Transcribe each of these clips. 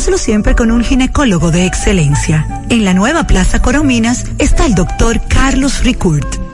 Hazlo siempre con un ginecólogo de excelencia. En la nueva Plaza Corominas está el doctor Carlos Ricourt,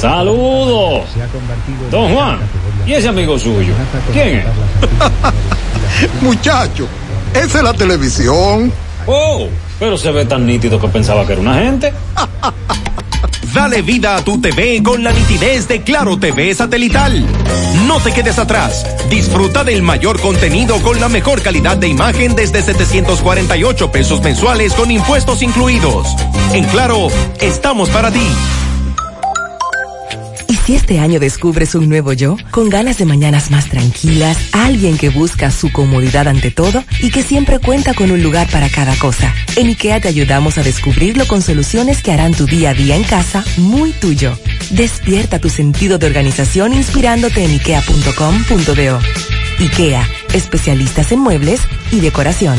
Saludos. Don Juan. ¿Y ese amigo suyo? ¿Quién es? Muchacho, esa es la televisión. Oh, pero se ve tan nítido que pensaba que era una gente. Dale vida a tu TV con la nitidez de Claro TV satelital. No te quedes atrás. Disfruta del mayor contenido con la mejor calidad de imagen desde 748 pesos mensuales con impuestos incluidos. En Claro, estamos para ti. ¿Y si este año descubres un nuevo yo? Con ganas de mañanas más tranquilas, alguien que busca su comodidad ante todo y que siempre cuenta con un lugar para cada cosa. En IKEA te ayudamos a descubrirlo con soluciones que harán tu día a día en casa muy tuyo. Despierta tu sentido de organización inspirándote en ikea.com.do. IKEA, especialistas en muebles y decoración.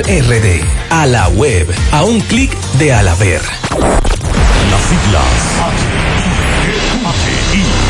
RD. A la web. A un clic de Alaber. Las siglas.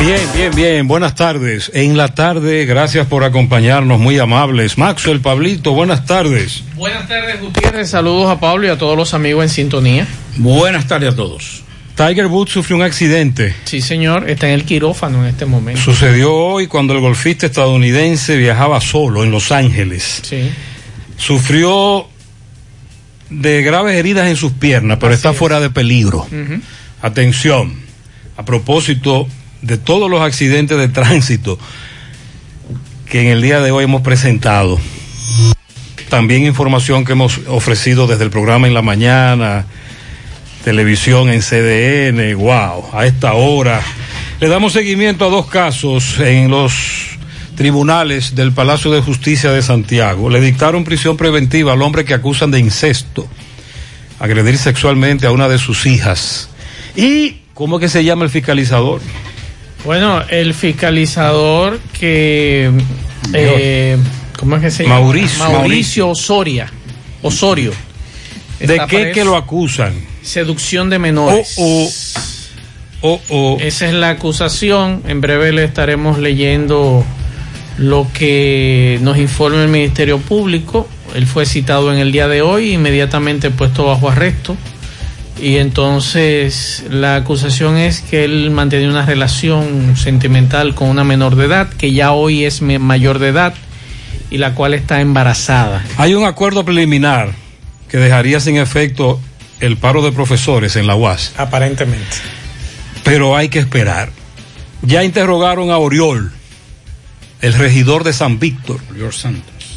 Bien, bien, bien. Buenas tardes. En la tarde, gracias por acompañarnos, muy amables. Maxwell, Pablito, buenas tardes. Buenas tardes, Gutiérrez. Saludos a Pablo y a todos los amigos en sintonía. Buenas tardes a todos. Tiger Woods sufrió un accidente. Sí, señor. Está en el quirófano en este momento. Sucedió hoy cuando el golfista estadounidense viajaba solo en Los Ángeles. Sí. Sufrió de graves heridas en sus piernas, pero Así está es. fuera de peligro. Atención, a propósito de todos los accidentes de tránsito que en el día de hoy hemos presentado. También información que hemos ofrecido desde el programa en la mañana, televisión en CDN, wow, a esta hora. Le damos seguimiento a dos casos en los tribunales del Palacio de Justicia de Santiago. Le dictaron prisión preventiva al hombre que acusan de incesto, agredir sexualmente a una de sus hijas. ¿Y cómo que se llama el fiscalizador? Bueno, el fiscalizador que. eh, ¿Cómo es que se llama? Mauricio. Mauricio Osoria. Osorio. ¿De qué que lo acusan? Seducción de menores. Oh, oh, oh. Esa es la acusación. En breve le estaremos leyendo lo que nos informa el Ministerio Público. Él fue citado en el día de hoy, inmediatamente puesto bajo arresto. Y entonces la acusación es que él mantenía una relación sentimental con una menor de edad, que ya hoy es mayor de edad y la cual está embarazada. Hay un acuerdo preliminar que dejaría sin efecto el paro de profesores en la UAS, Aparentemente. pero hay que esperar. Ya interrogaron a Oriol, el regidor de San Víctor,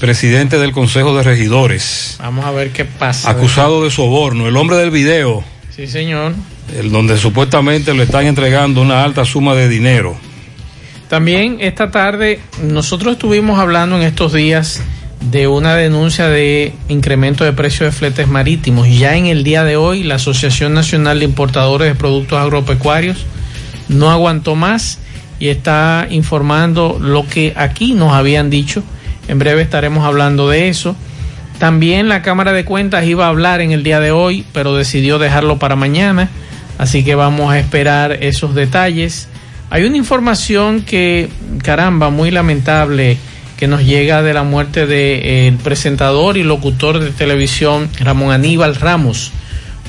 presidente del Consejo de Regidores. Vamos a ver qué pasa. Acusado de soborno. El hombre del video. Sí, señor. El donde supuestamente le están entregando una alta suma de dinero. También esta tarde nosotros estuvimos hablando en estos días de una denuncia de incremento de precios de fletes marítimos. Ya en el día de hoy la Asociación Nacional de Importadores de Productos Agropecuarios no aguantó más y está informando lo que aquí nos habían dicho. En breve estaremos hablando de eso. También la Cámara de Cuentas iba a hablar en el día de hoy, pero decidió dejarlo para mañana. Así que vamos a esperar esos detalles. Hay una información que, caramba, muy lamentable que nos llega de la muerte del presentador y locutor de televisión Ramón Aníbal Ramos.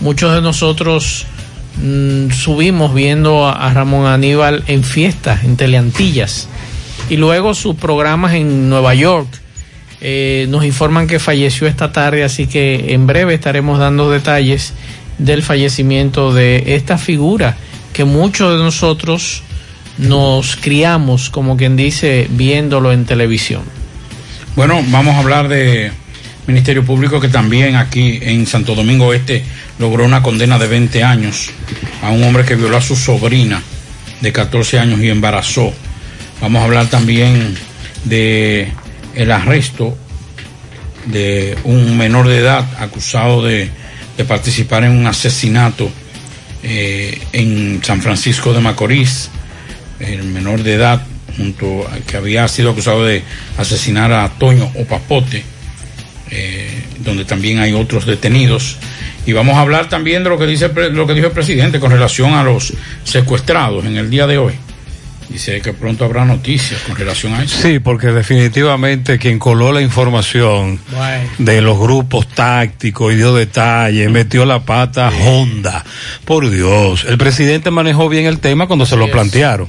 Muchos de nosotros mm, subimos viendo a, a, Ramón Aníbal en fiestas, en Teleantillas, y luego sus programas en Nueva York. Eh, nos informan que falleció esta tarde, así que en breve estaremos dando detalles del fallecimiento de esta figura que muchos de nosotros nos criamos, como quien dice, viéndolo en televisión. Bueno, vamos a hablar de Ministerio Público que también aquí en Santo Domingo Este logró una condena de 20 años a un hombre que violó a su sobrina de 14 años y embarazó. Vamos a hablar también de el arresto de un menor de edad acusado de, participar en un asesinato eh, en San Francisco de Macorís el menor de edad, junto a, que había sido acusado de asesinar a Toño Opapote, eh, donde también hay otros detenidos. Y vamos a hablar también de lo que dice lo que dijo el presidente con relación a los secuestrados en el día de hoy. Dice que pronto habrá noticias con relación a eso. Sí, porque definitivamente quien coló la información Bueno. de los grupos tácticos y dio detalles, metió la pata Honda. Por Dios, el presidente manejó bien el tema cuando se lo plantearon.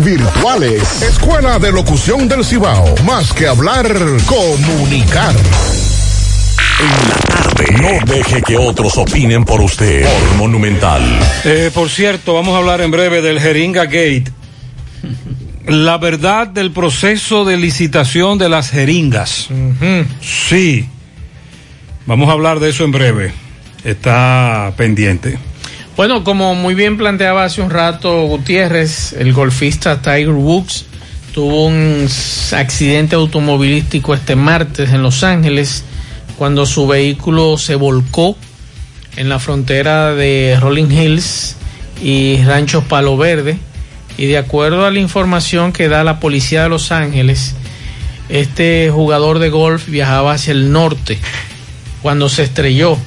virtuales. Escuela de Locución del Cibao. Más que hablar, comunicar. En la tarde. No deje que otros opinen por usted. Por Monumental. Eh, por cierto, vamos a hablar en breve del Jeringa Gate. La verdad del proceso de licitación de las jeringas. Sí. Vamos a hablar de eso en breve. Está pendiente. Bueno, como muy bien planteaba hace un rato Gutiérrez, el golfista Tiger Woods tuvo un accidente automovilístico este martes en Los Ángeles cuando su vehículo se volcó en la frontera de Rolling Hills y Rancho Palo Verde. Y de acuerdo a la información que da la policía de Los Ángeles, este jugador de golf viajaba hacia el norte cuando se estrelló.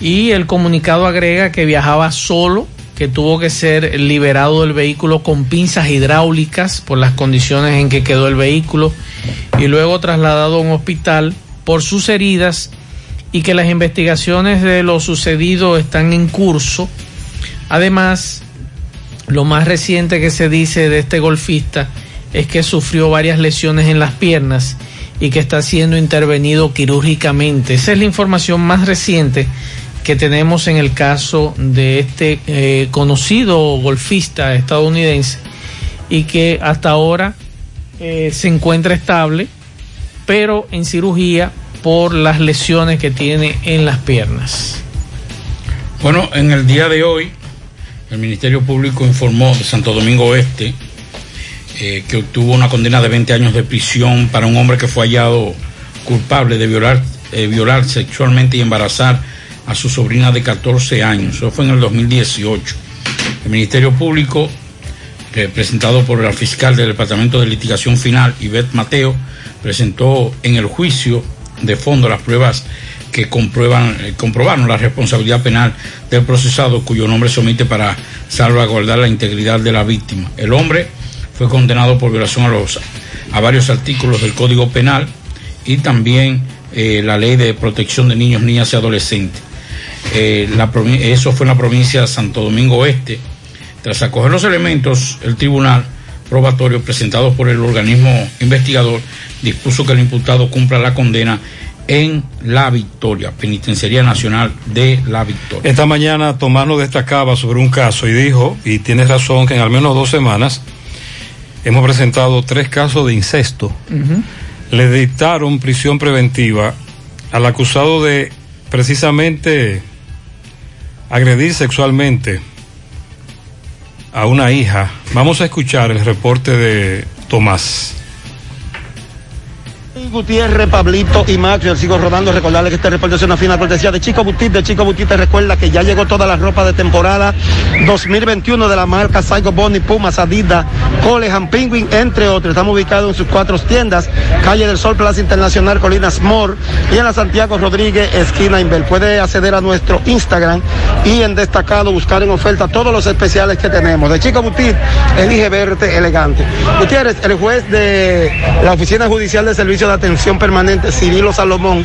Y el comunicado agrega que viajaba solo, que tuvo que ser liberado del vehículo con pinzas hidráulicas por las condiciones en que quedó el vehículo y luego trasladado a un hospital por sus heridas y que las investigaciones de lo sucedido están en curso. Además, lo más reciente que se dice de este golfista es que sufrió varias lesiones en las piernas y que está siendo intervenido quirúrgicamente. Esa es la información más reciente que tenemos en el caso de este eh, conocido golfista estadounidense y que hasta ahora eh, se encuentra estable, pero en cirugía por las lesiones que tiene en las piernas. Bueno, en el día de hoy, el Ministerio Público informó de Santo Domingo Oeste eh, que obtuvo una condena de 20 años de prisión para un hombre que fue hallado culpable de violar, eh, violar sexualmente y embarazar a su sobrina de 14 años. Eso fue en el 2018. El Ministerio Público, representado por el fiscal del Departamento de Litigación Final, Ivette Mateo, presentó en el juicio de fondo las pruebas que eh, comprobaron la responsabilidad penal del procesado cuyo nombre se omite para salvaguardar la integridad de la víctima. El hombre fue condenado por violación a, los, a varios artículos del Código Penal y también eh, la ley de protección de niños, niñas y adolescentes. Eh, la, eso fue en la provincia de Santo Domingo Oeste. Tras acoger los elementos, el tribunal probatorio presentado por el organismo investigador dispuso que el imputado cumpla la condena en La Victoria, Penitenciaría Nacional de La Victoria. Esta mañana Tomás nos destacaba sobre un caso y dijo, y tiene razón, que en al menos dos semanas hemos presentado tres casos de incesto. Le dictaron prisión preventiva al acusado de precisamente agredir sexualmente a una hija. Vamos a escuchar el reporte de Tomás. Gutiérrez, Pablito y Max, yo sigo rodando, recordarles que este reporte es una final cortesía de Chico Butit, de Chico Butit te recuerda que ya llegó toda la ropa de temporada 2021 de la marca Saigo Bonnie, Pumas, Adidas, Colehan, Penguin, entre otros. Estamos ubicados en sus cuatro tiendas, Calle del Sol, Plaza Internacional, Colinas More y en la Santiago Rodríguez, esquina Inver. Puede acceder a nuestro Instagram y en destacado buscar en oferta todos los especiales que tenemos. De Chico Butit, elige verte elegante. Gutiérrez, el juez de la Oficina Judicial de Servicio de Atención Permanente, Cirilo Salomón,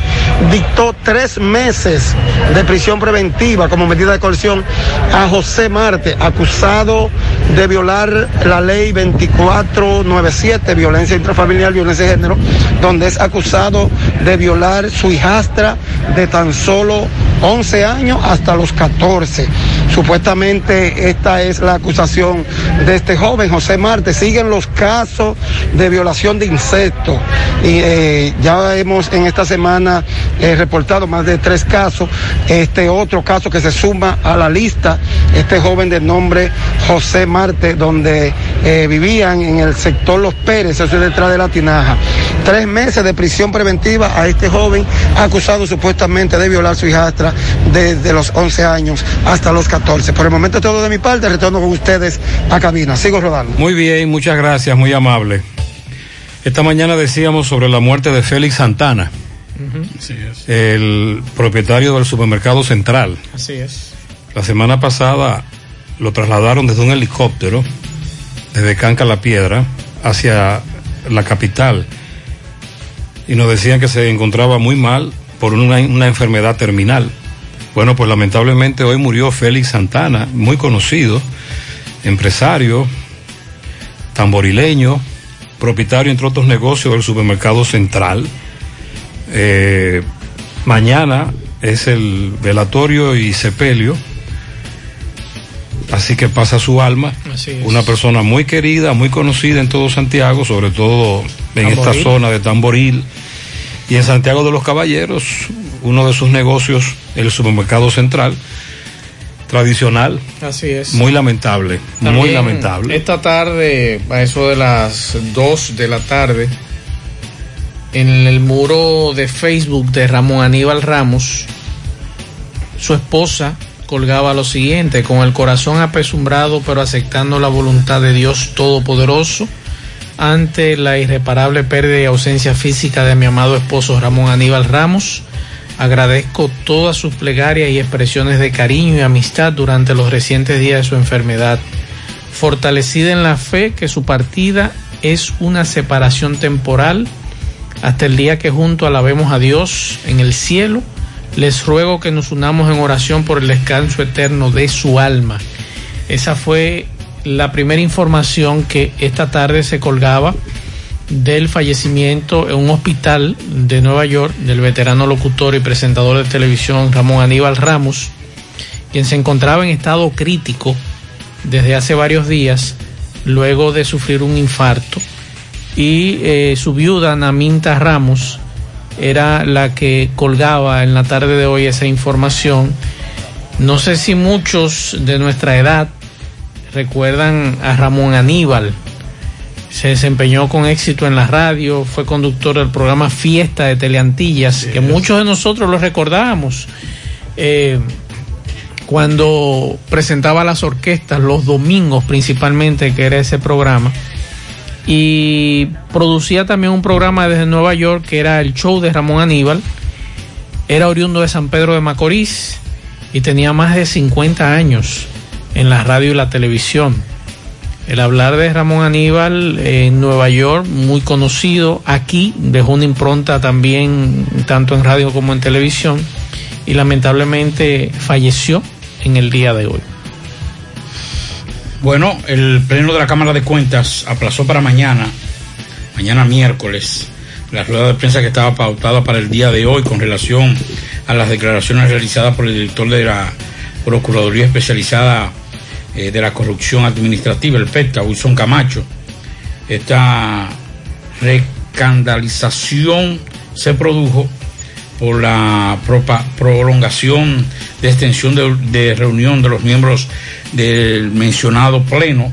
dictó tres meses de prisión preventiva como medida de coerción a José Marte, acusado de violar la ley 2497, violencia intrafamiliar, violencia de género, donde es acusado de violar su hijastra de tan solo 11 años hasta los 14. Supuestamente esta es la acusación de este joven, José Marte. Siguen los casos de violación de insectos. Y eh, ya hemos en esta semana eh, reportado más de tres casos. Este otro caso que se suma a la lista, este joven de nombre José Marte, donde eh, vivían en el sector Los Pérez, eso es detrás de la tinaja. tres meses de prisión preventiva a este joven acusado supuestamente de violar a su hijastra desde los 11 años hasta los 14. Por el momento todo de mi parte, retorno con ustedes a cabina. Sigo rodando. Muy bien, muchas gracias, muy amable. Esta mañana decíamos sobre la muerte de Félix Santana, el propietario del supermercado central. Así es. La semana pasada lo trasladaron desde un helicóptero, desde Canca La Piedra, hacia la capital. Y nos decían que se encontraba muy mal por una, una enfermedad terminal. Bueno, pues lamentablemente hoy murió Félix Santana, muy conocido, empresario, tamborileño, propietario, entre otros negocios, del supermercado central. Eh, mañana es el velatorio y sepelio. Así que pasa su alma. Una persona muy querida, muy conocida en todo Santiago, sobre todo en esta zona de Tamboril. Y en Santiago de los Caballeros, uno de sus negocios, el supermercado central, tradicional. Así es. Muy lamentable, muy lamentable. Esta tarde, a eso de las 2 de la tarde, en el muro de Facebook de Ramón Aníbal Ramos, su esposa colgaba lo siguiente, con el corazón apesumbrado pero aceptando la voluntad de Dios Todopoderoso ante la irreparable pérdida y ausencia física de mi amado esposo Ramón Aníbal Ramos. Agradezco todas sus plegarias y expresiones de cariño y amistad durante los recientes días de su enfermedad. Fortalecida en la fe que su partida es una separación temporal hasta el día que junto alabemos a Dios en el cielo, les ruego que nos unamos en oración por el descanso eterno de su alma. Esa fue la primera información que esta tarde se colgaba del fallecimiento en un hospital de Nueva York del veterano locutor y presentador de televisión Ramón Aníbal Ramos, quien se encontraba en estado crítico desde hace varios días luego de sufrir un infarto y eh, su viuda Naminta Ramos era la que colgaba en la tarde de hoy esa información. No sé si muchos de nuestra edad recuerdan a Ramón Aníbal. Se desempeñó con éxito en la radio, fue conductor del programa Fiesta de Teleantillas, que muchos de nosotros lo recordamos. Eh, cuando presentaba las orquestas los domingos principalmente, que era ese programa. Y producía también un programa desde Nueva York que era el show de Ramón Aníbal. Era oriundo de San Pedro de Macorís y tenía más de 50 años en la radio y la televisión. El hablar de Ramón Aníbal en Nueva York, muy conocido, aquí dejó una impronta también tanto en radio como en televisión y lamentablemente falleció en el día de hoy. Bueno, el Pleno de la Cámara de Cuentas aplazó para mañana, mañana miércoles, la rueda de prensa que estaba pautada para el día de hoy con relación a las declaraciones realizadas por el director de la Procuraduría Especializada eh, de la Corrupción Administrativa, el PETA, Wilson Camacho. Esta recandalización se produjo por la prolongación de extensión de, reunión de los miembros del mencionado pleno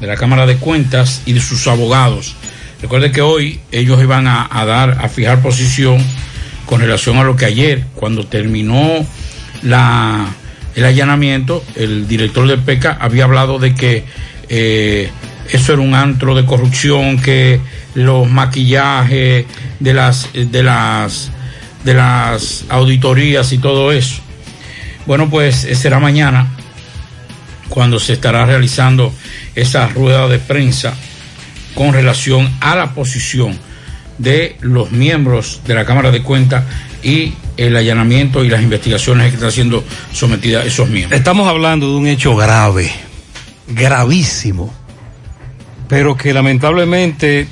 de la Cámara de Cuentas y de sus abogados. Recuerde que hoy ellos iban a dar, a fijar posición con relación a lo que ayer, cuando terminó la, el allanamiento, el director del PECA había hablado de que eh, eso era un antro de corrupción, que los maquillajes de las, de las, de las auditorías y todo eso. Bueno, pues eh, será mañana cuando se estará realizando esa rueda de prensa con relación a la posición de los miembros de la Cámara de Cuentas y el allanamiento y las investigaciones que están siendo sometidas a esos miembros. Estamos hablando de un hecho grave, gravísimo, pero que lamentablemente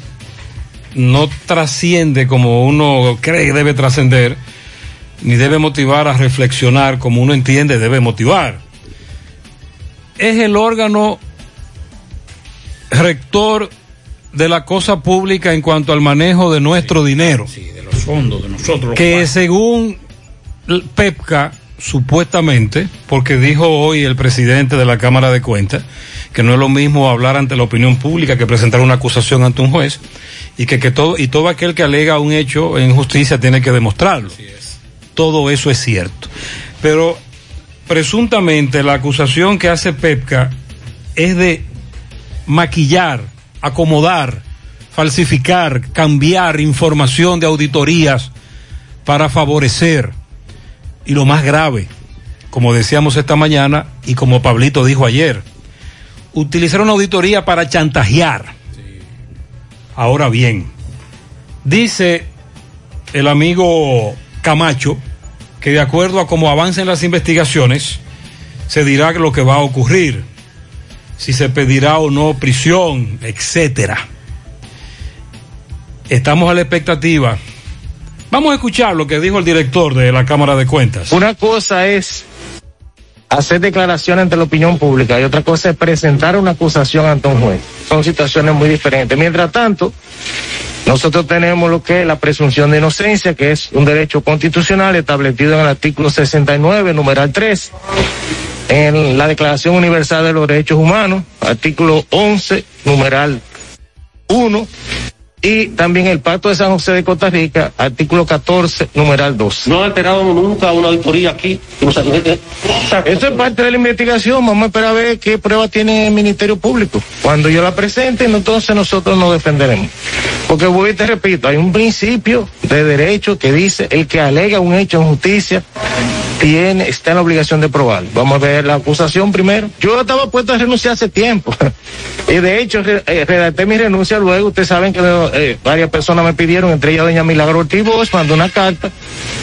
no trasciende como uno cree que debe trascender, ni debe motivar a reflexionar como uno entiende debe motivar. Es el órgano rector de la cosa pública en cuanto al manejo de nuestro dinero. de los fondos de nosotros. que según PEPCA supuestamente, porque dijo hoy el presidente de la Cámara de Cuentas que no es lo mismo hablar ante la opinión pública que presentar una acusación ante un juez y que, que todo y todo aquel que alega un hecho en justicia tiene que demostrarlo. Todo eso es cierto. Pero presuntamente la acusación que hace Pepca es de maquillar, acomodar, falsificar, cambiar información de auditorías para favorecer. Y lo más grave, como decíamos esta mañana y como Pablito dijo ayer, utilizar una auditoría para chantajear. Ahora bien, dice el amigo Camacho que de acuerdo a cómo avancen las investigaciones, se dirá lo que va a ocurrir, si se pedirá o no prisión, etcétera. Estamos a la expectativa. Vamos a escuchar lo que dijo el director de la Cámara de Cuentas. Una cosa es hacer declaraciones ante la opinión pública y otra cosa es presentar una acusación ante un juez. Son situaciones muy diferentes. Mientras tanto, nosotros tenemos lo que es la presunción de inocencia, que es un derecho constitucional establecido en el artículo 69, numeral 3, en la Declaración Universal de los Derechos Humanos, artículo 11, numeral 1, y también el Pacto de San José de Costa Rica, artículo 14, numeral 2. No ha esperado nunca una auditoría aquí. Eso es parte de la investigación. Vamos a esperar a ver qué prueba tiene el Ministerio Público. Cuando yo la presente, entonces nosotros nos defenderemos. Porque voy y te repito, hay un principio de derecho que dice el que alega un hecho en justicia tiene, está en la obligación de probar. Vamos a ver la acusación primero. Yo estaba puesto a renunciar hace tiempo. y de hecho, eh, redacté mi renuncia luego. Ustedes saben que eh, varias personas me pidieron, entre ellas doña Milagro Ortiz Bosch, mandó una carta.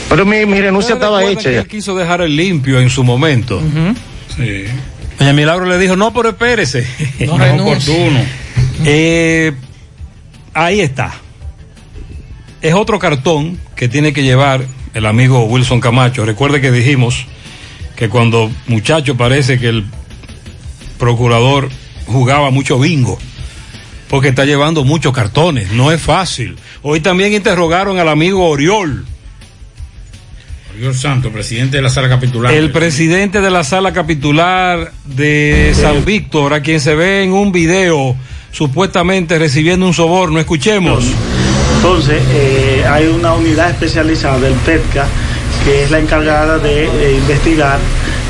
Pero mi, mi renuncia estaba hecha. Que ya. él quiso dejar el limpio en su momento. Sí. Doña Milagro le dijo, no, pero espérese. No No es oportuno. Eh, ahí está. Es otro cartón que tiene que llevar el amigo Wilson Camacho. Recuerde que dijimos que cuando muchacho parece que el procurador jugaba mucho bingo, porque está llevando muchos cartones, no es fácil. Hoy también interrogaron al amigo Oriol. Oriol Santo, presidente de la sala capitular. El presidente de la sala capitular de San Víctor, a quien se ve en un video supuestamente recibiendo un soborno. Escuchemos. Entonces, eh, hay una unidad especializada del PETCA que es la encargada de eh, investigar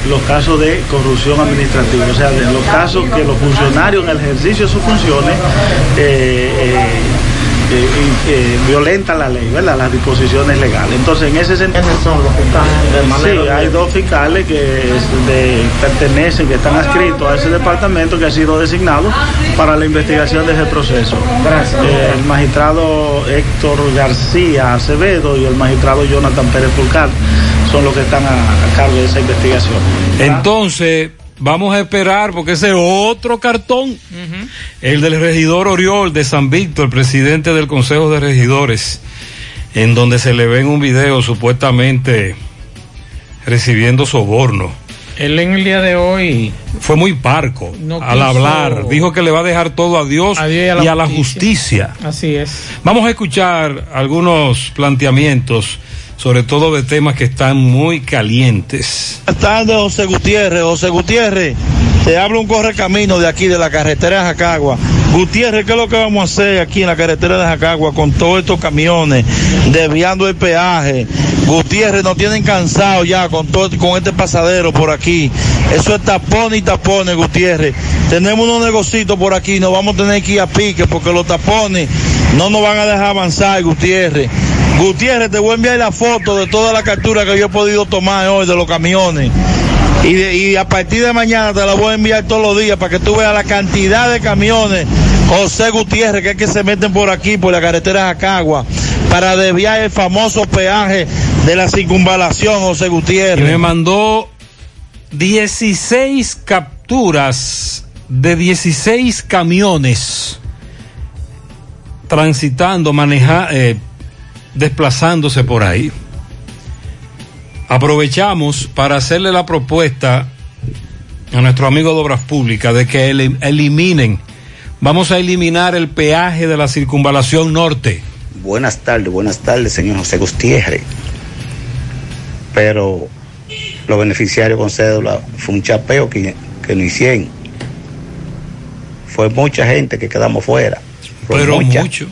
los casos de corrupción administrativa, o sea, de los casos que los funcionarios en el ejercicio de sus funciones eh, eh, eh, eh, violentan la ley, ¿verdad? Las disposiciones legales. Entonces, en ese sentido, son los Sí, hay dos fiscales que de- pertenecen, que están adscritos a ese departamento que ha sido designado para la investigación de ese proceso. Eh, el magistrado Héctor García Acevedo y el magistrado Jonathan Pérez Fulcar son los que están a, a cargo de esa investigación. Entonces, vamos a esperar porque ese otro cartón, el del regidor Oriol de San Víctor, presidente del Consejo de Regidores, en donde se le ve en un video supuestamente recibiendo soborno. Él en el día de hoy Fue muy parco No al quiso- hablar. Dijo que le va a dejar todo a Dios A Dios y a la justicia. Así es. Vamos a escuchar algunos planteamientos, sobre todo de temas que están muy calientes. Buenas tardes, José Gutiérrez. José Gutiérrez, te habla un correcamino de aquí, de la carretera de Jacagua. Gutiérrez, ¿qué es lo que vamos a hacer aquí en la carretera de Jacagua con todos estos camiones, desviando el peaje? Gutiérrez, nos tienen cansados ya con todo, con este pasadero por aquí. Eso es tapón y tapones, Gutiérrez. Tenemos unos negocios por aquí, nos vamos a tener que ir a pique porque los tapones no nos van a dejar avanzar, Gutiérrez. Gutiérrez, te voy a enviar la foto de toda la captura que yo he podido tomar hoy de los camiones. Y, a partir de mañana te la voy a enviar todos los días para que tú veas la cantidad de camiones, José Gutiérrez, que es que se meten por aquí, por la carretera Jacagua, para desviar el famoso peaje de la circunvalación, José Gutiérrez. me mandó 16 capturas de 16 camiones transitando, maneja, eh, desplazándose por ahí. Aprovechamos para hacerle la propuesta a nuestro amigo de Obras Públicas de que elim- eliminen, vamos a eliminar el peaje de la circunvalación norte. Buenas tardes, buenas tardes, señor José Gutiérrez. Pero los beneficiarios con cédula fue un chapeo que, que no hicieron. Fue mucha gente que quedamos fuera. Fue Pero mucha. mucho.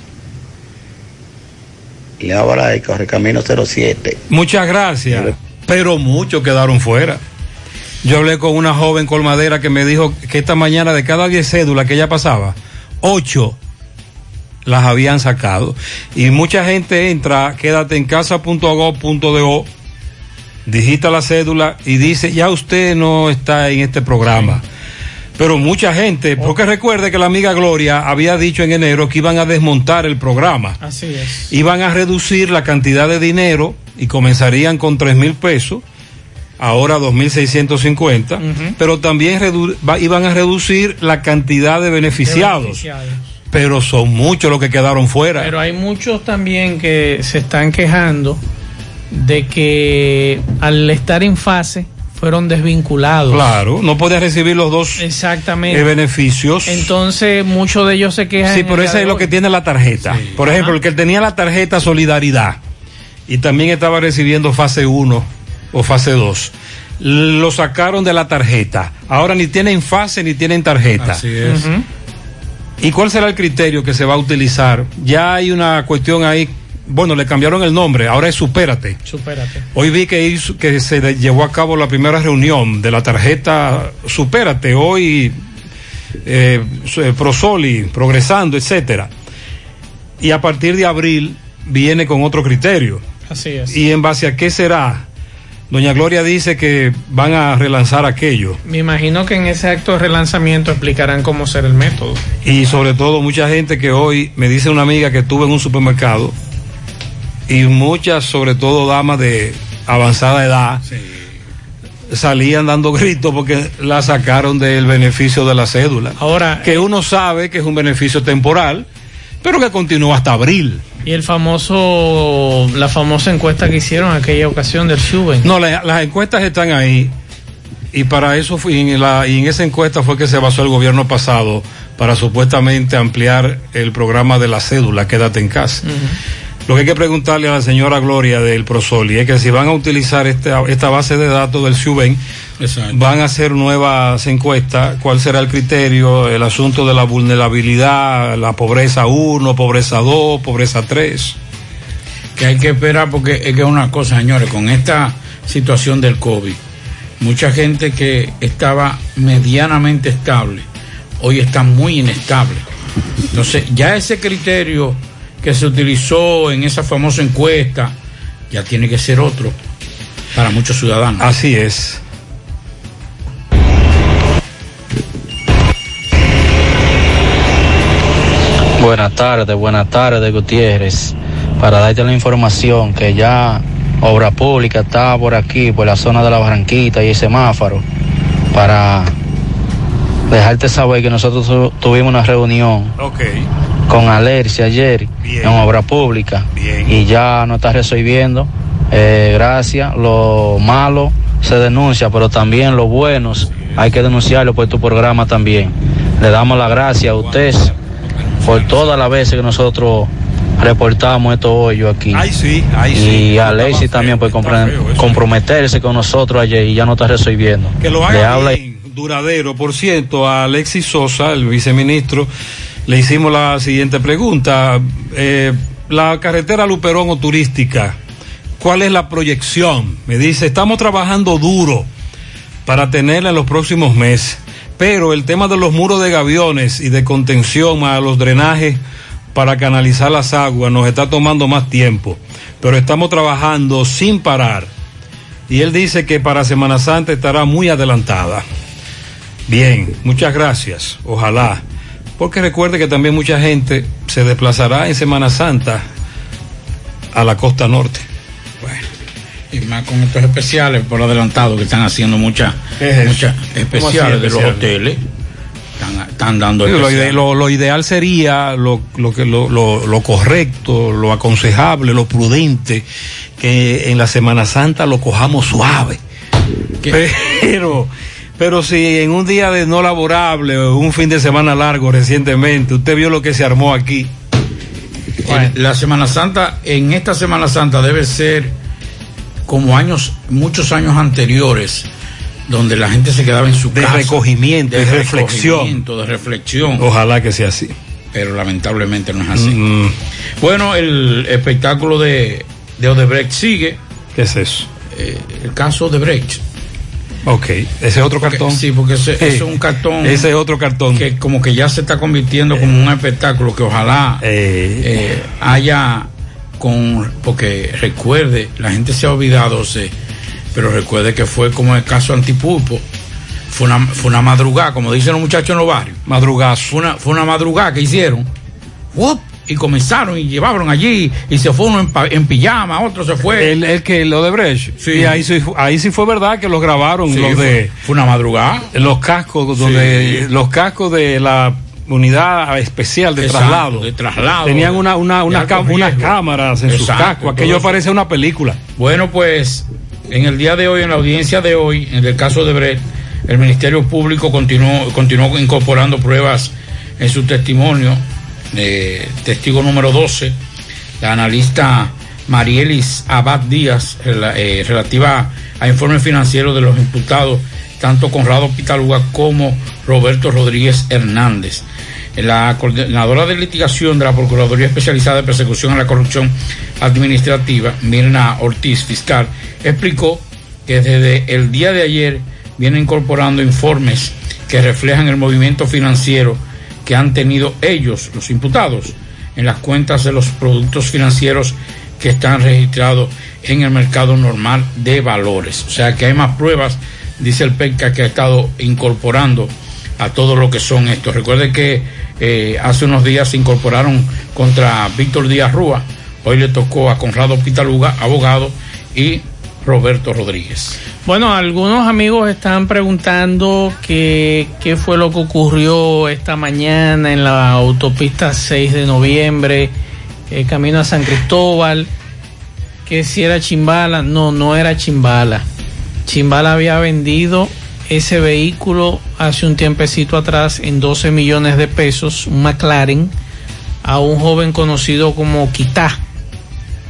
Y ahora hay Correcamino 07. Muchas gracias. Pero muchos quedaron fuera. Yo hablé con una joven colmadera que me dijo que esta mañana de cada 10 cédulas que ella pasaba, 8 las habían sacado. Y mucha gente entra, quédate en casa.gov.do, digita la cédula y dice, ya usted no está en este programa. Pero mucha gente, porque recuerde que la amiga Gloria había dicho en enero que iban a desmontar el programa Así es. iban a reducir la cantidad de dinero y comenzarían con tres mil pesos, ahora 2.650, pero también redu- va- iban a reducir la cantidad de beneficiados, Beneficiados. pero son muchos los que quedaron fuera. Pero hay muchos también que se están quejando de que al estar en fase fueron desvinculados. Claro, no podía recibir los dos Exactamente. eh, beneficios. Entonces muchos de ellos se quejan. Sí, pero día es lo que tiene la tarjeta. Por ejemplo, el que tenía la tarjeta Solidaridad y también estaba recibiendo fase 1 o fase 2, lo sacaron de la tarjeta. Ahora ni tienen fase ni tienen tarjeta. Así es. ¿Y cuál será el criterio que se va a utilizar? Ya hay una cuestión ahí, bueno, le cambiaron el nombre, ahora es Supérate. Supérate. Hoy vi que, hizo- que se llevó a cabo la primera reunión de la tarjeta Supérate, hoy eh, eh, Prosoli, Progresando, etcétera. Y a partir de abril viene con otro criterio. Así es. ¿Y en base a qué será? Doña Gloria dice que van a relanzar aquello. Me imagino que en ese acto de relanzamiento explicarán cómo será el método. Y sobre todo mucha gente que hoy me dice una amiga que estuvo en un supermercado y muchas, sobre todo damas de avanzada edad, salían dando gritos porque la sacaron del beneficio de la cédula. Ahora, que uno sabe que es un beneficio temporal, pero que continúa hasta abril. Y el famoso, la famosa encuesta que hicieron en aquella ocasión del Shuben. No, la- las encuestas están ahí y para eso fue, y en, la, y en esa encuesta fue que se basó el gobierno pasado para supuestamente ampliar el programa de la cédula, quédate en casa. Lo que hay que preguntarle a la señora Gloria del Prosoli es que si van a utilizar esta, esta base de datos del SUBEN, van a hacer nuevas encuestas, cuál será el criterio, el asunto de la vulnerabilidad, la pobreza 1, pobreza 2, pobreza 3. que hay que esperar porque es que es una cosa, señores, con esta situación del COVID, mucha gente que estaba medianamente estable, hoy está muy inestable. Entonces, ya ese criterio que se utilizó en esa famosa encuesta, ya tiene que ser otro para muchos ciudadanos. Así es. Buenas tardes, buenas tardes, Gutiérrez. Para darte la información que ya Obra Pública está por aquí, por la zona de la Barranquita y el semáforo, para dejarte saber que nosotros tu- tuvimos una reunión Ok. Con Alercia ayer en Obra Pública y ya no está resolviendo. Eh, gracias, lo malo se denuncia, pero también lo buenos hay que denunciarlo por tu programa también. Le damos las gracias a usted por todas las veces que nosotros reportamos estos hoyos aquí. Ay, sí, ay, sí. y a Alexis también por compre- comprometerse con nosotros ayer y ya no está resolviendo. Que lo Le haga habla bien, duradero. Por cierto, a Alexis Sosa, el viceministro, le hicimos la siguiente pregunta. Eh, la carretera Luperón o turística, ¿cuál es la proyección? Me dice, estamos trabajando duro para tenerla en los próximos meses, pero el tema de los muros de gaviones y de contención a los drenajes para canalizar las aguas nos está tomando más tiempo, pero estamos trabajando sin parar. Y él dice que para Semana Santa estará muy adelantada. Bien, muchas gracias. Ojalá. Porque recuerde que también mucha gente se desplazará en Semana Santa a la costa norte. Y más con estos especiales por adelantado que están haciendo muchas muchas ¿Cómo así especiales de los hoteles. Están, están dando Sí, lo, especiales. ide- lo- lo ideal sería lo, lo que lo, lo- lo correcto, lo aconsejable, lo prudente, que en la Semana Santa lo cojamos suave. Pero, pero si en un día de no laborable o un fin de semana largo recientemente, usted vio lo que se armó aquí. La Semana Santa, en esta Semana Santa debe ser como años, muchos años anteriores, donde la gente se quedaba en su De casa. recogimiento, de reflexión. recogimiento, de reflexión. Ojalá que sea así. Pero lamentablemente no es así. Mm, Bueno, el espectáculo de, de Odebrecht sigue. ¿Qué es eso? Eh, el caso Odebrecht. Ok, ese es otro cartón. Sí, porque ese, ese es un cartón. Ese es otro cartón. Que como que ya se está convirtiendo como un espectáculo que ojalá eh, haya con. Porque recuerde, la gente se ha olvidado, sí, pero recuerde que fue como el caso Antipulpo. Fue una, fue una madrugada, como dicen los muchachos en los barrios. Madrugazo. Fue una, fue una madrugada que hicieron. ¡Wup! Y comenzaron y llevaron allí y se fue uno en, en pijama, otro se fue. El, el que lo de Brecht. Sí. Y ahí sí, ahí sí fue verdad que los grabaron Sí, los de fue, una madrugada. los cascos donde los cascos de la unidad especial de Exacto, traslado. de traslado. Tenían una, una, una unas cámaras en sus cascos. Aquello parece una película. Bueno, pues en el día de hoy, en la audiencia de hoy, en el caso de Brecht, el Ministerio Público continuó, continuó incorporando pruebas en su testimonio. Eh, testigo número 12, la analista Marielis Abad Díaz, eh, relativa a informes financieros de los imputados, tanto Conrado Pitaluga como Roberto Rodríguez Hernández. La coordinadora de litigación de la Procuraduría Especializada de Persecución a la Corrupción Administrativa, Mirna Ortiz, fiscal, explicó que desde el día de ayer viene incorporando informes que reflejan el movimiento financiero que han tenido ellos, los imputados, en las cuentas de los productos financieros que están registrados en el mercado normal de valores. O sea que hay más pruebas, dice el PECA, que ha estado incorporando a todo lo que son estos. Recuerde que eh, hace unos días se incorporaron contra Víctor Díaz Rúa, hoy le tocó a Conrado Pitaluga, abogado, y Roberto Rodríguez. Bueno, algunos amigos están preguntando qué, fue lo que ocurrió esta mañana en la autopista 6 de noviembre, eh, camino a San Cristóbal, que si era Chimbala. No, no era Chimbala. Chimbala había vendido ese vehículo hace un tiempecito atrás en 12 millones de pesos, un McLaren, a un joven conocido como Quitá.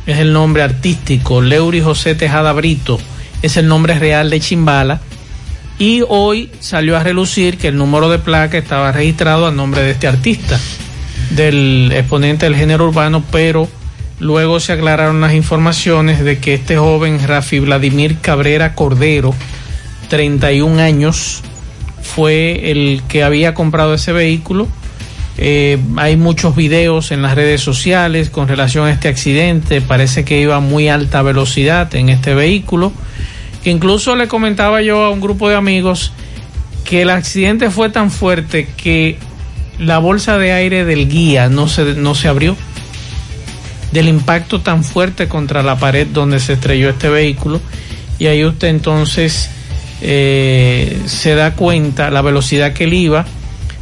Es el nombre artístico, Leury José Tejada Brito es el nombre real de Chimbala. Y hoy salió a relucir que el número de placa estaba registrado a nombre de este artista, del exponente del género urbano, pero luego se aclararon las informaciones de que este joven Rafi Vladimir Cabrera Cordero, 31 años, fue el que había comprado ese vehículo. Eh, hay muchos videos en las redes sociales con relación a este accidente. Parece que iba a muy alta velocidad en este vehículo. Que incluso le comentaba yo a un grupo de amigos que el accidente fue tan fuerte que la bolsa de aire del guía no se, no se abrió. Del impacto tan fuerte contra la pared donde se estrelló este vehículo. Y ahí usted entonces eh, se da cuenta la velocidad que él iba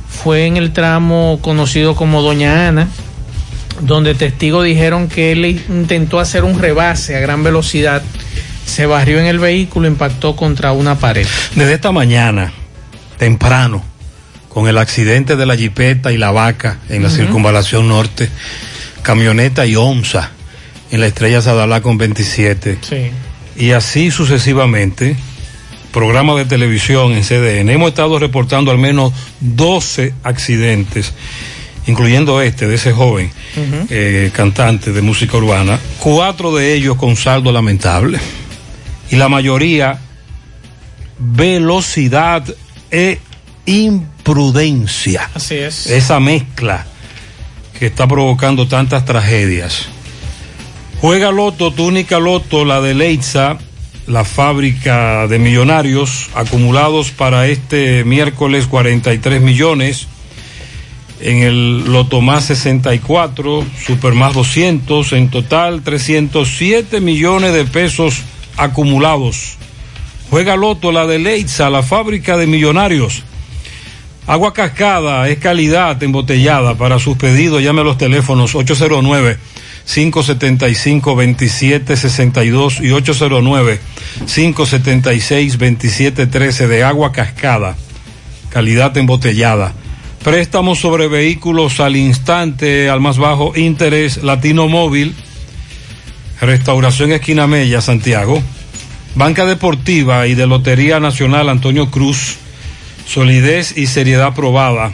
fue en el tramo conocido como Doña Ana, donde testigos dijeron que él intentó hacer un rebase a gran velocidad, se barrió en el vehículo, impactó contra una pared. Desde esta mañana, temprano, con el accidente de la jipeta y la vaca en la circunvalación norte, camioneta y onza en la estrella Sadalá con 27. Sí. Y así sucesivamente, programa de televisión en CDN. Hemos estado reportando al menos 12 accidentes, incluyendo este de ese joven eh, cantante de música urbana, cuatro de ellos con saldo lamentable. Y la mayoría velocidad e imprudencia. Así es. Esa mezcla que está provocando tantas tragedias. Juega Loto, túnica Loto, la de Leitza, la fábrica de millonarios, acumulados para este miércoles 43 millones. En el Loto más 64, Super más 200, en total 307 millones de pesos acumulados. Juega Loto, la de Leitza, la fábrica de millonarios. Agua cascada es calidad embotellada. Para sus pedidos, llame a los teléfonos 809 575 2762 y 809 576 2713 de agua cascada. Calidad embotellada. Préstamos sobre vehículos al instante, al más bajo interés, Latino Móvil. Restauración Esquina Mella, Santiago. Banca Deportiva y de Lotería Nacional Antonio Cruz, solidez y seriedad probada.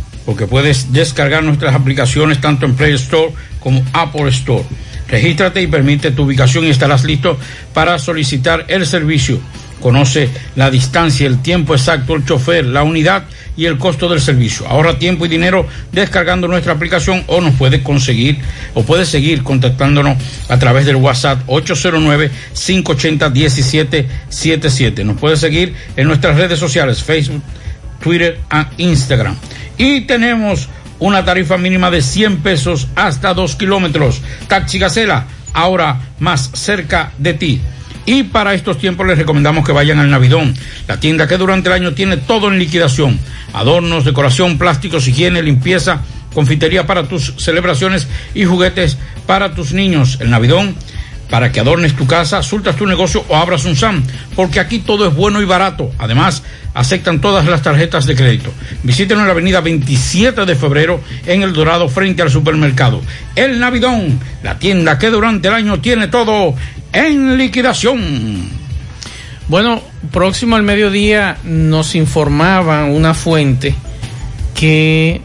porque puedes descargar nuestras aplicaciones tanto en Play Store como Apple Store. Regístrate y permite tu ubicación y estarás listo para solicitar el servicio. Conoce la distancia, el tiempo exacto, el chofer, la unidad y el costo del servicio. Ahorra tiempo y dinero descargando nuestra aplicación o nos puede conseguir o puede seguir contactándonos a través del WhatsApp 809-580-1777. Nos puede seguir en nuestras redes sociales, Facebook, Twitter e Instagram. Y tenemos una tarifa mínima de 100 pesos hasta 2 kilómetros. Taxi Gacela, ahora más cerca de ti. Y para estos tiempos les recomendamos que vayan al Navidón, la tienda que durante el año tiene todo en liquidación. Adornos, decoración, plásticos, higiene, limpieza, confitería para tus celebraciones y juguetes para tus niños. El Navidón, para que adornes tu casa, sultas tu negocio o abras un SAM, porque aquí todo es bueno y barato. Además, aceptan todas las tarjetas de crédito. Visítenos en la avenida 27 de febrero en El Dorado frente al supermercado. El Navidón, la tienda que durante el año tiene todo en liquidación. Bueno, próximo al mediodía nos informaba una fuente que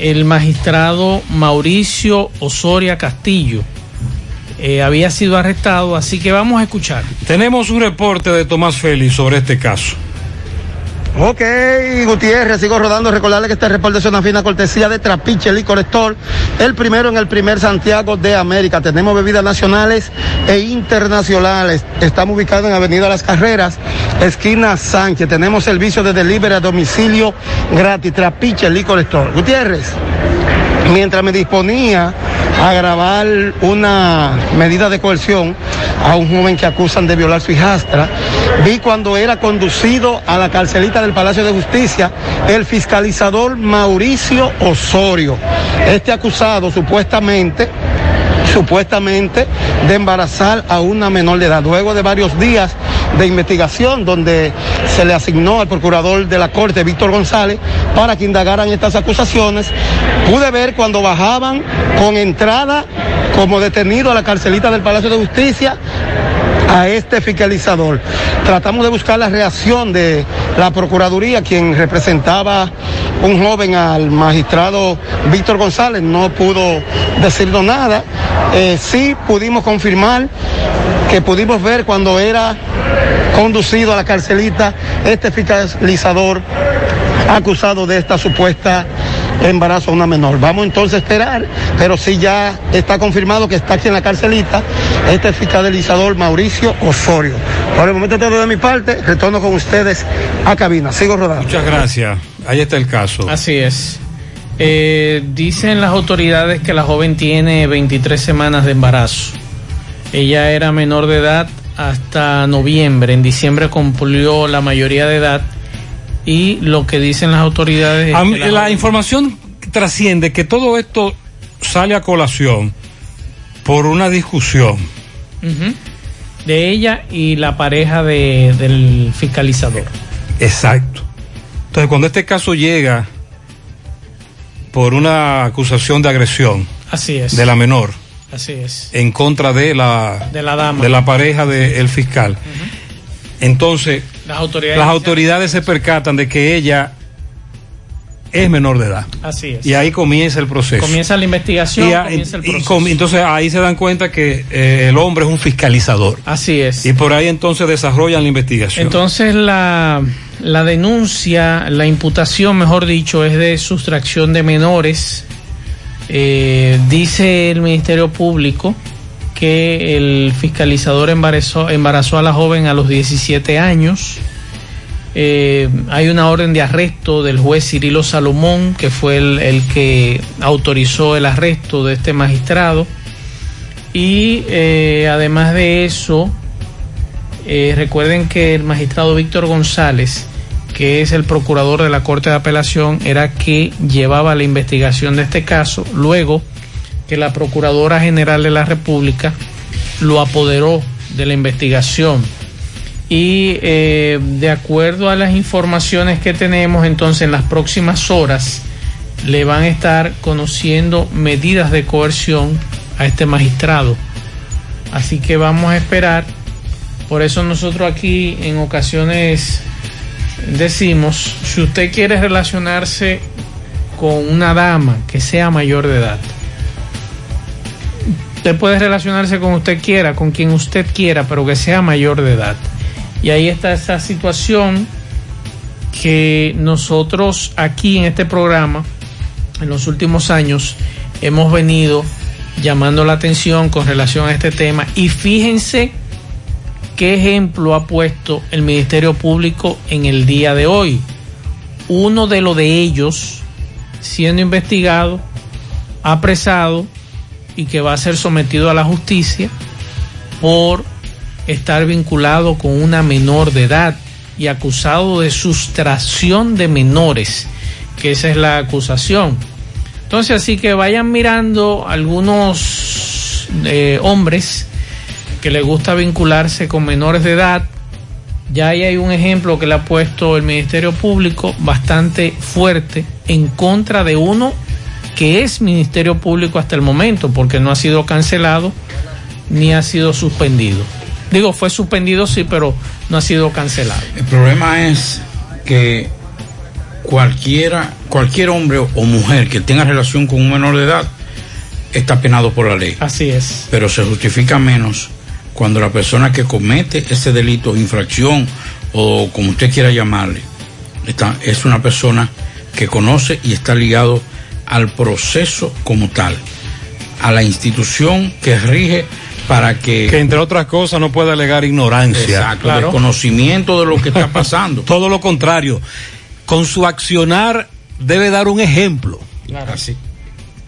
el magistrado Mauricio Osoria Castillo eh, había sido arrestado, así que vamos a escuchar. Tenemos un reporte de Tomás Félix sobre este caso. Ok, Gutiérrez, sigo rodando. Recordarle que este reporte es una fina cortesía de Trapiche Licor Store, el primero en el primer Santiago de América. Tenemos bebidas nacionales e internacionales. Estamos ubicados en Avenida Las Carreras, esquina Sánchez. Tenemos servicio de delivery a domicilio gratis. Trapiche Licor Store. Gutiérrez, mientras me disponía a grabar una medida de coerción a un joven que acusan de violar su hijastra. Vi cuando era conducido a la carcelita del Palacio de Justicia el fiscalizador Mauricio Osorio. Este acusado supuestamente supuestamente de embarazar a una menor de edad. Luego de varios días de investigación donde se le asignó al procurador de la Corte, Víctor González, para que indagaran estas acusaciones, pude ver cuando bajaban con entrada como detenido a la carcelita del Palacio de Justicia a este fiscalizador. Tratamos de buscar la reacción de la Procuraduría, quien representaba un joven al magistrado Víctor González, no pudo decirnos nada. Eh, sí pudimos confirmar que pudimos ver cuando era conducido a la carcelita este fiscalizador acusado de esta supuesta embarazo a una menor. Vamos entonces a esperar, pero sí ya está confirmado que está aquí en la carcelita este fiscalizador Mauricio Osorio. Por el momento todo de mi parte, retorno con ustedes a cabina. Sigo rodando. Muchas gracias. Ahí está el caso. Así es. Eh, dicen las autoridades que la joven tiene 23 semanas de embarazo. Ella era menor de edad hasta noviembre. En diciembre cumplió la mayoría de edad. Y lo que dicen las autoridades. La, información trasciende que todo esto sale a colación por una discusión. De ella y la pareja de- del fiscalizador. Exacto. Entonces, cuando este caso llega por una acusación de agresión Así es. de la menor Así es. en contra de la De la dama. de la pareja del fiscal, entonces Las autoridades. las autoridades se percatan de que ella es menor de edad Así es. y ahí comienza el proceso. Comienza la investigación, Y a- comienza el proceso. entonces ahí se dan cuenta que eh, el hombre es un fiscalizador. Así es. Y por ahí entonces desarrollan la investigación. Entonces la, la denuncia, la imputación, mejor dicho, es de sustracción de menores. Eh, dice el Ministerio Público que el fiscalizador embarazó, embarazó a la joven a los 17 años. Eh, hay una orden de arresto del juez Cirilo Salomón, que fue el, el que autorizó el arresto de este magistrado. Y eh, además de eso, recuerden que el magistrado Víctor González, que es el procurador de la Corte de Apelación, era que llevaba la investigación de este caso, luego que la Procuradora General de la República lo apoderó de la investigación. Y eh, de acuerdo a las informaciones que tenemos, entonces en las próximas horas le van a estar conociendo medidas de coerción a este magistrado. Así que vamos a esperar. Por eso nosotros aquí en ocasiones decimos, si usted quiere relacionarse con una dama que sea mayor de edad, usted puede relacionarse con usted quiera, con quien usted quiera, pero que sea mayor de edad. Y ahí está esa situación que nosotros aquí en este programa, en los últimos años, hemos venido llamando la atención con relación a este tema. Y fíjense qué ejemplo ha puesto el Ministerio Público en el día de hoy. Uno de los de ellos siendo investigado, apresado y que va a ser sometido a la justicia por estar vinculado con una menor de edad y acusado de sustracción de menores, que esa es la acusación. Entonces, así que vayan mirando algunos eh, hombres que les gusta vincularse con menores de edad. Ya ahí hay un ejemplo que le ha puesto el Ministerio Público bastante fuerte en contra de uno que es Ministerio Público hasta el momento, porque no ha sido cancelado ni ha sido suspendido. Digo, fue suspendido sí, pero no ha sido cancelado. El problema es que cualquiera, cualquier hombre o mujer que tenga relación con un menor de edad está penado por la ley. Así es. Pero se justifica menos cuando la persona que comete ese delito, infracción o como usted quiera llamarle, está, es una persona que conoce y está ligado al proceso como tal, a la institución que rige para que... Que entre otras cosas no puede alegar ignorancia. Exacto, claro. desconocimiento de lo que está pasando. Todo lo contrario, con su accionar debe dar un ejemplo. Claro. Así,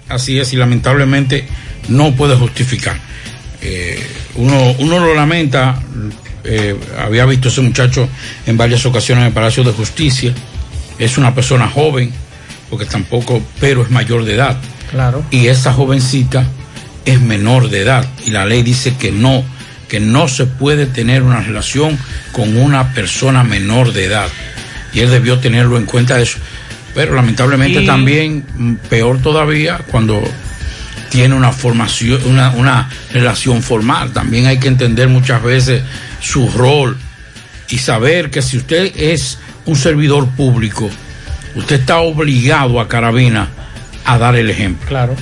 así es, y lamentablemente no puede justificar. Eh, uno, uno lo lamenta, eh, había visto ese muchacho en varias ocasiones en el Palacio de Justicia, es una persona joven, porque tampoco, pero es mayor de edad. Claro. Y esa jovencita es menor de edad y la ley dice que no, que no se puede tener una relación con una persona menor de edad. Y él debió tenerlo en cuenta eso. Pero lamentablemente y... también, peor todavía, cuando tiene una formación, una, una relación formal. También hay que entender muchas veces su rol y saber que si usted es un servidor público, usted está obligado a Carabina a dar el ejemplo. Claro.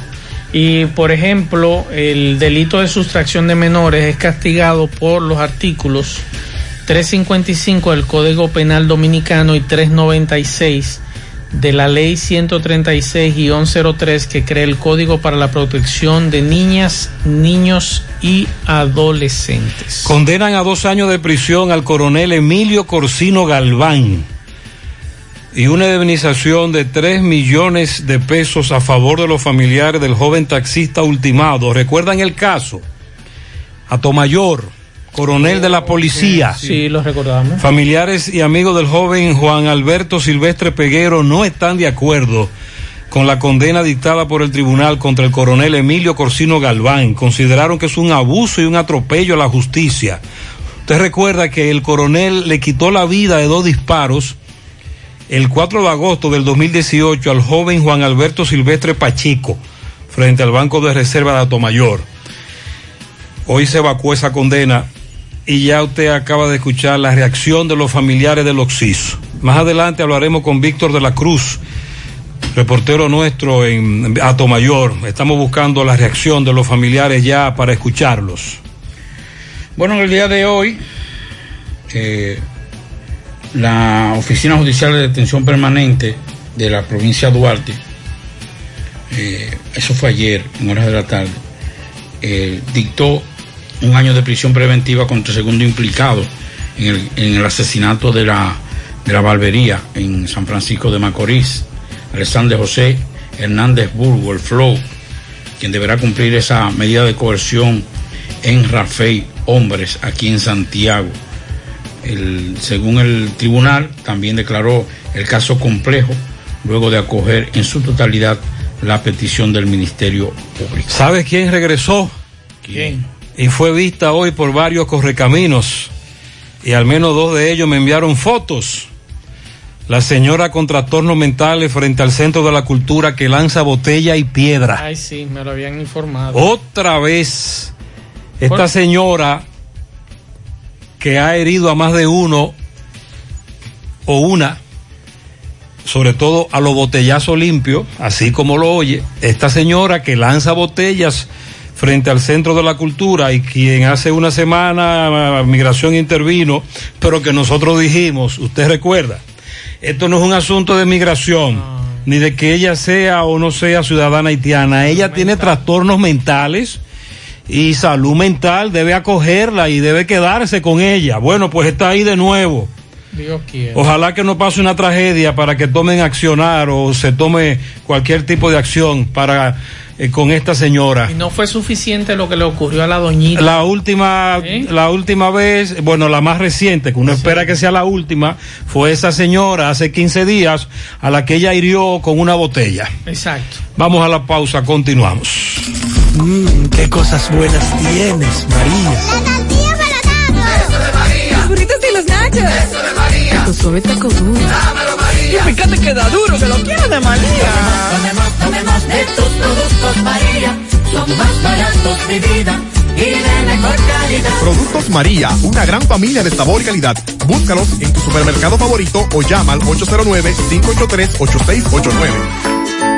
Y por ejemplo, el delito de sustracción de menores es castigado por los artículos 355 del Código Penal Dominicano y 396 de la Ley 136-03 que crea el Código para la Protección de Niñas, Niños y Adolescentes. Condenan a dos años de prisión al coronel Emilio Corsino Galván y una indemnización de 3 millones de pesos a favor de los familiares del joven taxista ultimado. ¿Recuerdan el caso? Atomayor, coronel de la policía. Sí, sí, lo recordamos. Familiares y amigos del joven Juan Alberto Silvestre Peguero no están de acuerdo con la condena dictada por el tribunal contra el coronel Emilio Corsino Galván. Consideraron que es un abuso y un atropello a la justicia. Usted recuerda que el coronel le quitó la vida de dos disparos el 4 de agosto del 2018 al joven Juan Alberto Silvestre Pachico frente al Banco de Reserva de Atomayor. Hoy se evacuó esa condena y ya usted acaba de escuchar la reacción de los familiares del Oxiso. Más adelante hablaremos con Víctor de la Cruz, reportero nuestro en Atomayor. Estamos buscando la reacción de los familiares ya para escucharlos. Bueno, en el día de hoy, eh, la Oficina Judicial de Detención Permanente de la provincia de Duarte, eh, eso fue ayer, en horas de la tarde, eh, dictó un año de prisión preventiva contra el segundo implicado en el, en el asesinato de la, de la barbería en San Francisco de Macorís, Alexander José Hernández Burgo, el Flow, quien deberá cumplir esa medida de coerción en Rafael Hombres, aquí en Santiago. El, según el tribunal, también declaró el caso complejo luego de acoger en su totalidad la petición del Ministerio Público. ¿Sabes quién regresó? ¿Quién? Y fue vista hoy por varios correcaminos y al menos dos de ellos me enviaron fotos. La señora con trastornos mentales frente al Centro de la Cultura que lanza botella y piedra. Ay, sí, me lo habían informado. Otra vez, esta señora que ha herido a más de uno o una, sobre todo a los botellazos limpios, así como lo oye, esta señora que lanza botellas frente al Centro de la Cultura y quien hace una semana Migración intervino, pero que nosotros dijimos, usted recuerda, esto no es un asunto de migración, ni de que ella sea o no sea ciudadana haitiana, ella tiene trastornos mentales y salud mental debe acogerla y debe quedarse con ella. Bueno, pues está ahí de nuevo. Dios. Ojalá que no pase una tragedia para que tomen accionar o se tome cualquier tipo de acción para eh, con esta señora. Y no fue suficiente lo que le ocurrió a la doñita. La última, la última vez, bueno, la más reciente, que uno espera que sea la última, fue esa señora hace 15 días a la que ella hirió con una botella. Exacto. Vamos a la pausa, continuamos. Mmm, qué cosas buenas tienes, María. La tortilla para Eso de María. Los burritos y los nachos. Eso de María. Tu suave taco duro. Dámelo, María. Y fíjate que da duro, que lo quiero de María. Tomemos, tomemos de tus productos, María. Son más baratos de vida. Y de mejor calidad. Productos María, una gran familia de sabor y calidad. Búscalos en tu supermercado favorito o llama al 809-583-8689.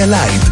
Malta India Light,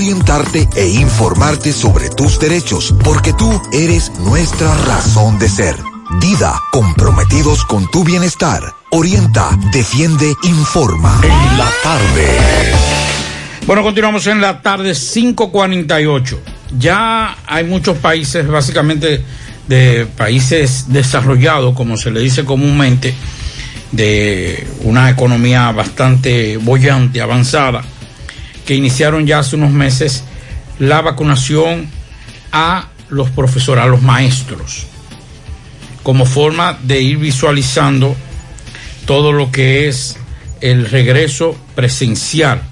orientarte e informarte sobre tus derechos, porque tú eres nuestra razón de ser. Dida, comprometidos con tu bienestar. Orienta, defiende, informa. En la tarde. Bueno, continuamos en la tarde 5.48. Ya hay muchos países, básicamente de países desarrollados, como se le dice comúnmente, de una economía bastante bollante, avanzada, que iniciaron ya hace unos meses la vacunación a los profesores, a los maestros, como forma de ir visualizando todo lo que es el regreso presencial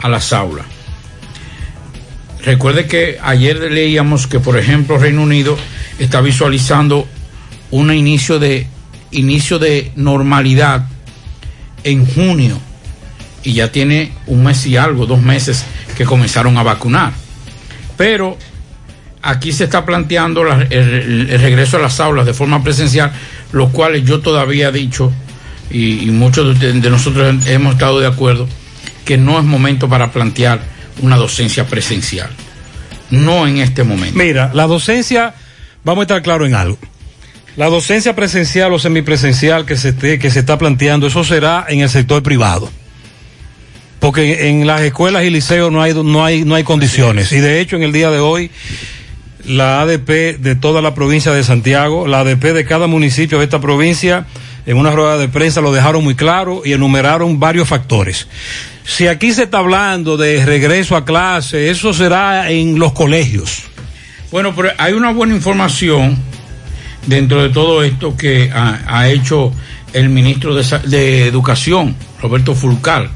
a las aulas. Recuerde que ayer leíamos que, por ejemplo, Reino Unido está visualizando un inicio de inicio de normalidad en junio y ya tiene un mes y algo, dos meses que comenzaron a vacunar. Pero aquí se está planteando la- el, regreso a las aulas de forma presencial, lo cual yo todavía he dicho, y, muchos de, de nosotros hemos estado de acuerdo, que no es momento para plantear una docencia presencial. No en este momento. Mira, la docencia, vamos a estar claro en algo. La docencia presencial o semipresencial que se, esté- que se está planteando, eso será en el sector privado. Porque en las escuelas y liceos no hay, no hay, no hay condiciones. Y de hecho, en el día de hoy, la ADP de toda la provincia de Santiago, la ADP de cada municipio de esta provincia, en una rueda de prensa lo dejaron muy claro y enumeraron varios factores. Si aquí se está hablando de regreso a clase, eso será en los colegios. Bueno, pero hay una buena información dentro de todo esto que ha, ha hecho el ministro de, de Educación, Roberto Fulcal.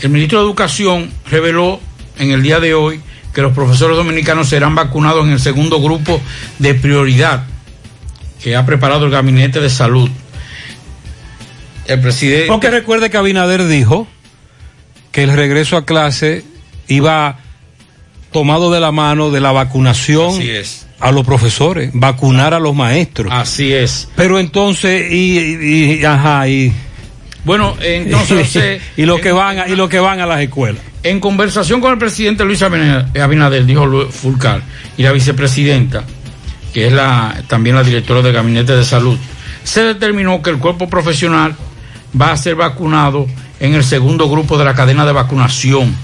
El ministro de Educación reveló en el día de hoy que los profesores dominicanos serán vacunados en el segundo grupo de prioridad que ha preparado el Gabinete de Salud. El presidente... Porque recuerde que Abinader dijo que el regreso a clase iba tomado de la mano de la vacunación Así es. a los profesores, vacunar a los maestros. Así es. Pero entonces, y, y- y- ajá, y. Bueno, entonces. eh, y lo que van a, y lo que van a las escuelas. En conversación con el presidente Luis Abinader, dijo Fulcar, y la vicepresidenta, que es la, también la directora del Gabinete de Salud, se determinó que el cuerpo profesional va a ser vacunado en el segundo grupo de la cadena de vacunación.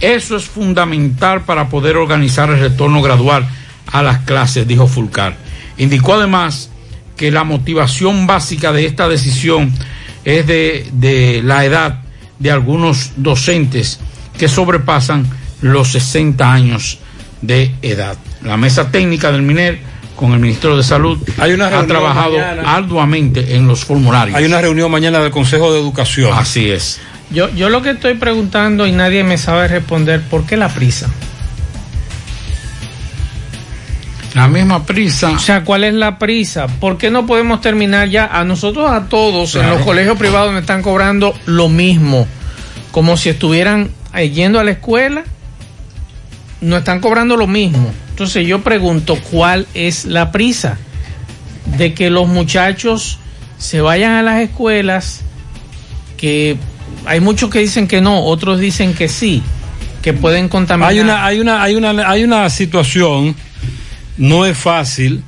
Eso es fundamental para poder organizar el retorno gradual a las clases, dijo Fulcar. Indicó además que la motivación básica de esta decisión es de, de la edad de algunos docentes que sobrepasan los 60 años de edad. La mesa técnica del MINER con el Ministerio de Salud Hay una ha reunión trabajado mañana. arduamente en los formularios. Hay una reunión mañana del Consejo de Educación. Así es. Yo, yo lo que estoy preguntando y nadie me sabe responder, ¿por qué la prisa? La misma prisa. O sea, ¿cuál es la prisa? ¿Por qué no podemos terminar ya? A nosotros, a todos, en los colegios privados me están cobrando lo mismo. Como si estuvieran eh, yendo a la escuela, no están cobrando lo mismo. Entonces yo pregunto, ¿cuál es la prisa? De que los muchachos se vayan a las escuelas, que hay muchos que dicen que no, otros dicen que sí, que pueden contaminar. Hay una, hay una, hay una, hay una situación, no es fácil.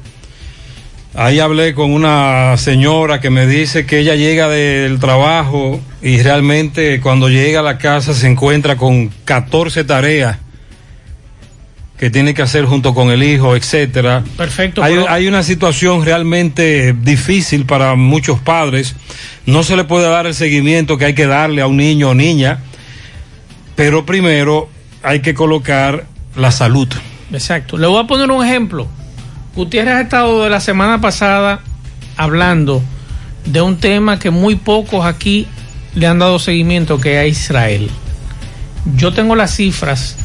Ahí hablé con una señora que me dice que ella llega del trabajo y realmente cuando llega a la casa se encuentra con 14 tareas que tiene que hacer junto con el hijo, etcétera. Perfecto. Hay, una situación realmente difícil para muchos padres. No se le puede dar el seguimiento que hay que darle a un niño o niña, pero primero hay que colocar la salud. Exacto. Le voy a poner un ejemplo. Gutiérrez ha estado de la semana pasada hablando de un tema que muy pocos aquí le han dado seguimiento, que es a Israel. Yo tengo las cifras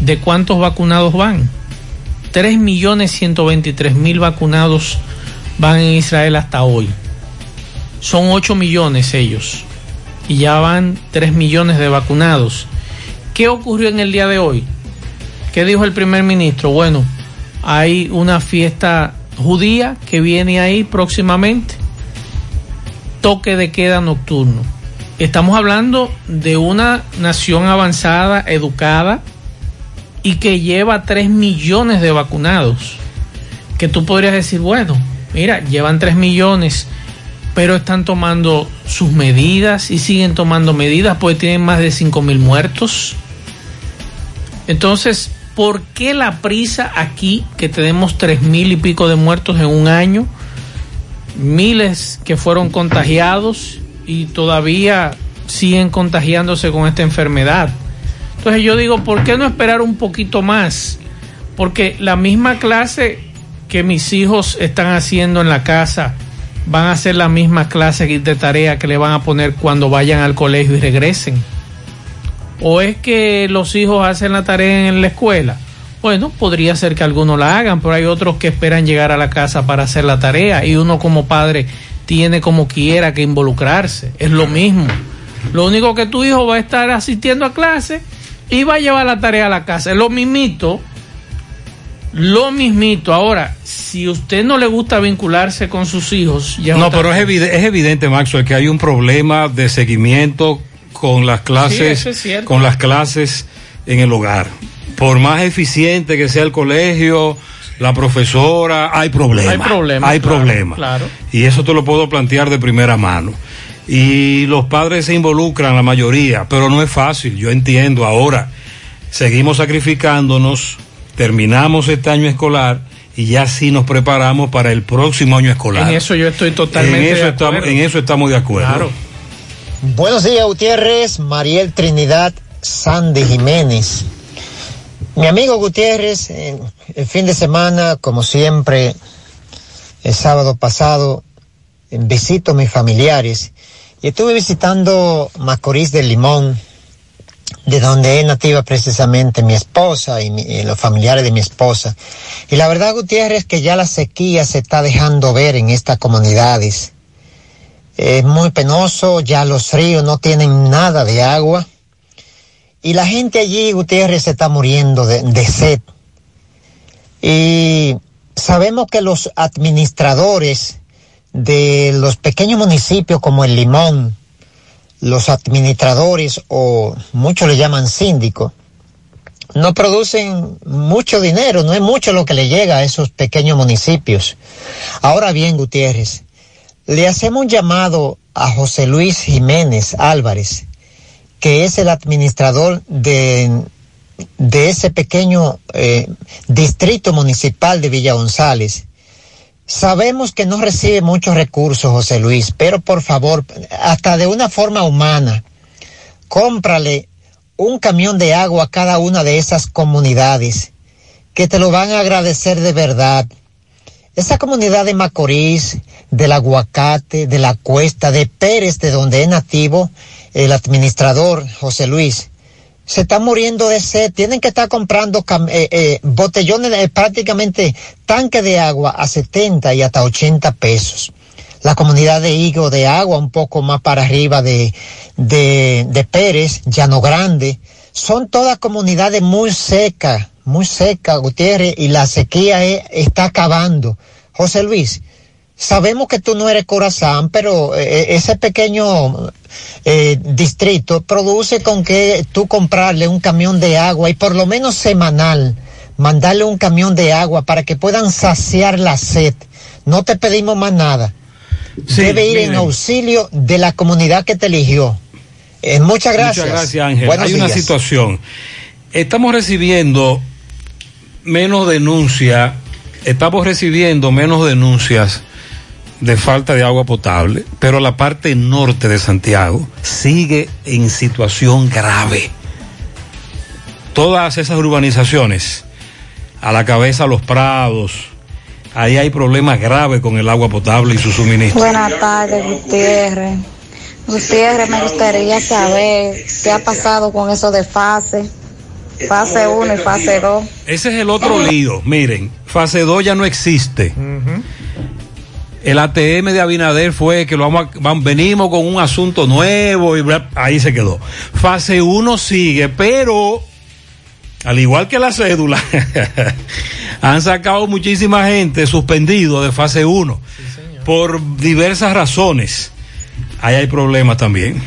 de cuántos vacunados van. 3.123.000 vacunados van en Israel hasta hoy. Son 8 millones ellos. Y ya van 3 millones de vacunados. ¿Qué ocurrió en el día de hoy? ¿Qué dijo el primer ministro? Bueno, hay una fiesta judía que viene ahí próximamente. Toque de queda nocturno. Estamos hablando de una nación avanzada, educada y que lleva 3 millones de vacunados. Que tú podrías decir, bueno, mira, llevan 3 millones, pero están tomando sus medidas y siguen tomando medidas porque tienen más de 5 mil muertos. Entonces, ¿por qué la prisa aquí que tenemos tres mil y pico de muertos en un año? Miles que fueron contagiados y todavía siguen contagiándose con esta enfermedad. Entonces yo digo, ¿por qué no esperar un poquito más? Porque la misma clase que mis hijos están haciendo en la casa van a hacer la misma clase de tarea que le van a poner cuando vayan al colegio y regresen. ¿O es que los hijos hacen la tarea en la escuela? Bueno, podría ser que algunos la hagan, pero hay otros que esperan llegar a la casa para hacer la tarea y uno como padre tiene como quiera que involucrarse. Es lo mismo. Lo único que tu hijo va a estar asistiendo a clase y va a llevar la tarea a la casa. Es lo mismito. Lo mismito. Ahora, si usted no le gusta vincularse con sus hijos, ya No, pero es, cosa. evide- es evidente, Maxwell, que hay un problema de seguimiento con las clases, es con las clases en el hogar. Por más eficiente que sea el colegio, la profesora, hay problemas. Hay problemas, Hay claro, problemas. claro. Y eso te lo puedo plantear de primera mano. Y los padres se involucran, la mayoría, pero no es fácil, yo entiendo. Ahora, seguimos sacrificándonos, terminamos este año escolar y ya sí nos preparamos para el próximo año escolar. En eso yo estoy totalmente En eso de estamos- acuerdo. en eso estamos de acuerdo. Claro. Buenos días, Gutiérrez, Mariel Trinidad, Sandy Jiménez. Mi amigo Gutiérrez, el fin de semana, como siempre, el sábado pasado, visito a mis familiares y estuve visitando Macorís del Limón, de donde es nativa precisamente mi esposa y, y los familiares de mi esposa. Y la verdad, Gutiérrez, que ya la sequía se está dejando ver en estas comunidades. Es muy penoso, ya los ríos no tienen nada de agua. Y la gente allí, Gutiérrez, se está muriendo de, de sed. Y sabemos que los administradores de los pequeños municipios como el Limón, los administradores o muchos le llaman síndicos, no producen mucho dinero, no es mucho lo que le llega a esos pequeños municipios. Ahora bien, Gutiérrez, le hacemos un llamado a José Luis Jiménez Álvarez, que es el administrador de, de ese pequeño eh, distrito municipal de Villa González. Sabemos que no recibe muchos recursos, José Luis, pero por favor, hasta de una forma humana, cómprale un camión de agua a cada una de esas comunidades, que te lo van a agradecer de verdad. Esa comunidad de Macorís, del Aguacate, de la Cuesta, de Pérez, de donde es nativo el administrador José Luis, se está muriendo de sed. Tienen que estar comprando eh, eh, botellones, prácticamente tanques de agua a 70 y hasta 80 pesos. La comunidad de Higo de Agua, un poco más para arriba de, de, de Pérez, Llano Grande, son todas comunidades muy secas, muy secas, Gutiérrez, y la sequía eh, está acabando. José Luis, sabemos que tú no eres Corazán, pero eh, ese pequeño eh, distrito produce con que tú comprarle un camión de agua y por lo menos semanal mandarle un camión de agua para que puedan saciar la sed. No te pedimos más nada. Sí, Debe ir en auxilio de la comunidad que te eligió. Eh, muchas gracias. Muchas gracias, Ángel. Buenos Hay una situación. Estamos recibiendo menos denuncias, estamos recibiendo menos denuncias de falta de agua potable, pero la parte norte de Santiago sigue en situación grave. Todas esas urbanizaciones, a la cabeza los prados, ahí hay problemas graves con el agua potable y su suministro. Buenas tardes, Gutiérrez. Gutiérrez, me gustaría saber qué ha pasado con eso de fase, fase 1 y fase 2. Ese es el otro lío. Miren, fase 2 ya no existe. El ATM de Abinader fue que lo vamos a- vam- venimos con un asunto nuevo y bla- ahí se quedó. Fase 1 sigue, pero al igual que la cédula, han sacado muchísima gente suspendido de fase 1 por diversas razones. Ahí hay problemas también.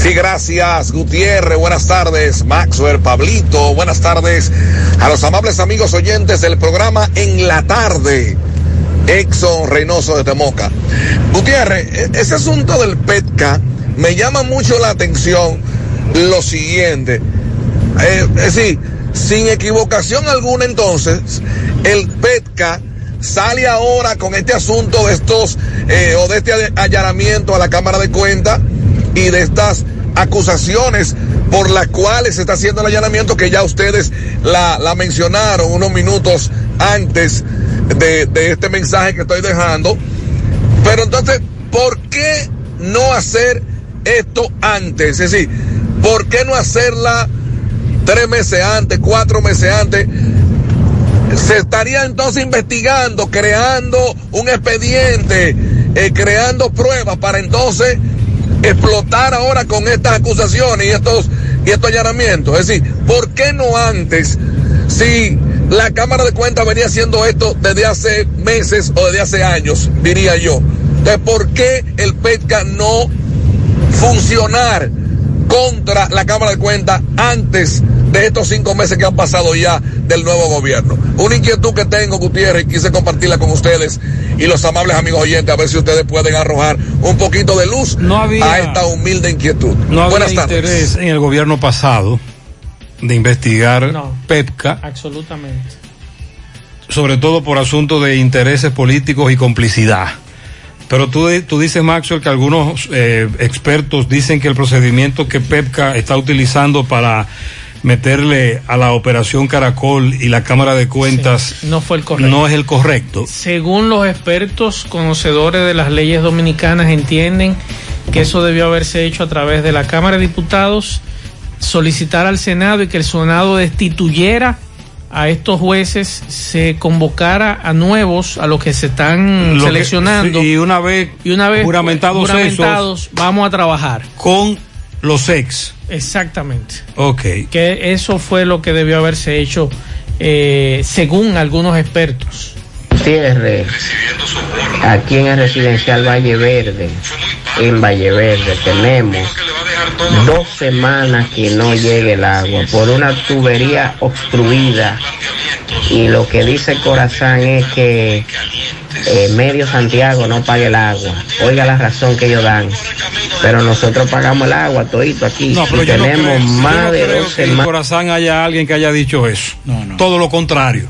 Sí, gracias, Gutiérrez. Buenas tardes, Maxwell, Pablito. Buenas tardes a los amables amigos oyentes del programa En la Tarde. Exxon Reynoso de Temoca. Gutiérrez, e- ese asunto del PETCA me llama mucho la atención lo siguiente. Eh, es decir, sin equivocación alguna entonces, el PETCA sale ahora con este asunto de estos, eh, o de este allanamiento a la Cámara de Cuentas y de estas acusaciones por las cuales se está haciendo el allanamiento que ya ustedes la, mencionaron unos minutos antes de, de este mensaje que estoy dejando. Pero entonces, ¿por qué no hacer esto antes? Es decir, ¿por qué no hacerla tres meses antes, cuatro meses antes? Se estaría entonces investigando, creando un expediente, eh, creando pruebas para entonces explotar ahora con estas acusaciones y estos, y estos allanamientos. Es decir, ¿por qué no antes si la Cámara de Cuentas venía haciendo esto desde hace meses o desde hace años, diría yo? Entonces, ¿por qué el PETCA no funcionar contra la Cámara de Cuentas antes de estos cinco meses que han pasado ya del nuevo gobierno. Una inquietud que tengo, Gutiérrez, y quise compartirla con ustedes y los amables amigos oyentes, a ver si ustedes pueden arrojar un poquito de luz había- a esta humilde inquietud. No había Buenas tardes. interés en el gobierno pasado de investigar No. PEPCA, Absolutamente. sobre todo por asuntos de intereses políticos y complicidad. Pero tú, tú dices, Maxwell, que algunos eh, expertos dicen que el procedimiento que PEPCA está utilizando para meterle a la operación Caracol y la Cámara de Cuentas No fue el correcto. no es el correcto. Según los expertos conocedores de las leyes dominicanas entienden que eso debió haberse hecho a través de la Cámara de Diputados, solicitar al Senado y que el Senado destituyera a estos jueces, se convocara a nuevos, a los que se están Lo seleccionando. y una vez, y una vez juramentados, juramentados, vamos a trabajar. con los ex. Exactamente. Ok. Que eso fue lo que debió haberse hecho eh, según algunos expertos. Gutiérrez, aquí en el residencial Valle Verde, en Valle Verde, tenemos dos semanas que no llegue el agua por una tubería obstruida. Y lo que dice Corazán es que eh, Medio Santiago no pague el agua. Oiga la razón que ellos dan. Pero nosotros pagamos el agua todito aquí. No, pero y yo no tenemos yo más no de creo dos que en semanas. Corazán haya alguien que haya dicho eso. Todo lo contrario.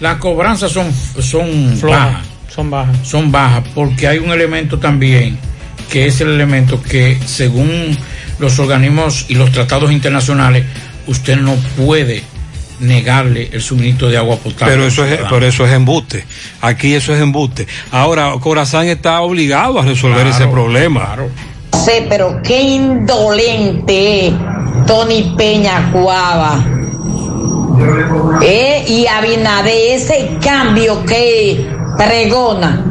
Las cobranzas son, son bajas. Son bajas. Son bajas porque hay un elemento también que es el elemento que según los organismos y los tratados internacionales usted no puede negarle el suministro de agua potable. Pero eso es, ciudadano. pero eso es embuste. Aquí eso es embuste. Ahora, Corazán está obligado a resolver ese problema. Sí, pero qué indolente es Tony Peña Cuava. Eh, y Abinader, ese cambio que pregona.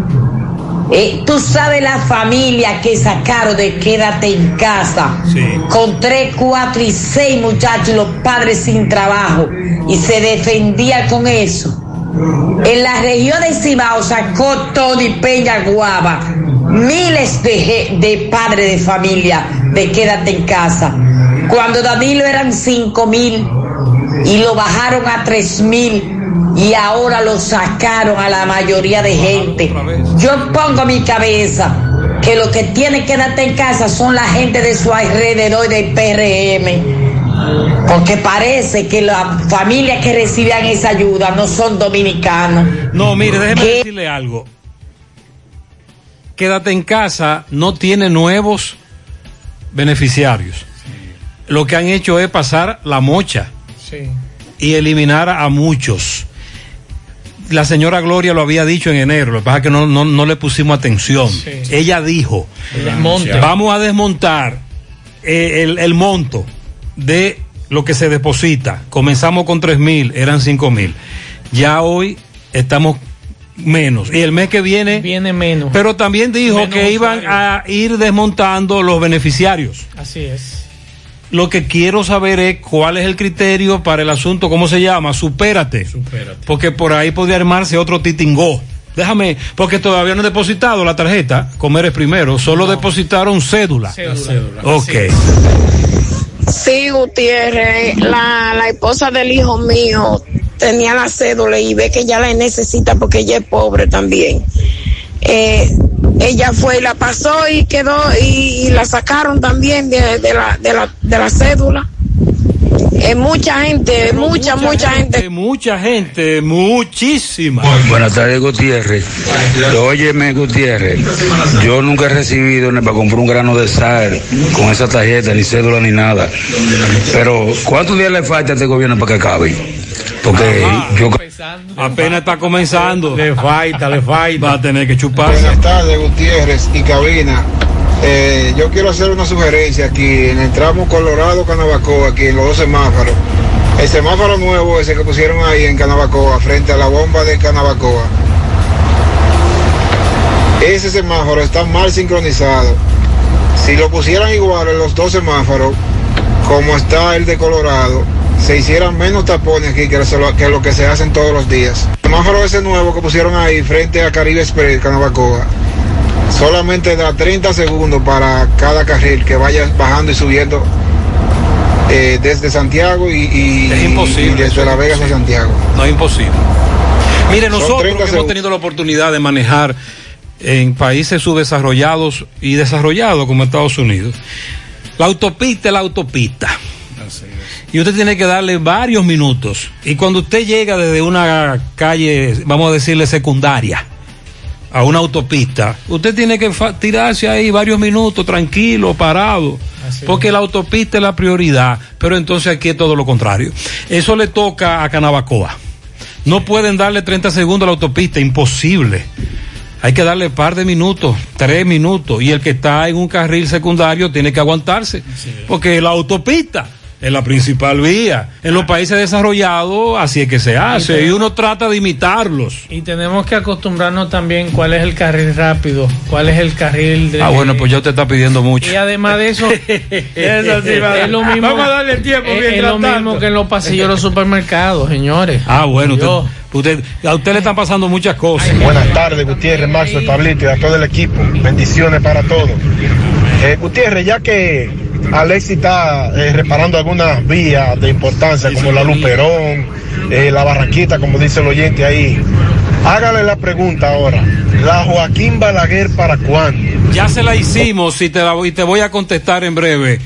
Eh, tú sabes la familia que sacaron de quédate en casa con tres, cuatro y seis muchachos y los padres sin trabajo y se defendía con eso. en la región de Cibao sacó Tony Peña Guava miles de, de padres de familia de quédate en casa. Cuando Danilo eran cinco mil y lo bajaron a tres mil y ahora lo sacaron a la mayoría de gente. Yo pongo mi cabeza que lo que tiene que quedarte en casa son la gente de su alrededor del PRM. Porque parece que las familias que recibían esa ayuda no son dominicanos. No, mire, déjeme ¿Qué? decirle algo. Quédate en casa no tiene nuevos beneficiarios. Lo que han hecho es pasar la mocha Sí. y eliminar a muchos. La señora Gloria lo había dicho en enero, lo que pasa es que no, no, no le pusimos atención. Ella dijo, desmonte. vamos a desmontar eh, el, el monto de lo que se deposita. Comenzamos con tres mil, eran cinco mil. Ya hoy estamos menos. Y el mes que viene... Viene menos. Pero también dijo Menos que iban a ir desmontando los beneficiarios. Así es. Lo que quiero saber es cuál es el criterio para el asunto, ¿cómo se llama? Supérate. Porque por ahí podría armarse otro titingó. Déjame, porque todavía no he depositado la tarjeta, comer es primero, solo depositaron cédula. Ok. Sí, Gutiérrez, la, la esposa del hijo mío tenía la cédula y ve que ya la necesita porque ella es pobre también. Eh, ella fue y la pasó y quedó y, y la sacaron también de, de la, de, la, de la cédula. Eh, mucha gente, mucha, mucha, gente. Mucha gente, muchísima. Buenas tardes, Gutiérrez. Óyeme, Gutiérrez. Yo nunca he recibido ni para comprar un grano de sal con esa tarjeta, ni cédula, ni nada. Pero, ¿cuántos días le falta a este gobierno para que acabe? Porque yo. Apenas está comenzando. Le falta, le falta. Va a tener que chupar. Buenas tardes, Gutiérrez y Cabina. Eh, yo quiero hacer una sugerencia aquí en el tramo Colorado Canabacoa, aquí en los dos semáforos. El semáforo nuevo ese que pusieron ahí en Canabacoa, frente a la bomba de Canabacoa. Ese semáforo está mal sincronizado. Si lo pusieran igual en los dos semáforos, como está el de Colorado, se hicieran menos tapones aquí que lo que, lo que se hacen todos los días. El semáforo ese nuevo que pusieron ahí frente a Caribe Express, Canabacoa, solamente da 30 segundos para cada carril que vaya bajando y subiendo eh, desde Santiago y, y- Es imposible, y desde La es Vega hacia. Santiago. No es imposible. Mire, nosotros 30 que hemos tenido la oportunidad de manejar en países subdesarrollados y desarrollados como Estados Unidos, la autopista es la autopista. Y usted tiene que darle varios minutos. Y cuando usted llega desde una calle, vamos a decirle secundaria, a una autopista, usted tiene que tirarse ahí varios minutos tranquilo, parado, porque la autopista es la prioridad, pero entonces aquí es todo lo contrario. Eso le toca a Canabacoa. No pueden darle 30 segundos a la autopista, imposible. Hay que darle par de minutos, tres minutos, y el que está en un carril secundario tiene que aguantarse, porque la autopista es la principal vía. En los países desarrollados así es que se hace, y uno trata de imitarlos. Y tenemos que acostumbrarnos también cuál es el carril rápido, cuál es el carril de... Ah, bueno, pues ya usted está pidiendo mucho. Y además de eso, sí es lo mismo, Vamos a darle tiempo es, mientras es lo tanto. mismo que en los pasillos de los supermercados, señores. Ah, bueno, usted- a usted le están pasando muchas cosas. Buenas tardes, Gutiérrez, Marzo, Pablito y a todo el equipo. Bendiciones para todos. Eh, Gutiérrez, ya que Alexi está eh, reparando algunas vías de importancia, como la Luperón, eh, la Barranquita, como dice el oyente ahí, hágale la pregunta ahora. ¿La Joaquín Balaguer para cuándo? Ya se la hicimos y te, la y te voy a contestar en breve.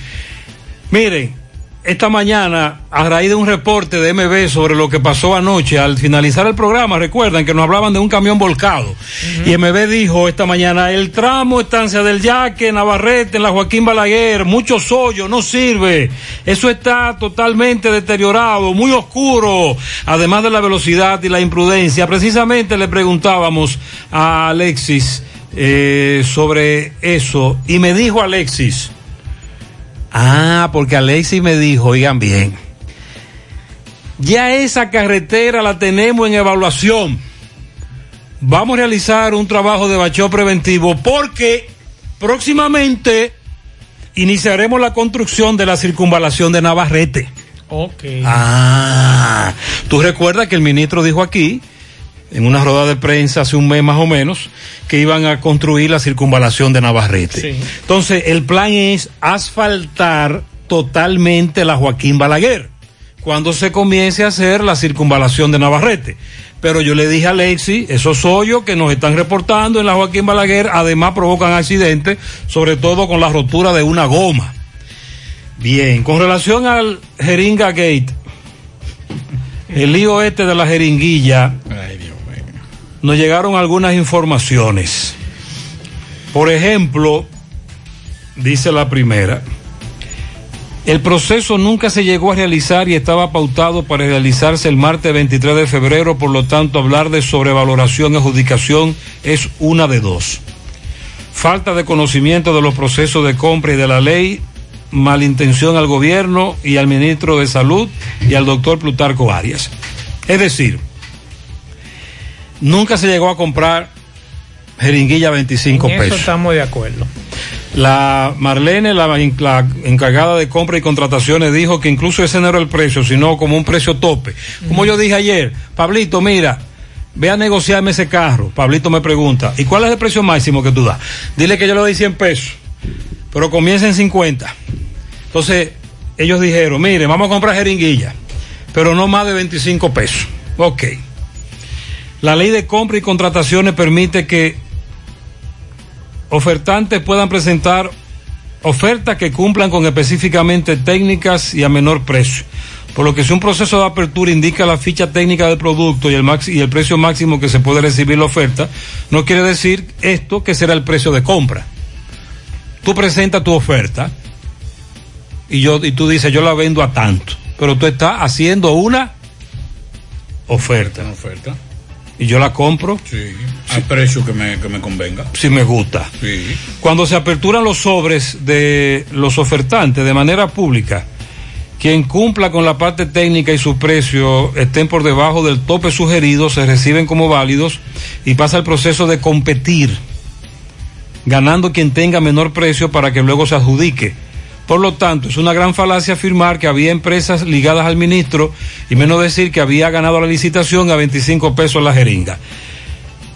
Miren, esta mañana, a raíz de un reporte de MB sobre lo que pasó anoche, al finalizar el programa, recuerdan que nos hablaban de un camión volcado. Y MB dijo esta mañana, el tramo Estancia del Yaque, Navarrete, en la Joaquín Balaguer, muchos hoyos, no sirve. Eso está totalmente deteriorado, muy oscuro, además de la velocidad y la imprudencia. Precisamente le preguntábamos a Alexis eh, sobre eso y me dijo Alexis, Ah, porque Alexis me dijo, oigan bien, ya esa carretera la tenemos en evaluación. Vamos a realizar un trabajo de bacheo preventivo porque próximamente iniciaremos la construcción de la circunvalación de Navarrete. Ok. Ah, tú recuerdas que el ministro dijo aquí en una rueda de prensa hace un mes más o menos, que iban a construir la circunvalación de Navarrete. Entonces, el plan es asfaltar totalmente la Joaquín Balaguer cuando se comience a hacer la circunvalación de Navarrete. Pero yo le dije a Alexi, esos hoyos que nos están reportando en la Joaquín Balaguer, además provocan accidentes, sobre todo con la rotura de una goma. Bien, con relación al Jeringa Gate, el lío este de la jeringuilla, nos llegaron algunas informaciones. Por ejemplo, dice la primera, el proceso nunca se llegó a realizar y estaba pautado para realizarse el martes 23 de febrero, por lo tanto hablar de sobrevaloración y adjudicación es una de dos. Falta de conocimiento de los procesos de compra y de la ley, malintención al gobierno y al ministro de Salud y al doctor Plutarco Arias. Es decir, nunca se llegó a comprar jeringuilla a 25 En eso pesos. estamos de acuerdo. La Marlene, la, la encargada de compra y contrataciones, dijo que incluso ese no era el precio, sino como un precio tope. Como yo dije ayer, Pablito, mira, ve a negociarme ese carro. Pablito me pregunta, ¿y cuál es el precio máximo que tú das? Dile que yo le doy 100 pesos, pero comienza en 50. Entonces, ellos dijeron, mire, vamos a comprar jeringuilla, pero no más de 25 pesos. Ok. La ley de compra y contrataciones permite que ofertantes puedan presentar ofertas que cumplan con específicamente técnicas y a menor precio. Por lo que si un proceso de apertura indica la ficha técnica del producto y el, y el precio máximo que se puede recibir la oferta, no quiere decir esto que será el precio de compra. Tú presentas tu oferta y, yo, y tú dices, yo la vendo a tanto, pero tú estás haciendo. Una oferta. Y yo la compro Sí. Al precio que me, que me convenga. si me gusta. Sí. Cuando se aperturan los sobres de los ofertantes de manera pública, quien cumpla con la parte técnica y sus precios estén por debajo del tope sugerido, se reciben como válidos y pasa el proceso de competir, ganando quien tenga menor precio para que luego se adjudique. Por lo tanto, es una gran falacia afirmar que había empresas ligadas al ministro y menos decir que había ganado la licitación a 25 pesos la jeringa.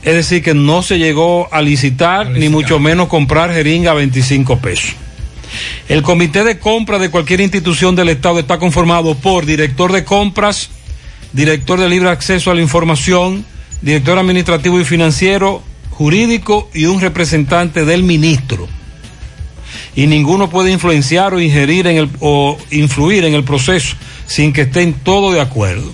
Es decir, que no se llegó a licitar, ni mucho menos comprar jeringa a 25 pesos. El comité de compra de cualquier institución del Estado está conformado por director de compras, director de libre acceso a la información, director administrativo y financiero, jurídico y un representante del ministro. Y ninguno puede influenciar o ingerir en el, o influir en el proceso sin que estén todos de acuerdo.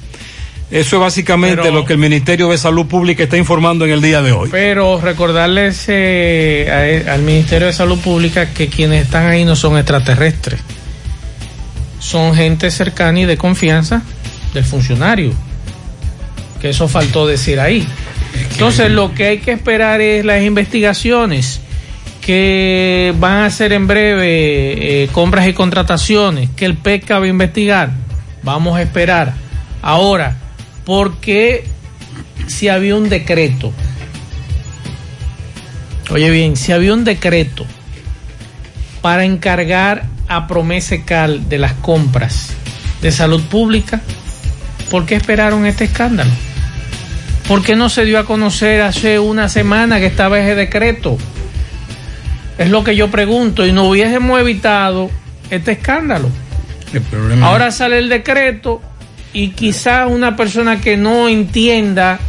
Eso es básicamente Pero- lo que el Ministerio de Salud Pública está informando en el día de hoy. Pero recordarles eh, a- al Ministerio de Salud Pública que quienes están ahí no son extraterrestres. Son gente cercana y de confianza del funcionario. Que eso faltó decir ahí. Entonces lo que hay que esperar es las investigaciones que van a hacer en breve eh, compras y contrataciones, que el PECA va a investigar. Vamos a esperar. Ahora, ¿por qué si había un decreto? Oye bien, si había un decreto para encargar a Promesecal de las compras de salud pública, ¿por qué esperaron este escándalo? ¿Por qué no se dio a conocer hace una semana que estaba ese decreto? Es lo que yo pregunto y no hubiésemos evitado este escándalo. El problema Ahora sale el decreto y quizás una persona que no entienda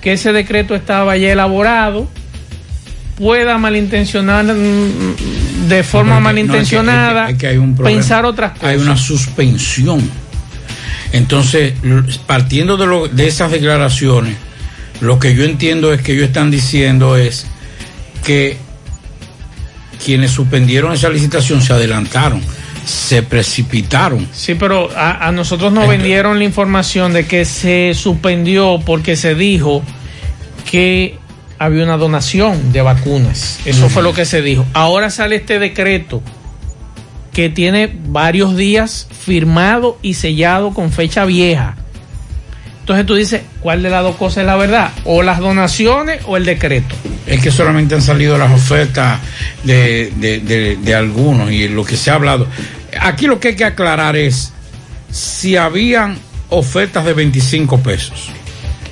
que ese decreto estaba ya elaborado pueda malintencionar mm, de forma no, es que- malintencionada es que- hay un pensar otras cosas. Hay una suspensión. Entonces, partiendo de, lo- de esas declaraciones, lo que yo entiendo es que ellos están diciendo es que quienes suspendieron esa licitación se adelantaron, se precipitaron. Sí, pero a, a nosotros nos Entonces- vendieron la información de que se suspendió porque se dijo que había una donación de vacunas. Eso fue lo que se dijo. Ahora sale este decreto que tiene varios días firmado y sellado con fecha vieja. Entonces tú dices, ¿cuál de las dos cosas es la verdad? ¿O las donaciones o el decreto? Es que solamente han salido las ofertas de, de- de- de algunos y lo que se ha hablado. Aquí lo que hay que aclarar es si habían ofertas de 25 pesos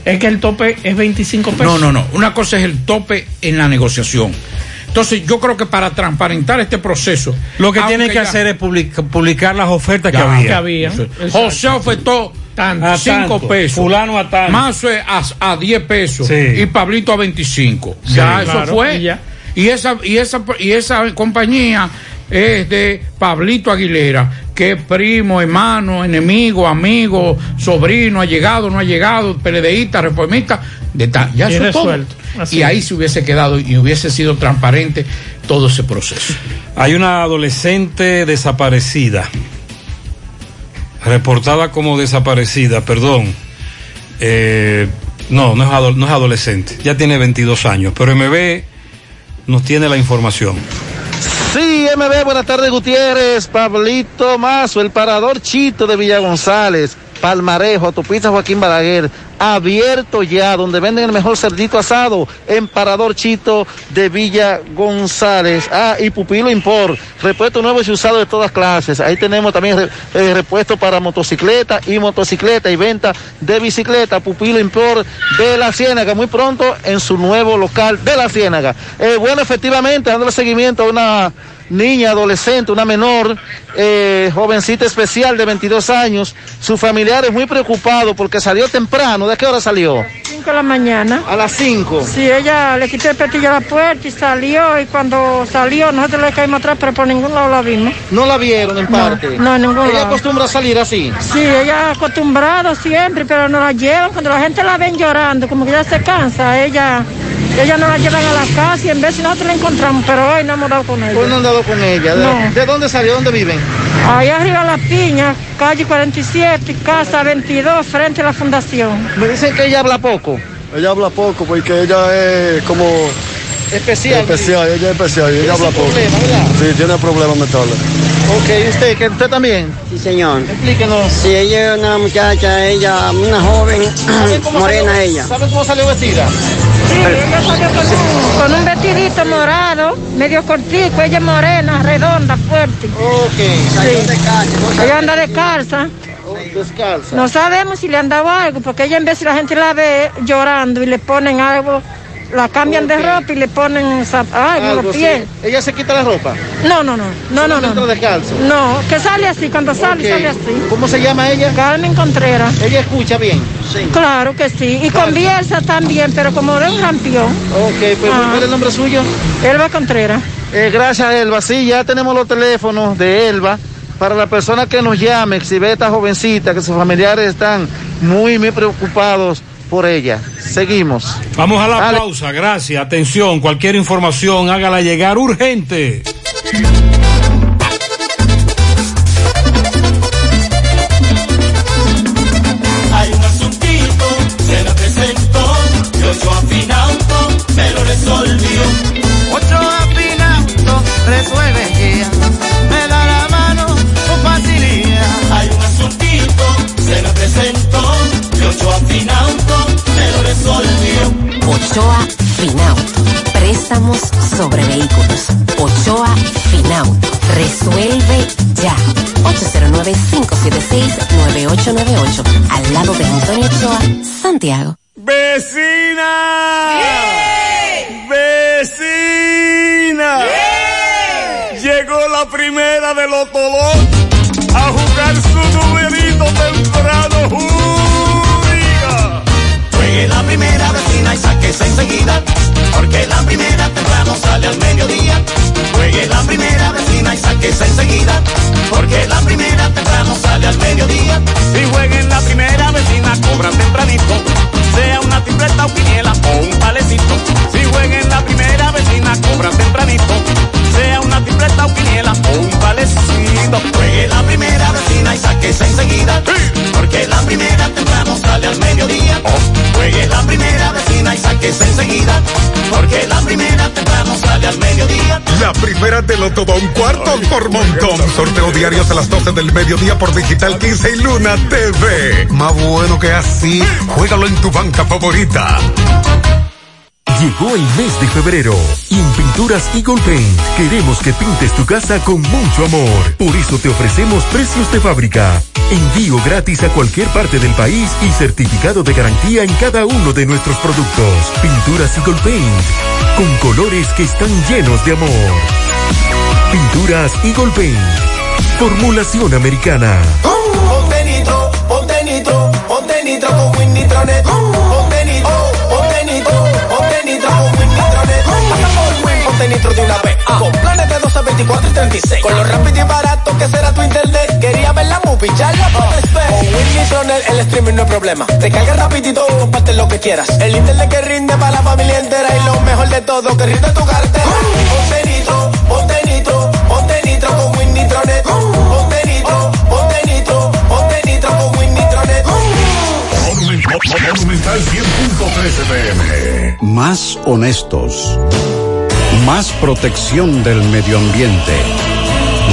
Es que el tope es 25 pesos. No, no, no. Una cosa es el tope en la negociación. Entonces, yo creo que para transparentar este proceso. Lo que tienen que ya- hacer es public- publicar las ofertas que había. que había. José ofertó A 5 tanto. pesos. Fulano a tanto. Mazo a, a 10 pesos. Sí. Y Pablito a 25. Sí. ya, eso fue. y ya. Y esa, y, esa, y esa compañía es de Pablito Aguilera, que es primo, hermano, enemigo, amigo, sobrino, ha llegado, no ha llegado, peledeísta, reformista, de ta- ya Y eso es todo. Y ahí se hubiese quedado y hubiese sido transparente todo ese proceso. Hay una adolescente desaparecida, reportada como desaparecida, perdón. Eh, no, no es, no es adolescente, ya tiene 22 años, pero MB nos tiene la información. Sí, MB, buenas tardes Gutiérrez, Pablito Mazo, el parador Chito de Villa González, Palmarejo, Autopista Joaquín Balaguer, abierto ya, donde venden el mejor cerdito asado, en Parador Chito de Villa González. Ah, y Pupilo Import, repuesto nuevo y usado de todas clases. Ahí tenemos también eh, repuesto para motocicleta y motocicleta y venta de bicicleta. Pupilo Import de la Ciénaga, muy pronto en su nuevo local de la Ciénaga. Eh, bueno, efectivamente, dándole seguimiento a una niña, adolescente, una menor, eh, jovencita especial de 22 años. Sus familiares muy preocupados porque salió temprano. ¿De qué hora salió? 5 de la mañana. A las 5. Sí, ella le quitó el petillo a la puerta y salió. Y cuando salió, nosotros le caímos atrás, pero por ningún lado la vimos. ¿No la vieron en No, parte? no, en ningún ¿Ella lado. acostumbra a salir así? Sí, ella acostumbrado siempre, pero no la llevan. Cuando la gente la ven llorando, como que ya se cansa, ella, ella no la llevan a la casa y en vez si nosotros la encontramos, pero hoy no hemos dado con ella. Hoy no han dado con ella. ¿De, No. ¿de dónde salió? ¿Dónde viven? Ahí arriba la piña, calle 47, casa 22, frente a la fundación. Me dicen que ella habla poco. Ella habla poco porque ella es como Especial. especial, ella es especial, ella habla poco. Sí, tiene problemas mentales. Ok, ¿y usted? ¿Que ¿Usted también? Sí, señor. Explíquenos. Sí, ella es una muchacha, ella, una joven, ¿Saben cómo morena salió- ella. ¿Saben cómo salió vestida? Sí, ella salió con un, vestidito morado, medio cortico, ella morena, redonda, fuerte. Ok. Salió de calle, no Ella anda descalza. Descalza. No sabemos si le han dado algo, porque ella en vez si la gente la ve llorando y le ponen algo, la cambian de ropa y le ponen zap- Algo los pies. ¿Ella se quita la ropa? No, no, no, no, no, Entra no. descalzo. No, que sale así, cuando sale, sale así. ¿Cómo se llama ella? Carmen Contreras. ¿Ella escucha bien? Sí. Claro que sí. Y conversa también, pero como de un rampión. Ok, pues Ah. ¿cuál es el nombre suyo? Elba Contreras. Eh, gracias, Elba. Sí, ya tenemos los teléfonos de Elba. Para la persona que nos llame, si ve a esta jovencita, que sus familiares están muy, muy preocupados por ella. Seguimos. Vamos a la Dale. pausa, gracias. Atención, cualquier información, hágala llegar urgente. Ochoa Finauto. Préstamos sobre vehículos. Ochoa Finauto. Resuelve ya. 809-576-9898. Al lado de Antonio Ochoa, Santiago. ¡Vecina! ¡Vecina! Llegó la primera de los Tolón y sáquese enseguida, porque la primera temprano sale al mediodía. Juegue la primera vecina y sáquese enseguida, porque la primera temprano sale al mediodía. Si jueguen la primera vecina, cobran tempranito, sea una tripleta o quiniela o un palecito. Si jueguen la primera vecina, cobran tempranito, sea una tripleta o quiniela o un palecito. Juegue la primera vecina y sáquese enseguida, porque la primera temprano sale al mediodía. Juegue la primera vecina y sáquese enseguida, porque la primera temprano sale al mediodía. La primera te lo todo un cuarto por montón. Sorteo diarios a las 12 del mediodía por Digital 15 y Luna TV. Más bueno que así, juégalo en tu banca favorita. Llegó el mes de febrero y en Pinturas Eagle Paint queremos que pintes tu casa con mucho amor. Por eso te ofrecemos precios de fábrica, envío gratis a cualquier parte del país y certificado de garantía en cada uno de nuestros productos. Pinturas Eagle Paint, con colores que están llenos de amor. Pinturas Eagle Paint, formulación americana. Ponte nitro, ponte nitro, ponte nitro con Win Nitronet. De una vez. Con planes de 12, 24 y 36. Con lo rápido y barato que será tu internet. Quería ver la movie, ya la puedes ver. Con el streaming no es problema. Te carga rapidito y comparte lo que quieras. El internet que rinde para la familia entera. Y lo mejor de todo, que rinde tu cartera. Ponte nitro, ponte nitro, ponte nitro con Win Nitronet. Ponte nitro, ponte nitro, ponte nitro con Win Nitronet. Monumental 100.13 pm. Más honestos. Más protección del medio ambiente.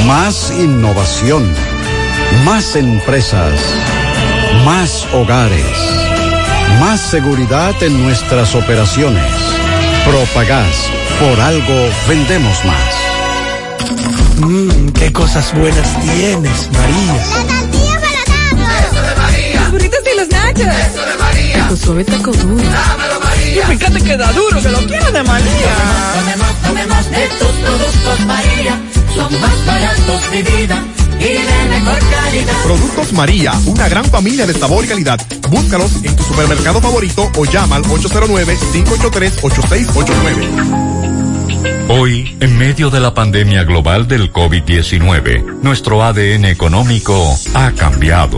Más innovación. Más empresas. Más hogares. Más seguridad en nuestras operaciones. Propagás. Por algo vendemos más. Mmm, qué cosas buenas tienes, María. La tortilla para Eso de María. Los burritos y los nachos. Eso de María. Taco suave, taco duro. Dámelo. Y fíjate que da duro, que lo quiero de María. Tomemos, tomemos de tus productos, María. Son más baratos de vida. Y de mejor calidad. Productos María, una gran familia de sabor y calidad. Búscalos en tu supermercado favorito o llama al 809-583-8689. Hoy, en medio de la pandemia global del COVID-19, nuestro ADN económico ha cambiado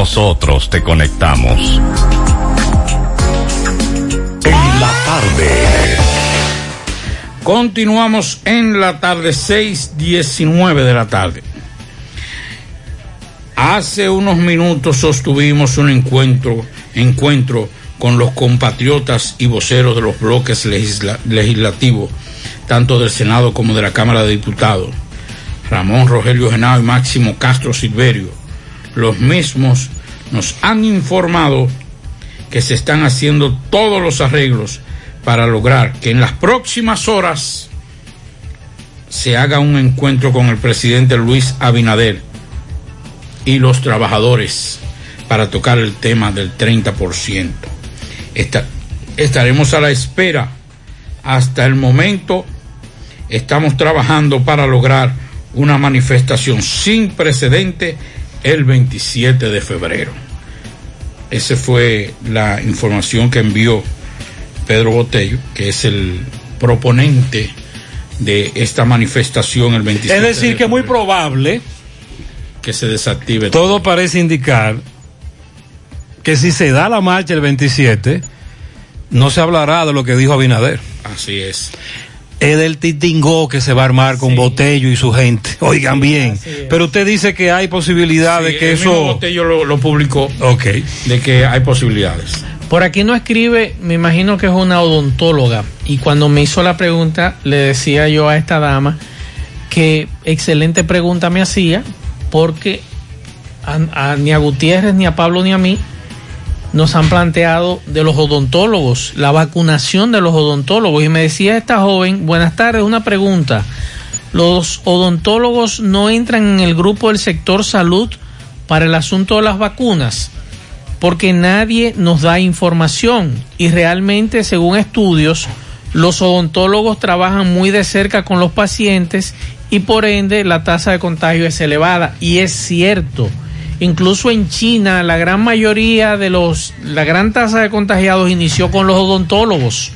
nosotros te conectamos. En la tarde. Continuamos en la tarde, 6:19 de la tarde. Hace unos minutos sostuvimos un encuentro, encuentro con los compatriotas y voceros de los bloques legisla- legislativos, tanto del Senado como de la Cámara de Diputados, Ramón Rogelio Genao y Máximo Castro Silverio. Los mismos nos han informado que se están haciendo todos los arreglos para lograr que en las próximas horas se haga un encuentro con el presidente Luis Abinader y los trabajadores para tocar el tema del 30%. Esta- estaremos a la espera. Hasta el momento estamos trabajando para lograr una manifestación sin precedente el 27 de febrero. Esa fue la información que envió Pedro Botello, que es el proponente de esta manifestación el 27 Es decir, de que es muy probable que se desactive todo parece indicar que si se da la marcha el 27, no se hablará de lo que dijo Abinader. Así es. Es del titingó que se va a armar con Botello y su gente. Oigan bien. Pero usted dice que hay posibilidad de Sí, que el mismo eso. Botello lo, lo publicó. Ok. De que hay posibilidades. Por aquí no escribe, me imagino que es una odontóloga. Y cuando me hizo la pregunta, le decía yo a esta dama que excelente pregunta me hacía, porque a, a- ni a Gutiérrez, ni a Pablo, ni a mí nos han planteado de los odontólogos, la vacunación de los odontólogos. Y me decía esta joven, buenas tardes, una pregunta. ¿Los odontólogos no entran en el grupo del sector salud para el asunto de las vacunas? Porque nadie nos da información y realmente, según estudios, los odontólogos trabajan muy de cerca con los pacientes y por ende la tasa de contagio es elevada. Y es cierto. Incluso en China, la gran mayoría de los, la gran tasa de contagiados inició con los odontólogos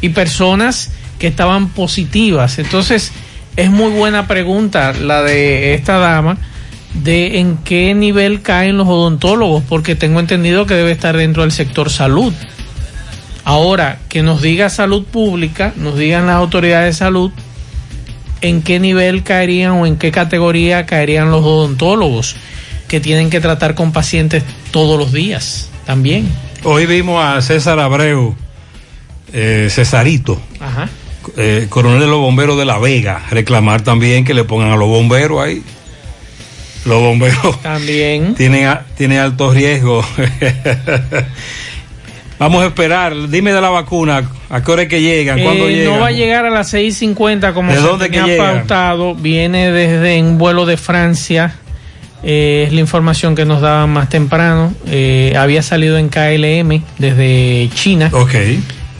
y personas que estaban positivas. Entonces, es muy buena pregunta la de esta dama de en qué nivel caen los odontólogos, porque tengo entendido que debe estar dentro del sector salud. Ahora, que nos diga salud pública, nos digan las autoridades de salud, en qué nivel caerían o en qué categoría caerían los odontólogos que tienen que tratar con pacientes todos los días también. Hoy vimos a César Abreu, eh, Cesarito, Ajá. eh, coronel de los bomberos de La Vega, reclamar también que le pongan a los bomberos ahí. Los bomberos También. tienen, tienen alto riesgo. Vamos a esperar. Dime de la vacuna. ¿A qué hora es que llegan? ¿Cuándo Eh, llegan? no va a llegar a las 6.50 como ¿De se dónde tenía pautado. Viene desde un vuelo de Francia. Eh, es la información que nos daban más temprano. Eh, había salido en KLM desde China. Ok.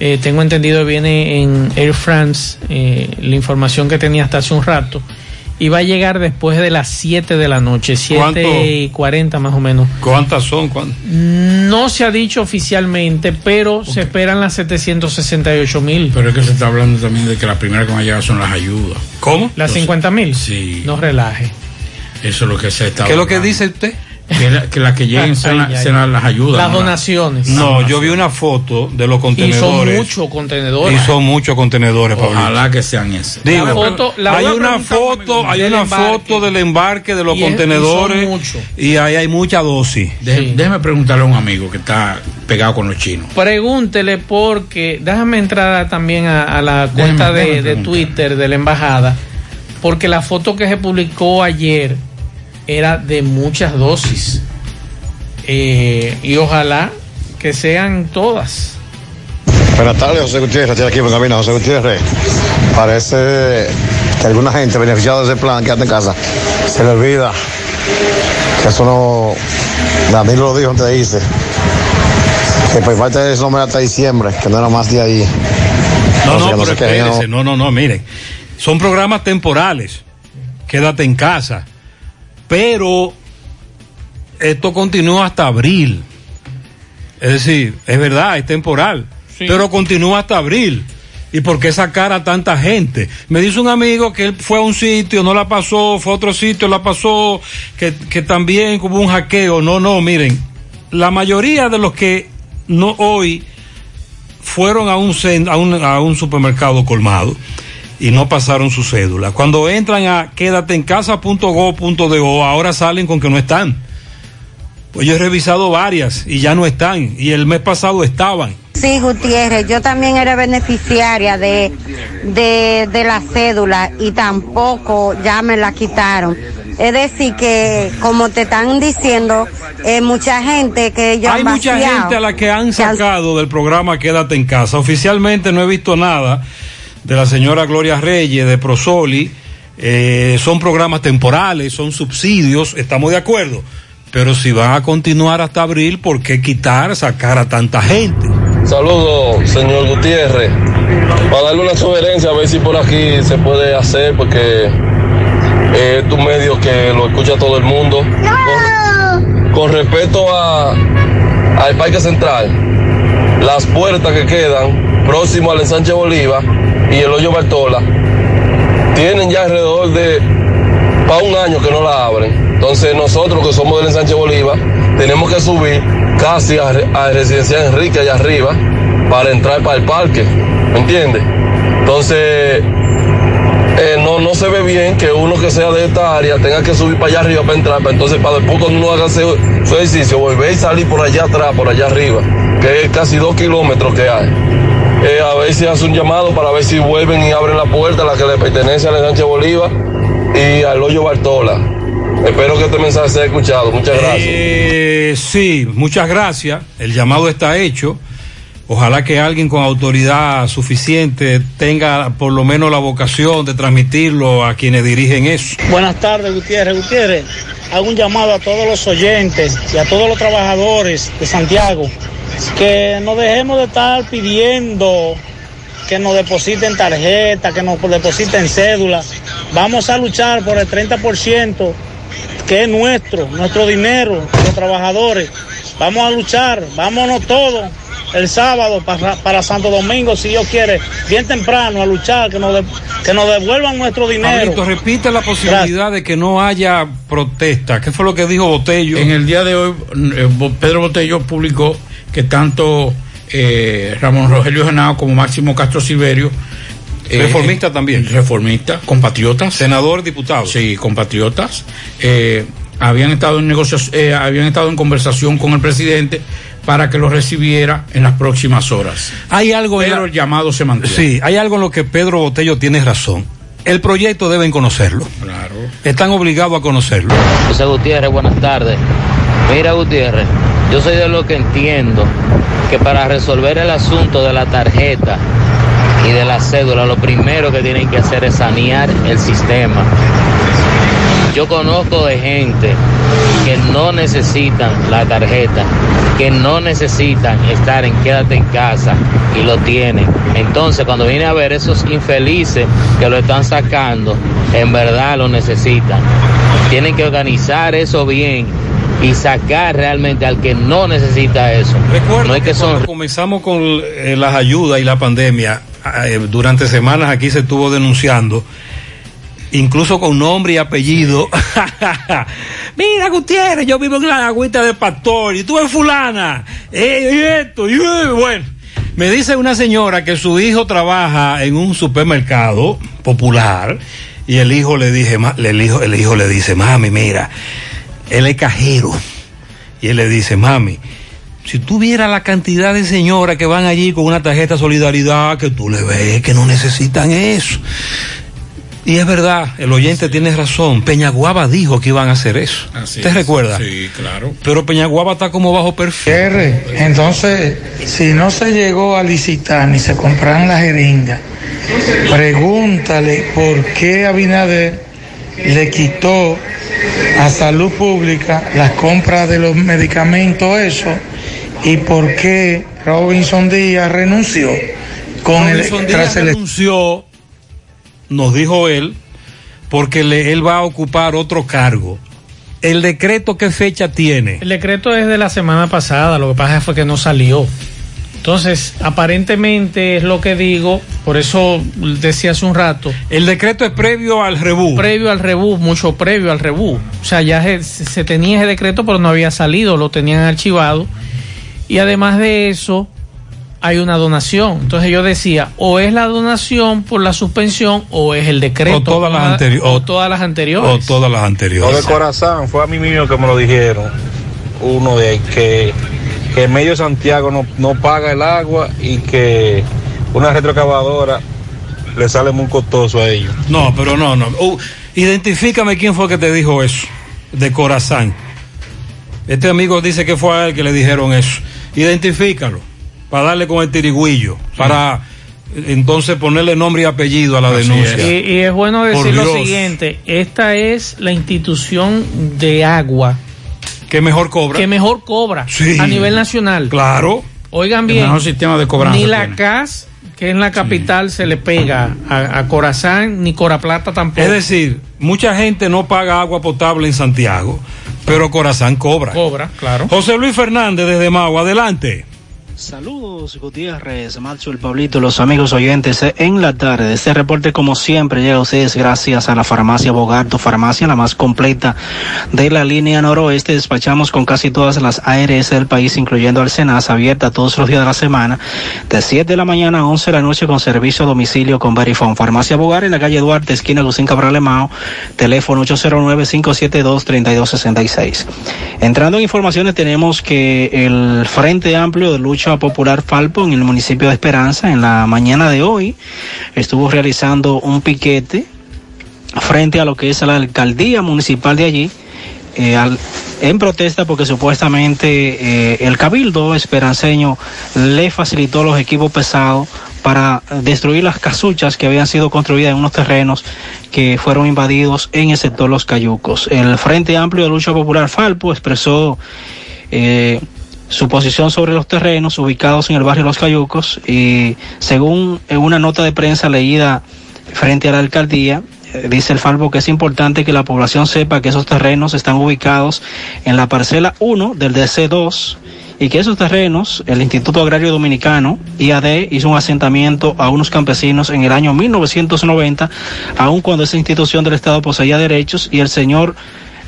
Eh, tengo entendido viene en Air France, eh, la información que tenía hasta hace un rato. Y va a llegar después de las 7 de la noche, 7 ¿Cuánto? y 40 más o menos. ¿Cuántas son? ¿Cuántas? No se ha dicho oficialmente, pero se esperan las 768 mil. Pero es que se está hablando también de que las primeras que van a llegar son las ayudas. ¿Cómo? ¿Las 50 mil? Sí. No relaje. Eso es lo que se está ¿Qué es lo que dice usted? Que, la- que las que lleguen ay. las ayudas. Las donaciones. No, yo vi una foto de los Y son contenedores. muchos contenedores. Y son muchos contenedores, Pablito. Ojalá que sean esas. Digo, La foto- la hay una foto, hay del una embarque. foto del embarque de los Y es- y son contenedores y ahí hay mucha dosis. Deje- Déjeme preguntarle a un amigo que está pegado con los chinos. Pregúntele porque, déjame entrar también a, a la cuenta Déjeme- de, de. Twitter de la embajada, porque la foto que se publicó ayer era de muchas dosis. Eh, y ojalá que sean todas. Buenas tardes, José Gutiérrez, estoy aquí en cabina, José Gutiérrez. Parece que alguna gente beneficiada de ese plan, quédate en casa, se le olvida que eso no, Danilo lo dijo antes de irse, que por parte de eso no era hasta diciembre, que no era más de ahí. No, O sea, no, que pero espérese, no, no, no, miren. Son programas temporales. Quédate en casa. Pero esto continúa hasta abril. Es decir, es verdad, es temporal. Pero continúa hasta abril. ¿Y por qué sacar a tanta gente? Me dice un amigo que él fue a un sitio, no la pasó, fue a otro sitio, la pasó, que, que también hubo un hackeo. No, no, miren, la mayoría de los que no hoy fueron a un, a un, a un supermercado colmado y no pasaron su cédula. Cuando entran a quédate en casa.go.do, ahora salen con que no están. Pues yo he revisado varias y ya no están. Y el mes pasado estaban. Sí, Gutiérrez, yo también era beneficiaria de, de, de la cédula y tampoco ya me la quitaron. Es decir, que como te están diciendo, eh, mucha gente que ellos Hay mucha gente a la que han sacado del programa Quédate en casa. Oficialmente no he visto nada de la señora Gloria Reyes, de Prosoli. Eh, son programas temporales, son subsidios, estamos de acuerdo. Pero si van a continuar hasta abril, ¿por qué quitar, sacar a tanta gente? Saludos, señor Gutiérrez. Para darle una sugerencia, a ver si por aquí se puede hacer, porque es tu medio que lo escucha todo el mundo. Con, con respecto a, al Parque Central, las puertas que quedan próximo al ensanche Bolívar y el hoyo Bartola, tienen ya alrededor de para un año que no la abren. Entonces nosotros que somos del ensanche Bolívar, tenemos que subir casi a, a Residencial Enrique allá arriba para entrar para el parque. ¿Me entiendes? Entonces, eh, no, no se ve bien que uno que sea de esta área tenga que subir para allá arriba para entrar. para entonces, para después cuando uno haga su, su ejercicio, volver y salir por allá atrás, por allá arriba, que es casi dos kilómetros que hay. Eh, a ver si hace un llamado para ver si vuelven y abren la puerta a la que le pertenece al ensanche Bolívar y al hoyo Bartola. Espero que este mensaje sea escuchado. Muchas gracias. Eh, sí, muchas gracias. El llamado está hecho. Ojalá que alguien con autoridad suficiente tenga por lo menos la vocación de transmitirlo a quienes dirigen eso. Buenas tardes, Gutiérrez. Gutiérrez, hago un llamado a todos los oyentes y a todos los trabajadores de Santiago que no dejemos de estar pidiendo que nos depositen tarjeta, que nos depositen cédula. Vamos a luchar por el 30% que es nuestro, nuestro dinero, los trabajadores. Vamos a luchar, vámonos todos el sábado para, para Santo Domingo, si Dios quiere, bien temprano a luchar, que nos, de- que nos devuelvan nuestro dinero. Pablito, repite la posibilidad de que no haya protesta. ¿Qué fue lo que dijo Botello? En el día de hoy, eh, Pedro Botello publicó que tanto eh, Ramón Rogelio Genao como Máximo Castro Silverio. eh, Reformista también. Reformista, compatriotas. Senador, diputado. Sí, compatriotas. Eh, habían estado en negociación, eh, habían estado en conversación con el presidente para que lo recibiera en las próximas horas. Hay algo en Pero la- el llamado se mantiene. Sí, hay algo en lo que Pedro Botello tiene razón. El proyecto deben conocerlo. Claro. Están obligados a conocerlo. José Gutiérrez, buenas tardes. Mira Gutiérrez, yo soy de lo que entiendo que para resolver el asunto de la tarjeta y de la cédula, lo primero que tienen que hacer es sanear el sistema. Yo conozco de gente que no necesitan la tarjeta, que no necesitan estar en quédate en casa y lo tienen. Entonces, cuando viene a ver esos infelices que lo están sacando, en verdad lo necesitan. Tienen que organizar eso bien y sacar realmente al que no necesita eso. Recuerdo no es que son Cuando comenzamos con eh, las ayudas y la pandemia, eh, durante semanas aquí se estuvo denunciando, incluso con nombre y apellido. Mira, Gutiérrez, yo vivo en la agüita de Pastor y tú eres fulana. Eh, y esto, y bueno. Me dice una señora que su hijo trabaja en un supermercado popular y el hijo le dije, el hijo, el hijo le dice, mami, mira, él es cajero. Y él le dice, mami, si tú vieras la cantidad de señoras que van allí con una tarjeta solidaridad, que tú le ves que no necesitan eso. Y es verdad, el oyente tiene razón. Peñaguaba dijo que iban a hacer eso. Así ¿Te es. recuerda? Sí, claro. Pero Peñaguaba está como bajo perfil. R, entonces, si no se llegó a licitar ni se compraron las jeringas, pregúntale por qué Abinader le quitó a salud pública las compras de los medicamentos, eso, y por qué Robinson Díaz renunció con Robinson el, Díaz el renunció, nos dijo él, porque le- él va a ocupar otro cargo. ¿El decreto qué fecha tiene? El decreto es de la semana pasada, lo que pasa fue que no salió. Entonces, aparentemente es lo que digo, por eso decía hace un rato. El decreto es previo al rebú. Previo al rebú, mucho previo al rebú. O sea, ya se, se tenía ese decreto, pero no había salido, lo tenían archivado. Y además de eso, hay una donación. Entonces yo decía, o es la donación por la suspensión o es el decreto. O todas las Una- anteri- o todas las anteriores. O todas las Lo de anteriores. corazón fue a mí mismo que me lo dijeron. Uno de que, que medio Santiago no, no paga el agua y que una retrocavadora le sale muy costoso a ellos. No, pero no, no. Uh, identifícame quién fue que te dijo eso, de Corazán. Este amigo dice que fue a él que le dijeron eso. Identifícalo, para darle con el tirigüillo, para eh, entonces ponerle nombre y apellido a la denuncia. Y, y es bueno decir lo siguiente, esta es la institución de agua que mejor cobra. que mejor cobra Sí. a nivel nacional. Claro. Oigan El bien, mejor sistema de cobranza ni la tiene. CAS, que es la capital, se le pega a, a Corazán, ni Coraplata tampoco. Es decir, mucha gente no paga agua potable en Santiago, pero Corazán cobra. Cobra, claro. José Luis Fernández desde Mau, adelante. Saludos Gutiérrez, Macho, el Pablito, los amigos oyentes eh, en la tarde. Este reporte como siempre llega a ustedes gracias a la farmacia Bogarto, farmacia la más completa de la línea noroeste. Despachamos con casi todas las ARS del país, incluyendo al Senas, abierta todos los días de la semana, de 7 de la mañana a 11 de la noche con servicio a domicilio con Verifone. Farmacia Bogar en la calle Duarte, esquina Lucín Cabral Mao, teléfono 809-572-3266. Entrando en informaciones, tenemos que el Frente Amplio de Lucha Popular Falpo en el municipio de Esperanza, en la mañana de hoy, estuvo realizando un piquete frente a lo que es la alcaldía municipal de allí, eh, en protesta porque supuestamente eh, el cabildo esperanceño le facilitó los equipos pesados para destruir las casuchas que habían sido construidas en unos terrenos que fueron invadidos en el sector Los Cayucos. El Frente Amplio de Lucha Popular Falpo expresó eh, su posición sobre los terrenos ubicados en el barrio Los Cayucos y según una nota de prensa leída frente a la alcaldía, eh, dice el Falpo que es importante que la población sepa que esos terrenos están ubicados en la parcela 1 del DC2 y que esos terrenos, el Instituto Agrario Dominicano, IAD, hizo un asentamiento a unos campesinos en el año 1990, aun cuando esa institución del Estado poseía derechos y el señor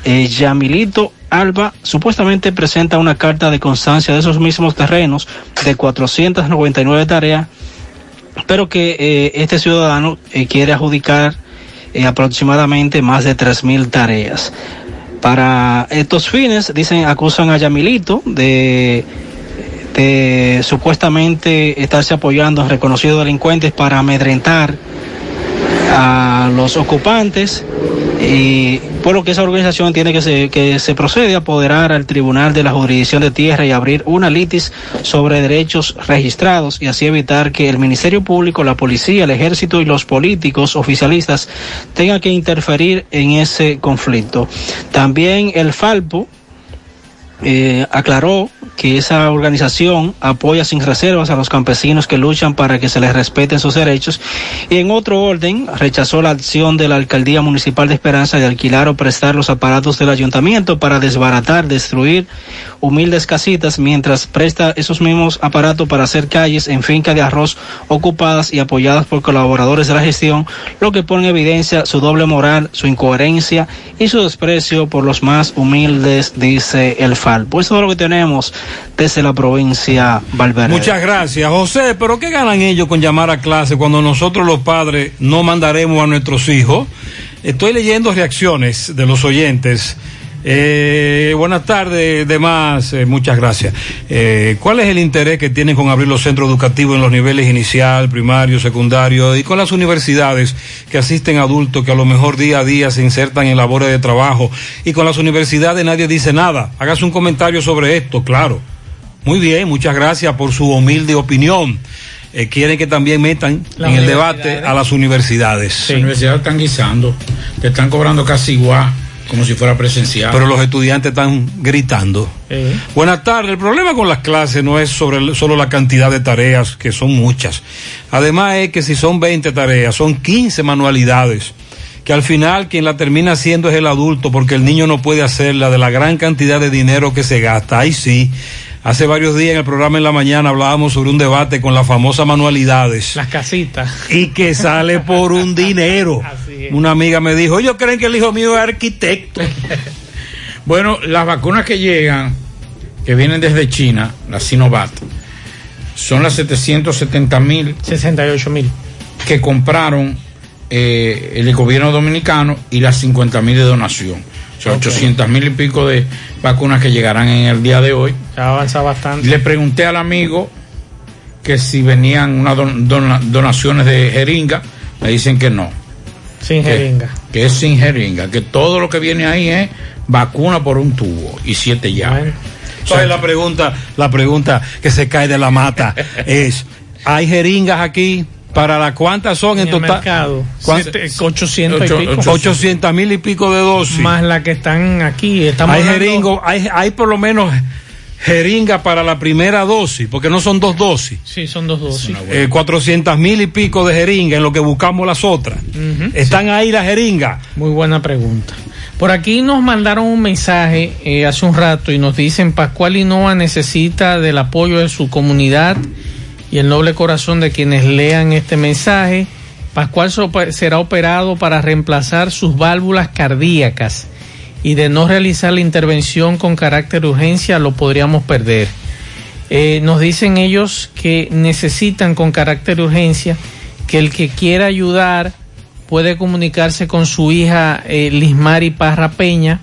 eh, Yamilito Alba supuestamente presenta una carta de constancia de esos mismos terrenos de 499 tareas, pero que eh, este ciudadano eh, quiere adjudicar eh, aproximadamente más de 3.000 tareas. Para estos fines, dicen, acusan a Yamilito de, de supuestamente estarse apoyando a reconocidos delincuentes para amedrentar a los ocupantes y por lo que esa organización tiene que se, que se procede a apoderar al Tribunal de la Jurisdicción de Tierra y abrir una litis sobre derechos registrados y así evitar que el Ministerio Público, la Policía, el Ejército y los políticos oficialistas tengan que interferir en ese conflicto. También el Falpo eh, aclaró que esa organización apoya sin reservas a los campesinos que luchan para que se les respeten sus derechos. Y en otro orden rechazó la acción de la alcaldía municipal de Esperanza de alquilar o prestar los aparatos del ayuntamiento para desbaratar, destruir humildes casitas mientras presta esos mismos aparatos para hacer calles en finca de arroz ocupadas y apoyadas por colaboradores de la gestión, lo que pone en evidencia su doble moral, su incoherencia y su desprecio por los más humildes, dice el FAL. Pues todo lo que tenemos desde la provincia Valverde. Muchas gracias, José. Pero ¿qué ganan ellos con llamar a clase cuando nosotros los padres no mandaremos a nuestros hijos? Estoy leyendo reacciones de los oyentes. Eh, buenas tardes, demás, eh, muchas gracias. Eh, ¿Cuál es el interés que tienen con abrir los centros educativos en los niveles inicial, primario, secundario y con las universidades que asisten adultos que a lo mejor día a día se insertan en labores de trabajo y con las universidades nadie dice nada? Hágase un comentario sobre esto, claro. Muy bien, muchas gracias por su humilde opinión. Eh, quieren que también metan en el debate a las universidades. Las universidades están guisando, te están cobrando casi igual, como si fuera presencial. Pero los estudiantes están gritando. Buenas tardes. El problema con las clases no es sobre solo la cantidad de tareas, que son muchas. Además es que si son 20 tareas, son 15 manualidades, que al final quien la termina haciendo es el adulto, porque el niño no puede hacerla de la gran cantidad de dinero que se gasta. Ahí sí. Hace varios días en el programa en la mañana hablábamos sobre un debate con las famosas manualidades. Las casitas. Y que sale por un dinero. Una amiga me dijo, ellos creen que el hijo mío es arquitecto. Bueno, las vacunas que llegan, que vienen desde China, la Sinovac, son las 770 mil. 68 mil. Que compraron eh, el gobierno dominicano y las 50 mil de donación. O sea, Ok. 800 mil y pico de vacunas que llegarán en el día de hoy. Ya avanza bastante. Le pregunté al amigo que si venían unas don- dona- donaciones de jeringa, me dicen que no. Sin Que- jeringa. Que es sin jeringa, que todo lo que viene ahí es vacuna por un tubo y siete llaves. Entonces la pregunta, la pregunta que se cae de la mata es, ¿hay jeringas aquí? ¿Para la cuántas son en, En el total? mercado. ¿Cuántas? Siete- 800 y pico. 800 mil y pico de dosis. Más las que están aquí. Estamos hay hablando- jeringo, hay, hay por lo menos jeringa para la primera dosis, porque no son dos dosis. Sí, son dos dosis. Eh, 400 mil y pico de jeringa en lo que buscamos las otras. ¿Están ahí las jeringas? Muy buena pregunta. Por aquí nos mandaron un mensaje eh, hace un rato y nos dicen Pascual Hinoa necesita del apoyo de su comunidad y el noble corazón de quienes lean este mensaje. Pascual será operado para reemplazar sus válvulas cardíacas y de no realizar la intervención con carácter de urgencia lo podríamos perder. Eh, nos dicen ellos que necesitan con carácter de urgencia que el que quiera ayudar puede comunicarse con su hija eh, Lismari Parra Peña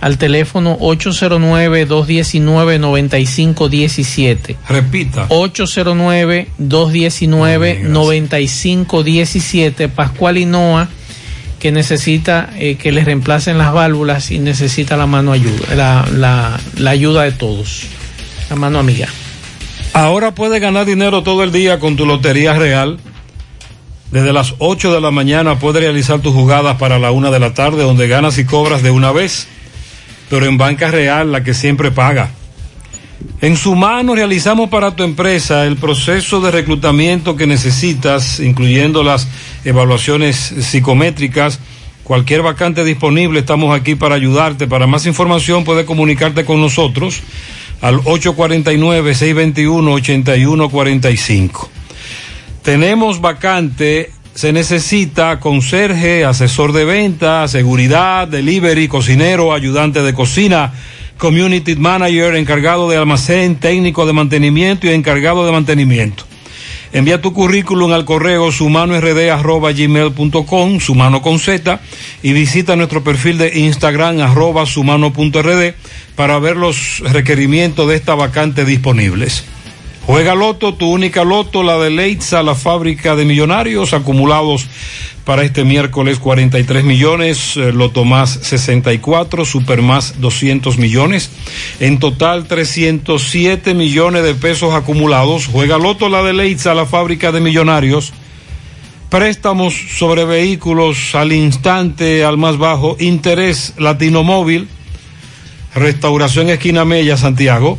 al teléfono 809-219-9517. Repita. 809-219-9517. Pascual Hinoa, que necesita eh, que le reemplacen las válvulas y necesita la mano ayuda, la, la, la ayuda de todos. La mano amiga. Ahora puedes ganar dinero todo el día con tu Lotería Real. Desde las 8 de la mañana puedes realizar tus jugadas para la 1 de la tarde, donde ganas y cobras de una vez, pero en Banca Real, la que siempre paga. En su mano realizamos para tu empresa el proceso de reclutamiento que necesitas, incluyendo las evaluaciones psicométricas. Cualquier vacante disponible, estamos aquí para ayudarte. Para más información puedes comunicarte con nosotros al 849-621-8145. Tenemos vacante, se necesita conserje, asesor de venta, seguridad, delivery, cocinero, ayudante de cocina, Community Manager, encargado de almacén, técnico de mantenimiento y encargado de mantenimiento. Envía tu currículum al correo sumanord.gmail.com, sumano con Z, y visita nuestro perfil de Instagram arroba sumano.rd para ver los requerimientos de esta vacante disponibles. Juega Loto, tu única Loto, la de Leitza, la fábrica de millonarios acumulados para este miércoles 43 millones, eh, Loto más 64, Super más 200 millones, en total 307 millones de pesos acumulados. Juega Loto, la de Leitza, la fábrica de millonarios. Préstamos sobre vehículos al instante, al más bajo, interés Latino Móvil, Restauración Esquina Mella, Santiago.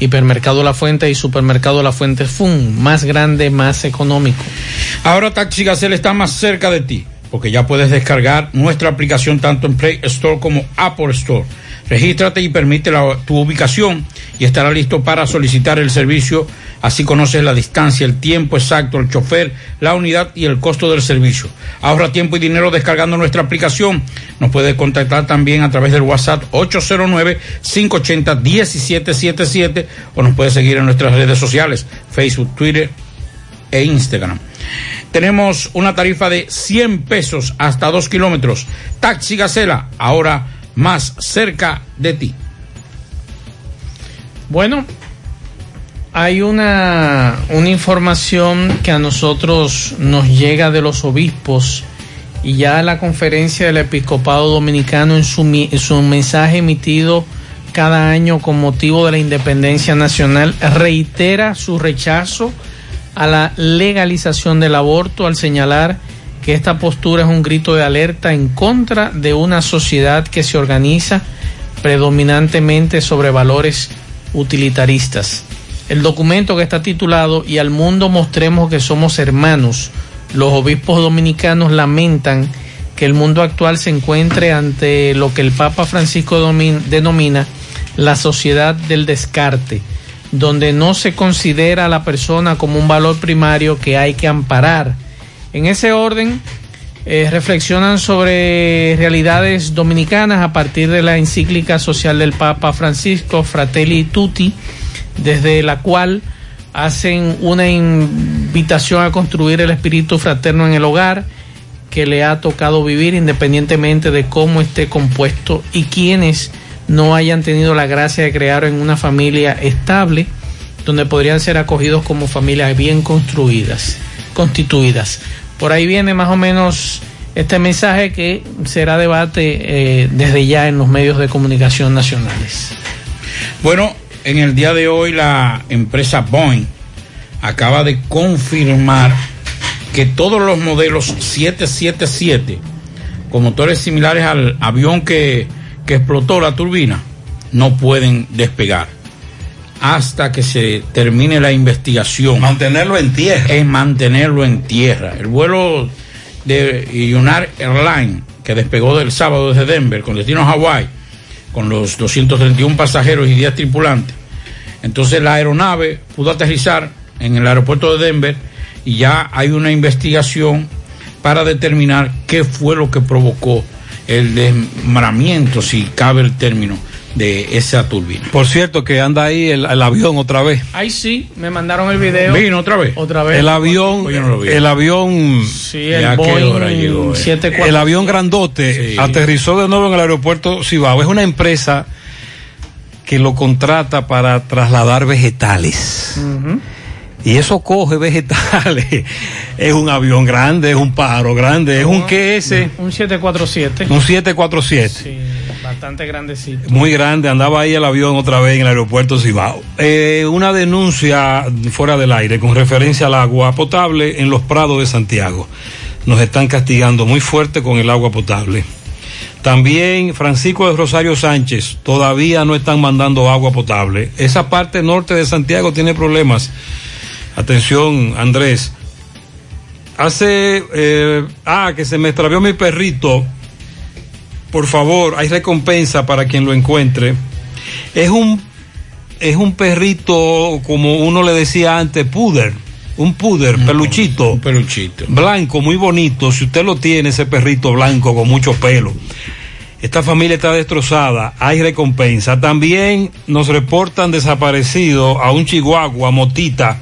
Hipermercado La Fuente y Supermercado La Fuente Fun, más grande, más económico. Ahora Taxi Gacel está más cerca de ti, porque ya puedes descargar nuestra aplicación tanto en Play Store como Apple Store. Regístrate y permite tu ubicación y estará listo para solicitar el servicio. Así conoces la distancia, el tiempo exacto, el chofer, la unidad y el costo del servicio. Ahorra tiempo y dinero descargando nuestra aplicación. Nos puede contactar también a través del WhatsApp 809-580-1777 o nos puede seguir en nuestras redes sociales, Facebook, Twitter e Instagram. Tenemos una tarifa de 100 pesos hasta 2 kilómetros. Taxi Gacela, ahora más cerca de ti. Bueno, hay una, una información que a nosotros nos llega de los obispos y ya la conferencia del episcopado dominicano en su, en su mensaje emitido cada año con motivo de la independencia nacional reitera su rechazo a la legalización del aborto al señalar que esta postura es un grito de alerta en contra de una sociedad que se organiza predominantemente sobre valores utilitaristas. El documento que está titulado Y al mundo mostremos que somos hermanos, los obispos dominicanos lamentan que el mundo actual se encuentre ante lo que el Papa Francisco denomina la sociedad del descarte, donde no se considera a la persona como un valor primario que hay que amparar. En ese orden, eh, reflexionan sobre realidades dominicanas a partir de la encíclica social del Papa Francisco, Fratelli Tutti, desde la cual hacen una invitación a construir el espíritu fraterno en el hogar que le ha tocado vivir independientemente de cómo esté compuesto y quienes no hayan tenido la gracia de crear en una familia estable donde podrían ser acogidos como familias bien construidas, constituidas. Por ahí viene más o menos este mensaje que será debate eh, desde ya en los medios de comunicación nacionales. Bueno, en el día de hoy la empresa Boeing acaba de confirmar que todos los modelos 777 con motores similares al avión que, que explotó la turbina no pueden despegar hasta que se termine la investigación. Mantenerlo en tierra. Es mantenerlo en tierra. El vuelo de United Airlines, que despegó del sábado desde Denver con destino a Hawái, con los 231 pasajeros y 10 tripulantes. Entonces la aeronave pudo aterrizar en el aeropuerto de Denver y ya hay una investigación para determinar qué fue lo que provocó el desmaramiento, si cabe el término, de esa turbina. Por cierto, que anda ahí el, el avión otra vez. Ay, sí, me mandaron el video. Vino otra vez. Otra vez. El avión, Pues no el avión, Sí, ¿Ya el a qué Boeing hora llegó, eh? 74. el avión grandote Sí. aterrizó de nuevo en el aeropuerto Cibao. Es una empresa que lo contrata para trasladar vegetales. Y eso coge vegetales. es un avión grande, es un pájaro grande, es un QS, Un 747. un 747. Sí, bastante. Muy grande, andaba ahí el avión otra vez en el aeropuerto Cibao. Eh, una denuncia fuera del aire con referencia al agua potable en los prados de Santiago. Nos están castigando muy fuerte con el agua potable. También Francisco de Rosario Sánchez, todavía no están mandando agua potable. Esa parte norte de Santiago tiene problemas Atención, Andrés. Hace. eh, ah, que se me extravió mi perrito. Por favor, hay recompensa para quien lo encuentre. Es un. Es un perrito, como uno le decía antes, puder. Un puder, peluchito. Un peluchito. Blanco, muy bonito. Si usted lo tiene, ese perrito blanco con mucho pelo. Esta familia está destrozada, hay recompensa. También nos reportan desaparecido a un chihuahua, motita.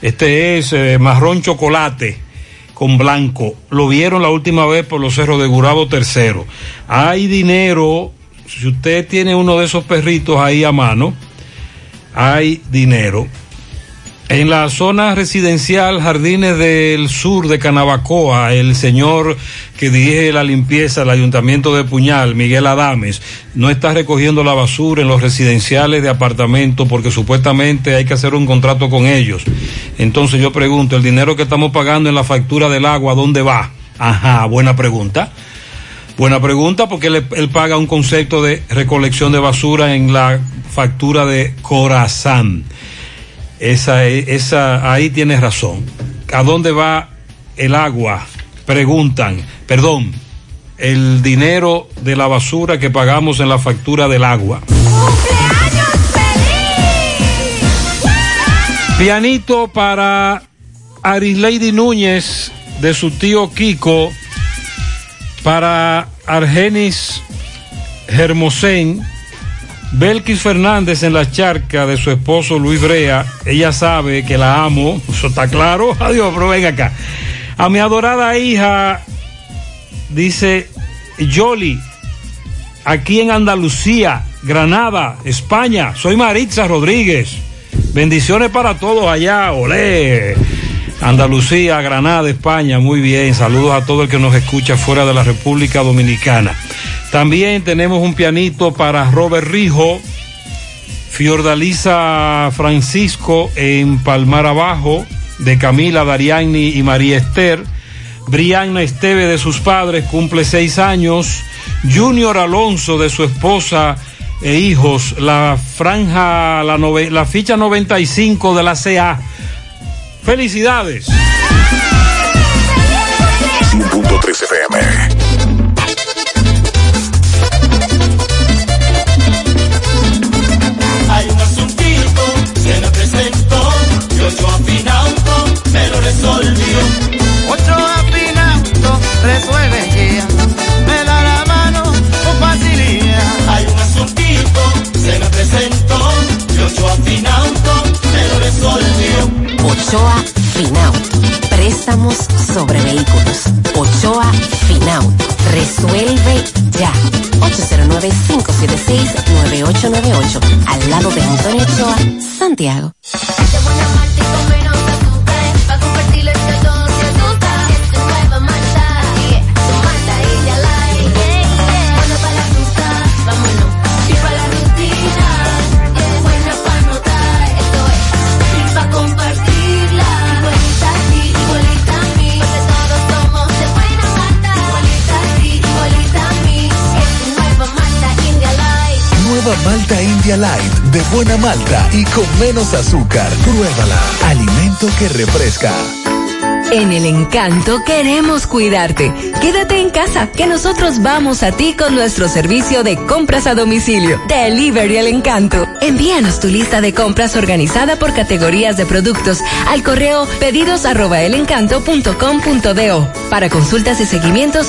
Este es eh, marrón chocolate con blanco. Lo vieron la última vez por los cerros de Gurabo Tercero. Hay dinero, si usted tiene uno de esos perritos ahí a mano, hay dinero. En la zona residencial Jardines del Sur de Canabacoa, el señor que dirige la limpieza del Ayuntamiento de Puñal, Miguel Adames, no está recogiendo la basura en los residenciales de apartamentos porque supuestamente hay que hacer un contrato con ellos. Entonces yo pregunto, ¿el dinero que estamos pagando en la factura del agua, dónde va? Ajá, buena pregunta. Buena pregunta porque él, él paga un concepto de recolección de basura en la factura de Corazán. Esa, esa, ahí tienes razón. ¿A dónde va el agua? Preguntan. Perdón, el dinero de la basura que pagamos en la factura del agua. Pianito para Arisleidy Núñez de su tío Kiko, para Argenis Hermosén, Belkis Fernández en la charca de su esposo Luis Brea. Ella sabe que la amo, eso está claro. Adiós, pero venga acá. A mi adorada hija, dice Yoli, aquí en Andalucía, Granada, España. Soy Maritza Rodríguez. Bendiciones para todos allá, olé. Andalucía, Granada, España, muy bien. Saludos a todo el que nos escucha fuera de la República Dominicana. También tenemos un pianito para Robert Rijo, Fiordalisa Francisco en Palmar Abajo, de Camila Dariani y María Esther. Brianna Esteve de sus padres cumple seis años. Junior Alonso de su esposa e hijos. La franja, la, ficha 95 de la CA. Felicidades. 100.3 FM. Resolvió. Ocho afinauto, resuelve ya, me da la mano con facilidad. Hay un asuntito, se me presentó, y ocho afinauto, me lo resolvió. Ochoa Finauto. Préstamos sobre vehículos. Ochoa Finauto. Resuelve ya. 809-576-9898. Al lado de Antonio Ochoa, Santiago. Malta India Light, de buena malta y con menos azúcar. Pruébala. Alimento que refresca. En El Encanto queremos cuidarte. Quédate en casa, que nosotros vamos a ti con nuestro servicio de compras a domicilio. Delivery El Encanto. Envíanos tu lista de compras organizada por categorías de productos al correo pedidos arroba. Para consultas y seguimientos,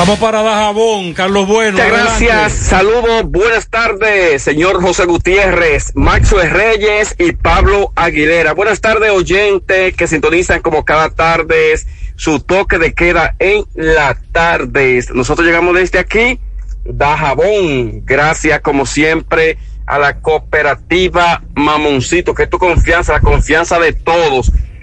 Vamos para Dajabón, Carlos Bueno. Muchas gracias, saludos, buenas tardes, señor José Gutiérrez, Maxwell Reyes y Pablo Aguilera. Buenas tardes, oyentes que sintonizan como cada tarde su toque de queda en la tarde. Nosotros llegamos desde aquí, Dajabón, gracias como siempre a la cooperativa Mamoncito, que es tu confianza, la confianza de todos.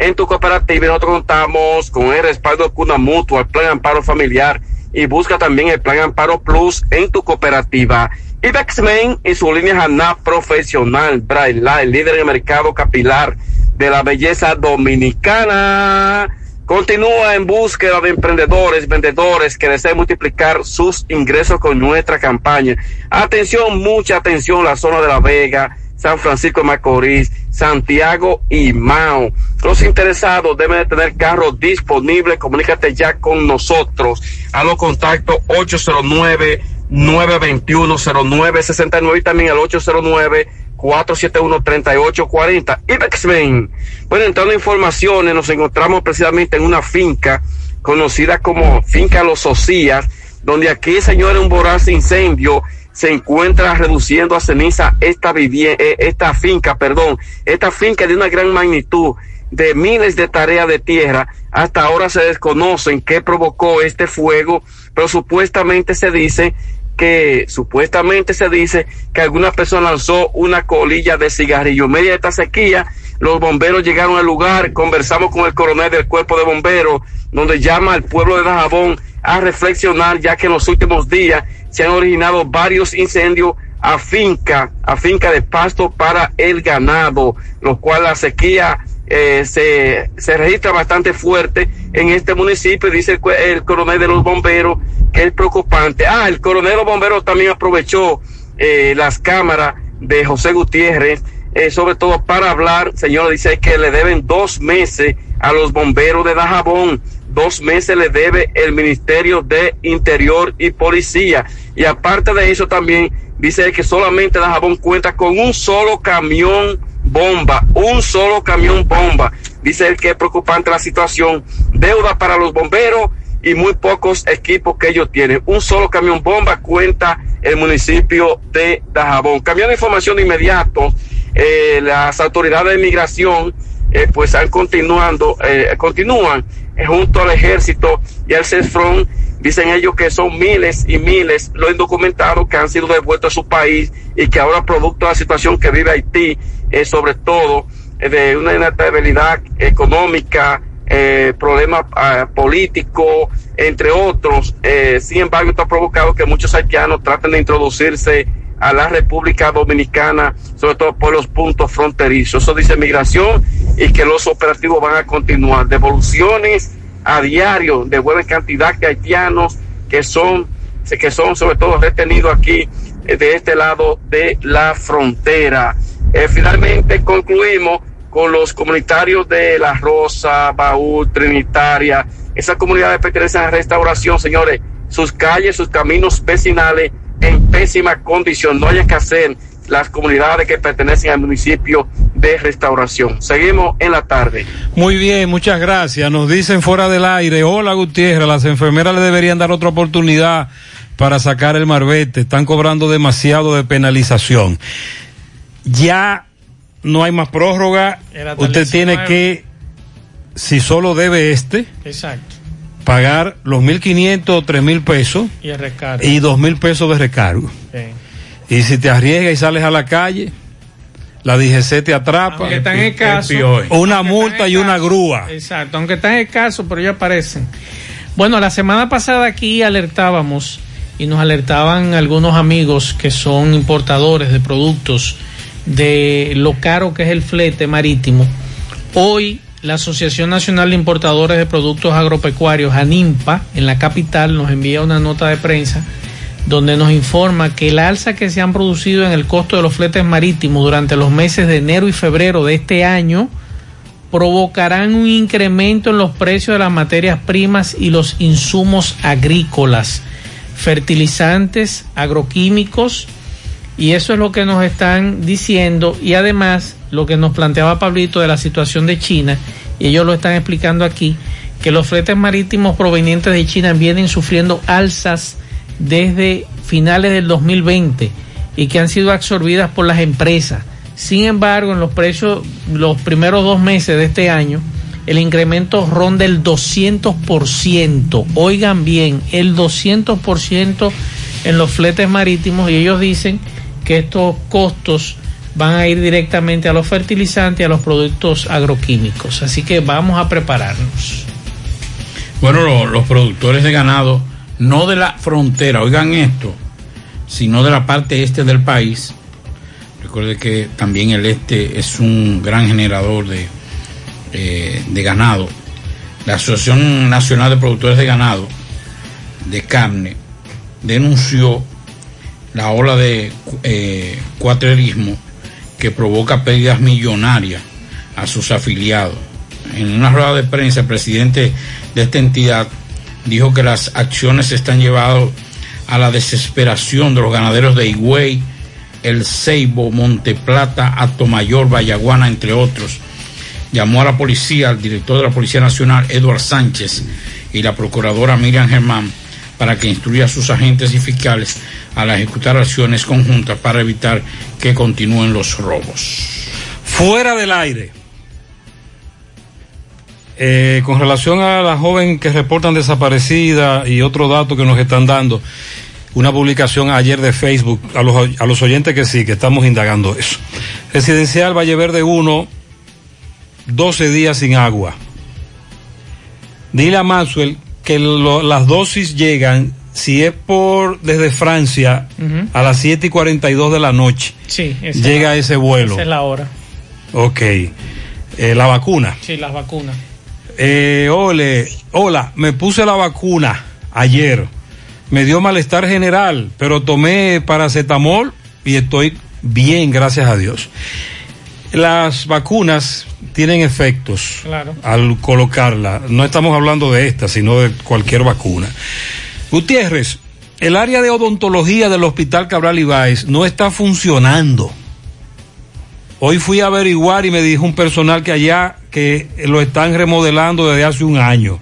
En tu cooperativa nosotros contamos con el respaldo de Cuna Mutua, el Plan Amparo Familiar y busca también el Plan Amparo Plus en tu cooperativa. Ibexmen y su línea Haná profesional, Braille, el líder en el mercado capilar de la belleza dominicana. Continúa en búsqueda de emprendedores, vendedores que deseen multiplicar sus ingresos con nuestra campaña. Atención, mucha atención, la zona de La Vega, San Francisco de Macorís, Santiago y Mao. Los interesados deben de tener carros disponibles. Comunícate ya con nosotros. A los contactos 809 921 0969 y también al 809 471-3840. Ibexmen. Bueno, entrando en informaciones, nos encontramos precisamente en una finca conocida como Finca Los Ocías, donde aquí, señores, un voraz incendio se encuentra reduciendo a ceniza esta vivienda, esta finca, perdón, esta finca de una gran magnitud de miles de tareas de tierra. Hasta ahora se desconocen qué provocó este fuego, pero supuestamente se dice que supuestamente se dice que alguna persona lanzó una colilla de cigarrillo. En media de esta sequía, los bomberos llegaron al lugar, conversamos con el coronel del cuerpo de bomberos, donde llama al pueblo de Dajabón a reflexionar, ya que en los últimos días se han originado varios incendios a finca, a finca de pasto para el ganado, lo cual la sequía eh, se, se registra bastante fuerte en este municipio, dice el, el, coronel de los bomberos, que es preocupante. Ah, el coronel de los bomberos también aprovechó eh, las cámaras de José Gutiérrez, eh, sobre todo para hablar, señor, dice que le deben dos meses a los bomberos de Dajabón, dos meses le debe el Ministerio de Interior y Policía. Y aparte de eso también dice que solamente Dajabón cuenta con un solo camión bomba, un solo camión bomba. Dice él que es preocupante la situación, deuda para los bomberos y muy pocos equipos que ellos tienen. Un solo camión bomba cuenta el municipio de Dajabón. Cambiando información de inmediato, eh, las autoridades de migración eh, pues han continuando, eh, continúan junto al ejército y al CESFRON. Dicen ellos que son miles y miles los indocumentados que han sido devueltos a su país y que ahora producto de la situación que vive Haití, eh, sobre todo eh, de una inestabilidad económica, eh, problemas eh, políticos, entre otros, sin embargo, esto ha provocado que muchos haitianos traten de introducirse a la República Dominicana, sobre todo por los puntos fronterizos. Eso dice migración y que los operativos van a continuar. Devoluciones a diario de buena cantidad de haitianos que son, que son sobre todo retenidos aquí de este lado de la frontera. Eh, finalmente concluimos con los comunitarios de La Rosa, Baúl, Trinitaria. Esas comunidades pertenecen a restauración, señores. Sus calles, sus caminos vecinales en pésima condición. No hay que hacer las comunidades que pertenecen al municipio de restauración. Seguimos en la tarde. Muy bien, muchas gracias. Nos dicen fuera del aire, hola Gutiérrez, las enfermeras le deberían dar otra oportunidad para sacar el marbete. Están cobrando demasiado de penalización. Ya no hay más prórroga. Usted tiene que, si solo debe este, Exacto. pagar los 1.500 o 3.000 pesos Y el y 2.000 pesos de recargo. Y si te arriesgas y sales a la calle, la DGC te atrapa. Aunque está en el caso. Una multa y una grúa. Exacto, aunque está en el caso, pero ya aparecen. Bueno, la semana pasada aquí alertábamos y nos alertaban algunos amigos que son importadores de productos de lo caro que es el flete marítimo. Hoy la Asociación Nacional de Importadores de Productos Agropecuarios, ANIMPA, en la capital, nos envía una nota de prensa donde nos informa que el alza que se han producido en el costo de los fletes marítimos durante los meses de enero y febrero de este año provocarán un incremento en los precios de las materias primas y los insumos agrícolas, fertilizantes, agroquímicos, y eso es lo que nos están diciendo y además lo que nos planteaba Pablito de la situación de China, y ellos lo están explicando aquí, que los fletes marítimos provenientes de China vienen sufriendo alzas desde finales del 2020 y que han sido absorbidas por las empresas. Sin embargo, en los precios, los primeros dos meses de este año, el incremento ronda el 200%. Oigan bien, el 200% en los fletes marítimos y ellos dicen que estos costos van a ir directamente a los fertilizantes y a los productos agroquímicos. Así que vamos a prepararnos. Bueno, lo- los productores de ganado, no de la frontera, oigan esto, sino de la parte este del país. Recuerde que también el este es un gran generador de, eh, de ganado. La Asociación Nacional de Productores de Ganado de Carne denunció la ola de eh, que provoca pérdidas millonarias a sus afiliados. En una rueda de prensa, el presidente de esta entidad dijo que las acciones están llevando a la desesperación de los ganaderos de Higüey, El Ceibo, Monteplata, Atomayor, Vallaguana, entre otros. Llamó a la policía, al director de la Policía Nacional, Eduard Sánchez, y la procuradora Miriam Germán, para que instruya a sus agentes y fiscales a ejecutar acciones conjuntas para evitar que continúen los robos. Fuera del aire. Eh, con relación a la joven que reportan desaparecida y otro dato que nos están dando, una publicación ayer de Facebook, a los, a los oyentes que sí, que estamos indagando eso. Residencial Valle Verde 1, 12 días sin agua. Dile a Maxwell que lo- las dosis llegan, si es por desde Francia, a las 7 y 42 de la noche. Sí, Llega la- ese vuelo. Esa es la hora. Ok. Eh, la vacuna. Sí, las vacunas. Eh, ole, hola, me puse la vacuna ayer. Me dio malestar general, pero tomé paracetamol y estoy bien, gracias a Dios. Las vacunas tienen efectos Claro. al colocarla. No estamos hablando de esta, sino de cualquier vacuna. Gutiérrez, el área de odontología del Hospital Cabral Ibáez no está funcionando. Hoy fui a averiguar y me dijo un personal que allá que lo están remodelando desde hace un año.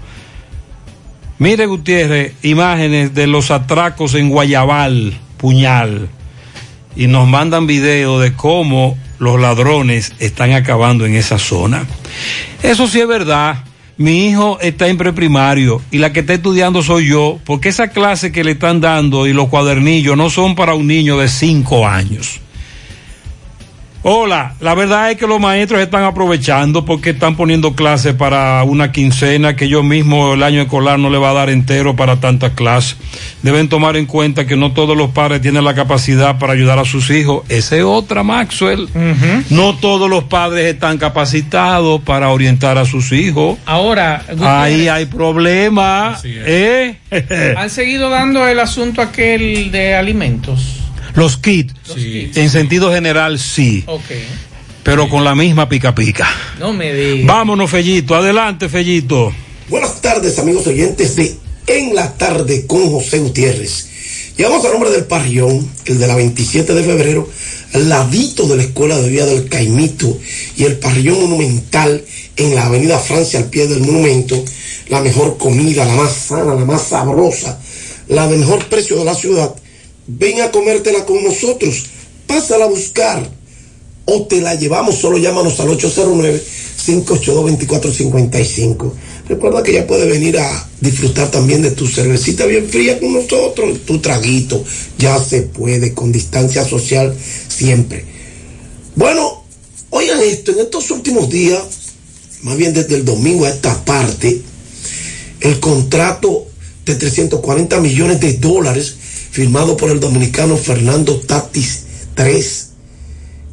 Mire Gutiérrez, imágenes de los atracos en Guayabal, Puñal, y nos mandan videos de cómo los ladrones están acabando en esa zona. Eso sí es verdad. Mi hijo está en preprimario y la que está estudiando soy yo, porque esa clase que le están dando y los cuadernillos no son para un niño de cinco años. Hola, la verdad es que los maestros están aprovechando porque están poniendo clases para una quincena que yo mismo el año escolar no le va a dar entero para tantas clases. Deben tomar en cuenta que no todos los padres tienen la capacidad para ayudar a sus hijos. Esa es otra, Maxwell. No todos los padres están capacitados para orientar a sus hijos. Ahora, Ahí hay problemas. ¿eh? han seguido dando el asunto aquel de alimentos. Los kits, en sentido general, sí. Ok. Pero con la misma pica pica. No me digas. Vámonos, Fellito. Adelante, Fellito. Buenas tardes, amigos oyentes de En la Tarde con José Gutiérrez. Llegamos al nombre del parrión, el de la 27 de febrero, al ladito de la Escuela de Vía del Caimito y el parrión monumental en la Avenida Francia al pie del monumento. La mejor comida, la más sana, la más sabrosa, la de mejor precio de la ciudad. Ven a comértela con nosotros. Pásala a buscar o te la llevamos, solo llámanos al 809-582-2455. Recuerda que ya puedes venir a disfrutar también de tu cervecita bien fría con nosotros, tu traguito, ya se puede, con distancia social siempre. Bueno, oigan esto, en estos últimos días, más bien desde el domingo a esta parte, el contrato de 340 millones de dólares firmado por el dominicano Fernando Tatis 3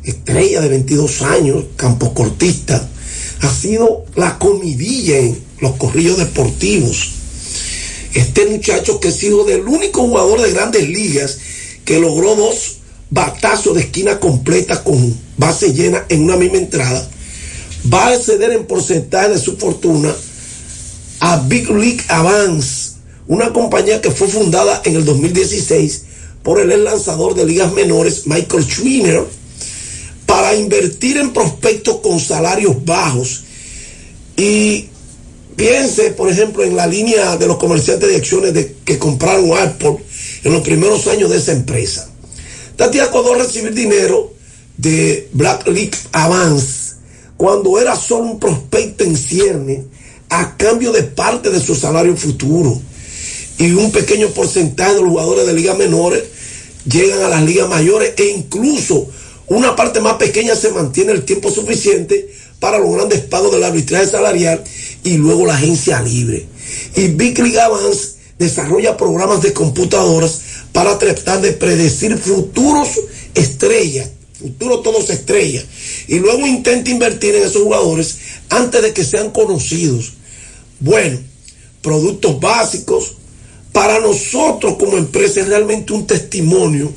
estrella de 22 años, campocortista, ha sido la comidilla en los corrillos deportivos. Este muchacho que es hijo del único jugador de grandes ligas que logró dos batazos de esquina completa con base llena en una misma entrada, va a exceder en porcentaje de su fortuna a Big League Avance, una compañía que fue fundada en el 2016 por el lanzador de ligas menores Michael Schwiner, para invertir en prospectos con salarios bajos. Y piense, por ejemplo, en la línea de los comerciantes de acciones de, que compraron Apple en los primeros años de esa empresa. Tati acordó recibir dinero de Black League Avance cuando era solo un prospecto en cierne a cambio de parte de su salario futuro. Y un pequeño porcentaje de los jugadores de ligas menores llegan a las ligas mayores e incluso una parte más pequeña se mantiene el tiempo suficiente para los grandes pagos del arbitraje salarial y luego la agencia libre. Y Big League Avance desarrolla programas de computadoras para tratar de predecir futuros estrellas, futuros todos estrellas, y luego intenta invertir en esos jugadores antes de que sean conocidos. Bueno, productos básicos, para nosotros como empresa es realmente un testimonio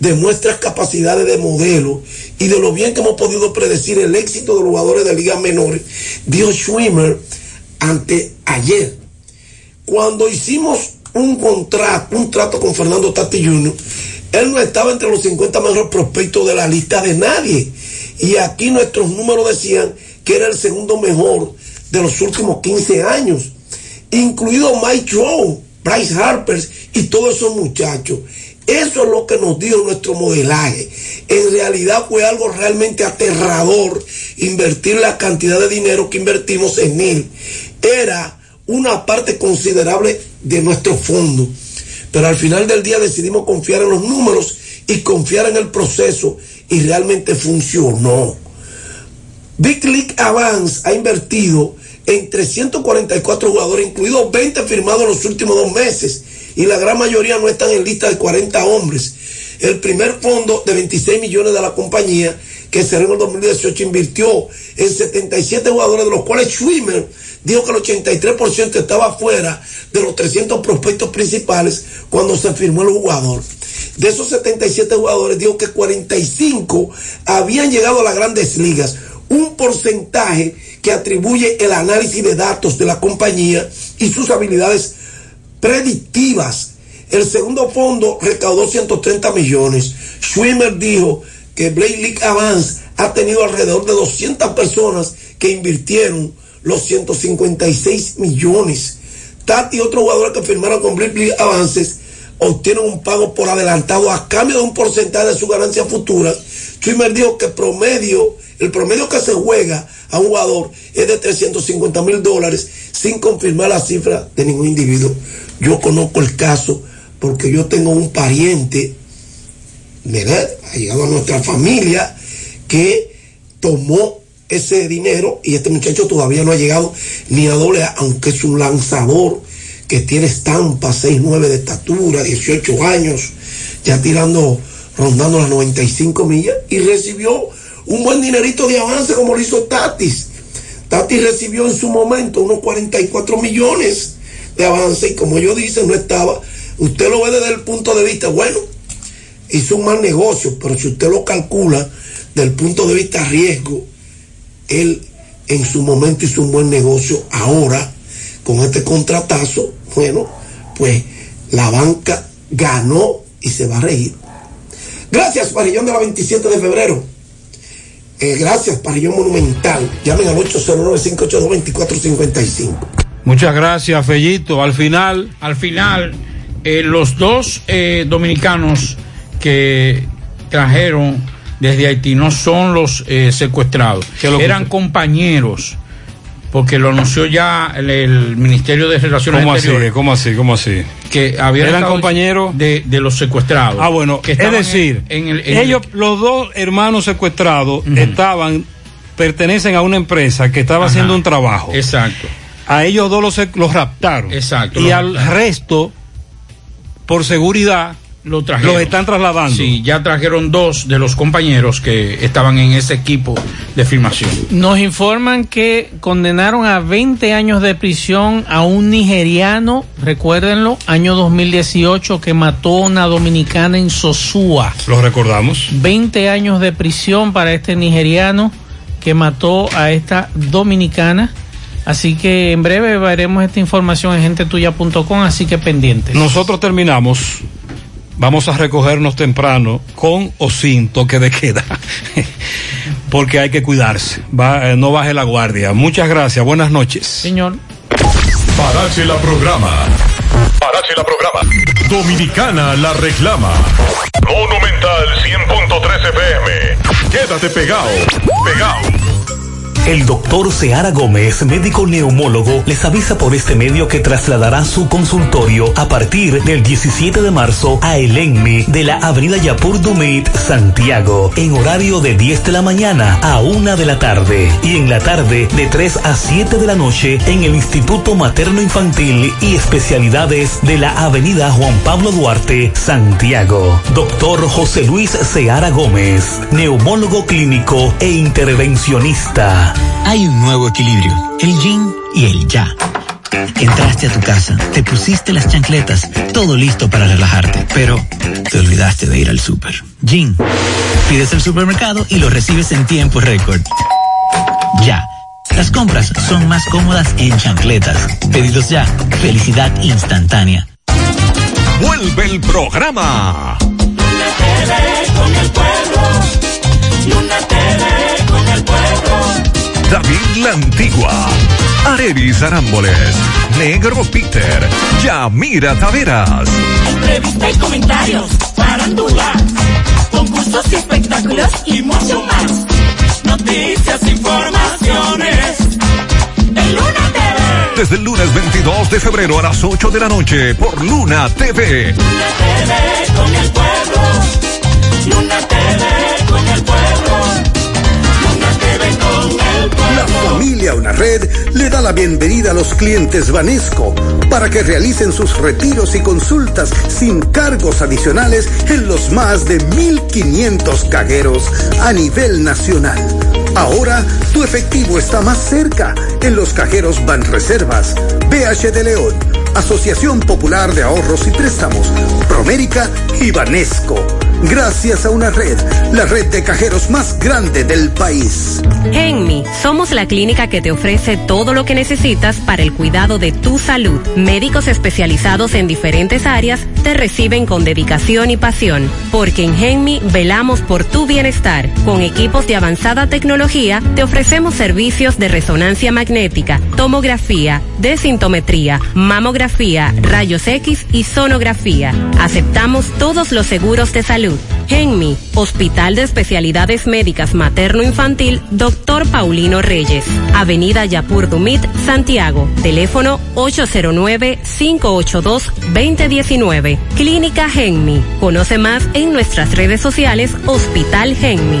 de nuestras capacidades de modelo y de lo bien que hemos podido predecir el éxito de los jugadores de ligas menores, dijo Schwimmer ante ayer. Cuando hicimos un contrato, un trato con Fernando Tati Jr., él no estaba entre los 50 mejores prospectos de la lista de nadie. Y aquí nuestros números decían que era el segundo mejor de los últimos 15 años, incluido Mike Trout, Bryce Harper y todos esos muchachos. Eso es lo que nos dio nuestro modelaje. En realidad fue algo realmente aterrador invertir la cantidad de dinero que invertimos en él. Era una parte considerable de nuestro fondo. Pero al final del día decidimos confiar en los números y confiar en el proceso y realmente funcionó. Big League Avance ha invertido en 344 jugadores, incluidos 20 firmados en los últimos dos meses, y la gran mayoría no están en lista de 40 hombres. El primer fondo de 26 millones de la compañía, que cerró en el 2018, invirtió en 77 jugadores, de los cuales Schwimmer dijo que el 83% estaba fuera de los 300 prospectos principales cuando se firmó el jugador. De esos 77 jugadores, dijo que 45 habían llegado a las grandes ligas, un porcentaje que atribuye el análisis de datos de la compañía y sus habilidades predictivas. El segundo fondo recaudó 130 millones. Schwimmer dijo que Blake League Avance ha tenido alrededor de 200 personas que invirtieron los 156 millones. Tati y otros jugadores que firmaron con Blake League Avances obtienen un pago por adelantado a cambio de un porcentaje de su ganancia futura. Schwimmer dijo que promedio, el promedio que se juega a un jugador es de 350 mil dólares sin confirmar la cifra de ningún individuo. Yo conozco el caso porque yo tengo un pariente, ¿verdad? Ha llegado a nuestra familia que tomó ese dinero y este muchacho todavía no ha llegado ni a doble, A, aunque es un lanzador que tiene estampa, 6'9 de estatura, 18 años, ya tirando, rondando las 95 millas y recibió un buen dinerito de avance como lo hizo Tatis. Tatis recibió en su momento unos 44 millones de avance y como yo dice, no estaba, usted lo ve desde el punto de vista, bueno, hizo un mal negocio, pero si usted lo calcula desde el punto de vista riesgo, él en su momento hizo un buen negocio, ahora con este contratazo, bueno, pues la banca ganó y se va a reír. Gracias, Parillón de la 27 de febrero. Eh, gracias, Parillón Monumental. Llamen al 809-582-2455. Muchas gracias, Fellito. Al final. Al final, eh, los dos eh, dominicanos que trajeron desde Haití no son los eh, secuestrados. Eran compañeros. Porque lo anunció ya el, el Ministerio de Relaciones ¿Cómo así? Exteriores. ¿Cómo así? ¿Cómo así? Que habían Eran compañeros de, de los secuestrados. Ah, bueno, que es decir, en- en el- en ellos, los dos hermanos secuestrados, estaban, pertenecen a una empresa que estaba haciendo un trabajo. Exacto. A ellos dos los, los raptaron. Exacto. Y al raptaron. resto, por seguridad, lo trajeron. los están trasladando. Sí, ya trajeron dos de los compañeros que estaban en ese equipo de filmación. Nos informan que condenaron a 20 años de prisión a un nigeriano, recuérdenlo, año 2018, que mató a una dominicana en Sosúa. Los recordamos. 20 años de prisión para este nigeriano que mató a esta dominicana. Así que en breve veremos esta información en gentetuya.com, así que pendientes. Nosotros terminamos. Vamos a recogernos temprano con o sin toque de queda. Porque hay que cuidarse. Va, eh, no baje la guardia. Muchas gracias. Buenas noches. Señor. Parache la programa. Parache la programa. Dominicana la reclama. Monumental 100.13 FM. Quédate pegado. Pegado. El doctor Seara Gómez, médico neumólogo, les avisa por este medio que trasladará su consultorio a partir del 17 de marzo a El Enmi de la avenida Yapur Dumit, Santiago, en horario de 10 de la mañana a 1 de la tarde y en la tarde de 3 a 7 de la noche en el Instituto Materno Infantil y Especialidades de la avenida Juan Pablo Duarte, Santiago. Doctor José Luis Seara Gómez, neumólogo clínico e intervencionista. Hay un nuevo equilibrio, el yin y el ya. Entraste a tu casa, te pusiste las chancletas, todo listo para relajarte, pero te olvidaste de ir al súper. Jin, pides el supermercado y lo recibes en tiempo récord. Ya. Las compras son más cómodas en chancletas. Pedidos ya. Felicidad instantánea. Vuelve el programa. con el pueblo. Con el pueblo. David La Antigua, Arevis Arámboles, Negro Peter, Yamira Taveras. Entrevista y comentarios, farándula, concursos y espectáculos y mucho más. Noticias, informaciones. En Luna TV. Desde el lunes 22 de febrero a las 8 de la noche por Luna TV. Luna TV con el pueblo. Luna TV con el pueblo. Familia Una Red le da la bienvenida a los clientes Banesco para que realicen sus retiros y consultas sin cargos adicionales en los más de 1.500 cajeros a nivel nacional. Ahora tu efectivo está más cerca en los cajeros Banreservas, BH de León, Asociación Popular de Ahorros y Préstamos, Promérica y Banesco. Gracias a una red, la red de cajeros más grande del país. Genmi, somos la clínica que te ofrece todo lo que necesitas para el cuidado de tu salud. Médicos especializados en diferentes áreas te reciben con dedicación y pasión, porque en Genmi velamos por tu bienestar. Con equipos de avanzada tecnología te ofrecemos servicios de resonancia magnética, tomografía, desintometría, mamografía, rayos X y sonografía. Aceptamos todos los seguros de salud. Genmi, Hospital de Especialidades Médicas Materno-Infantil, Dr. Paulino Reyes, Avenida Yapur Dumit, Santiago, teléfono 809-582-2019. Clínica Genmi. Conoce más en nuestras redes sociales Hospital Genmi.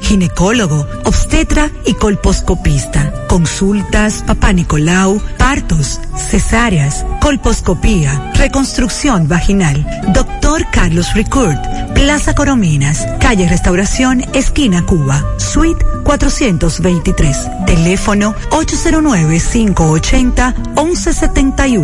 ginecólogo, obstetra y colposcopista. Consultas, papá Nicolau, partos, cesáreas, colposcopía, reconstrucción vaginal. Doctor Carlos Ricourt, Plaza Corominas, calle Restauración, esquina Cuba, suite 423. Teléfono 809-580-1171.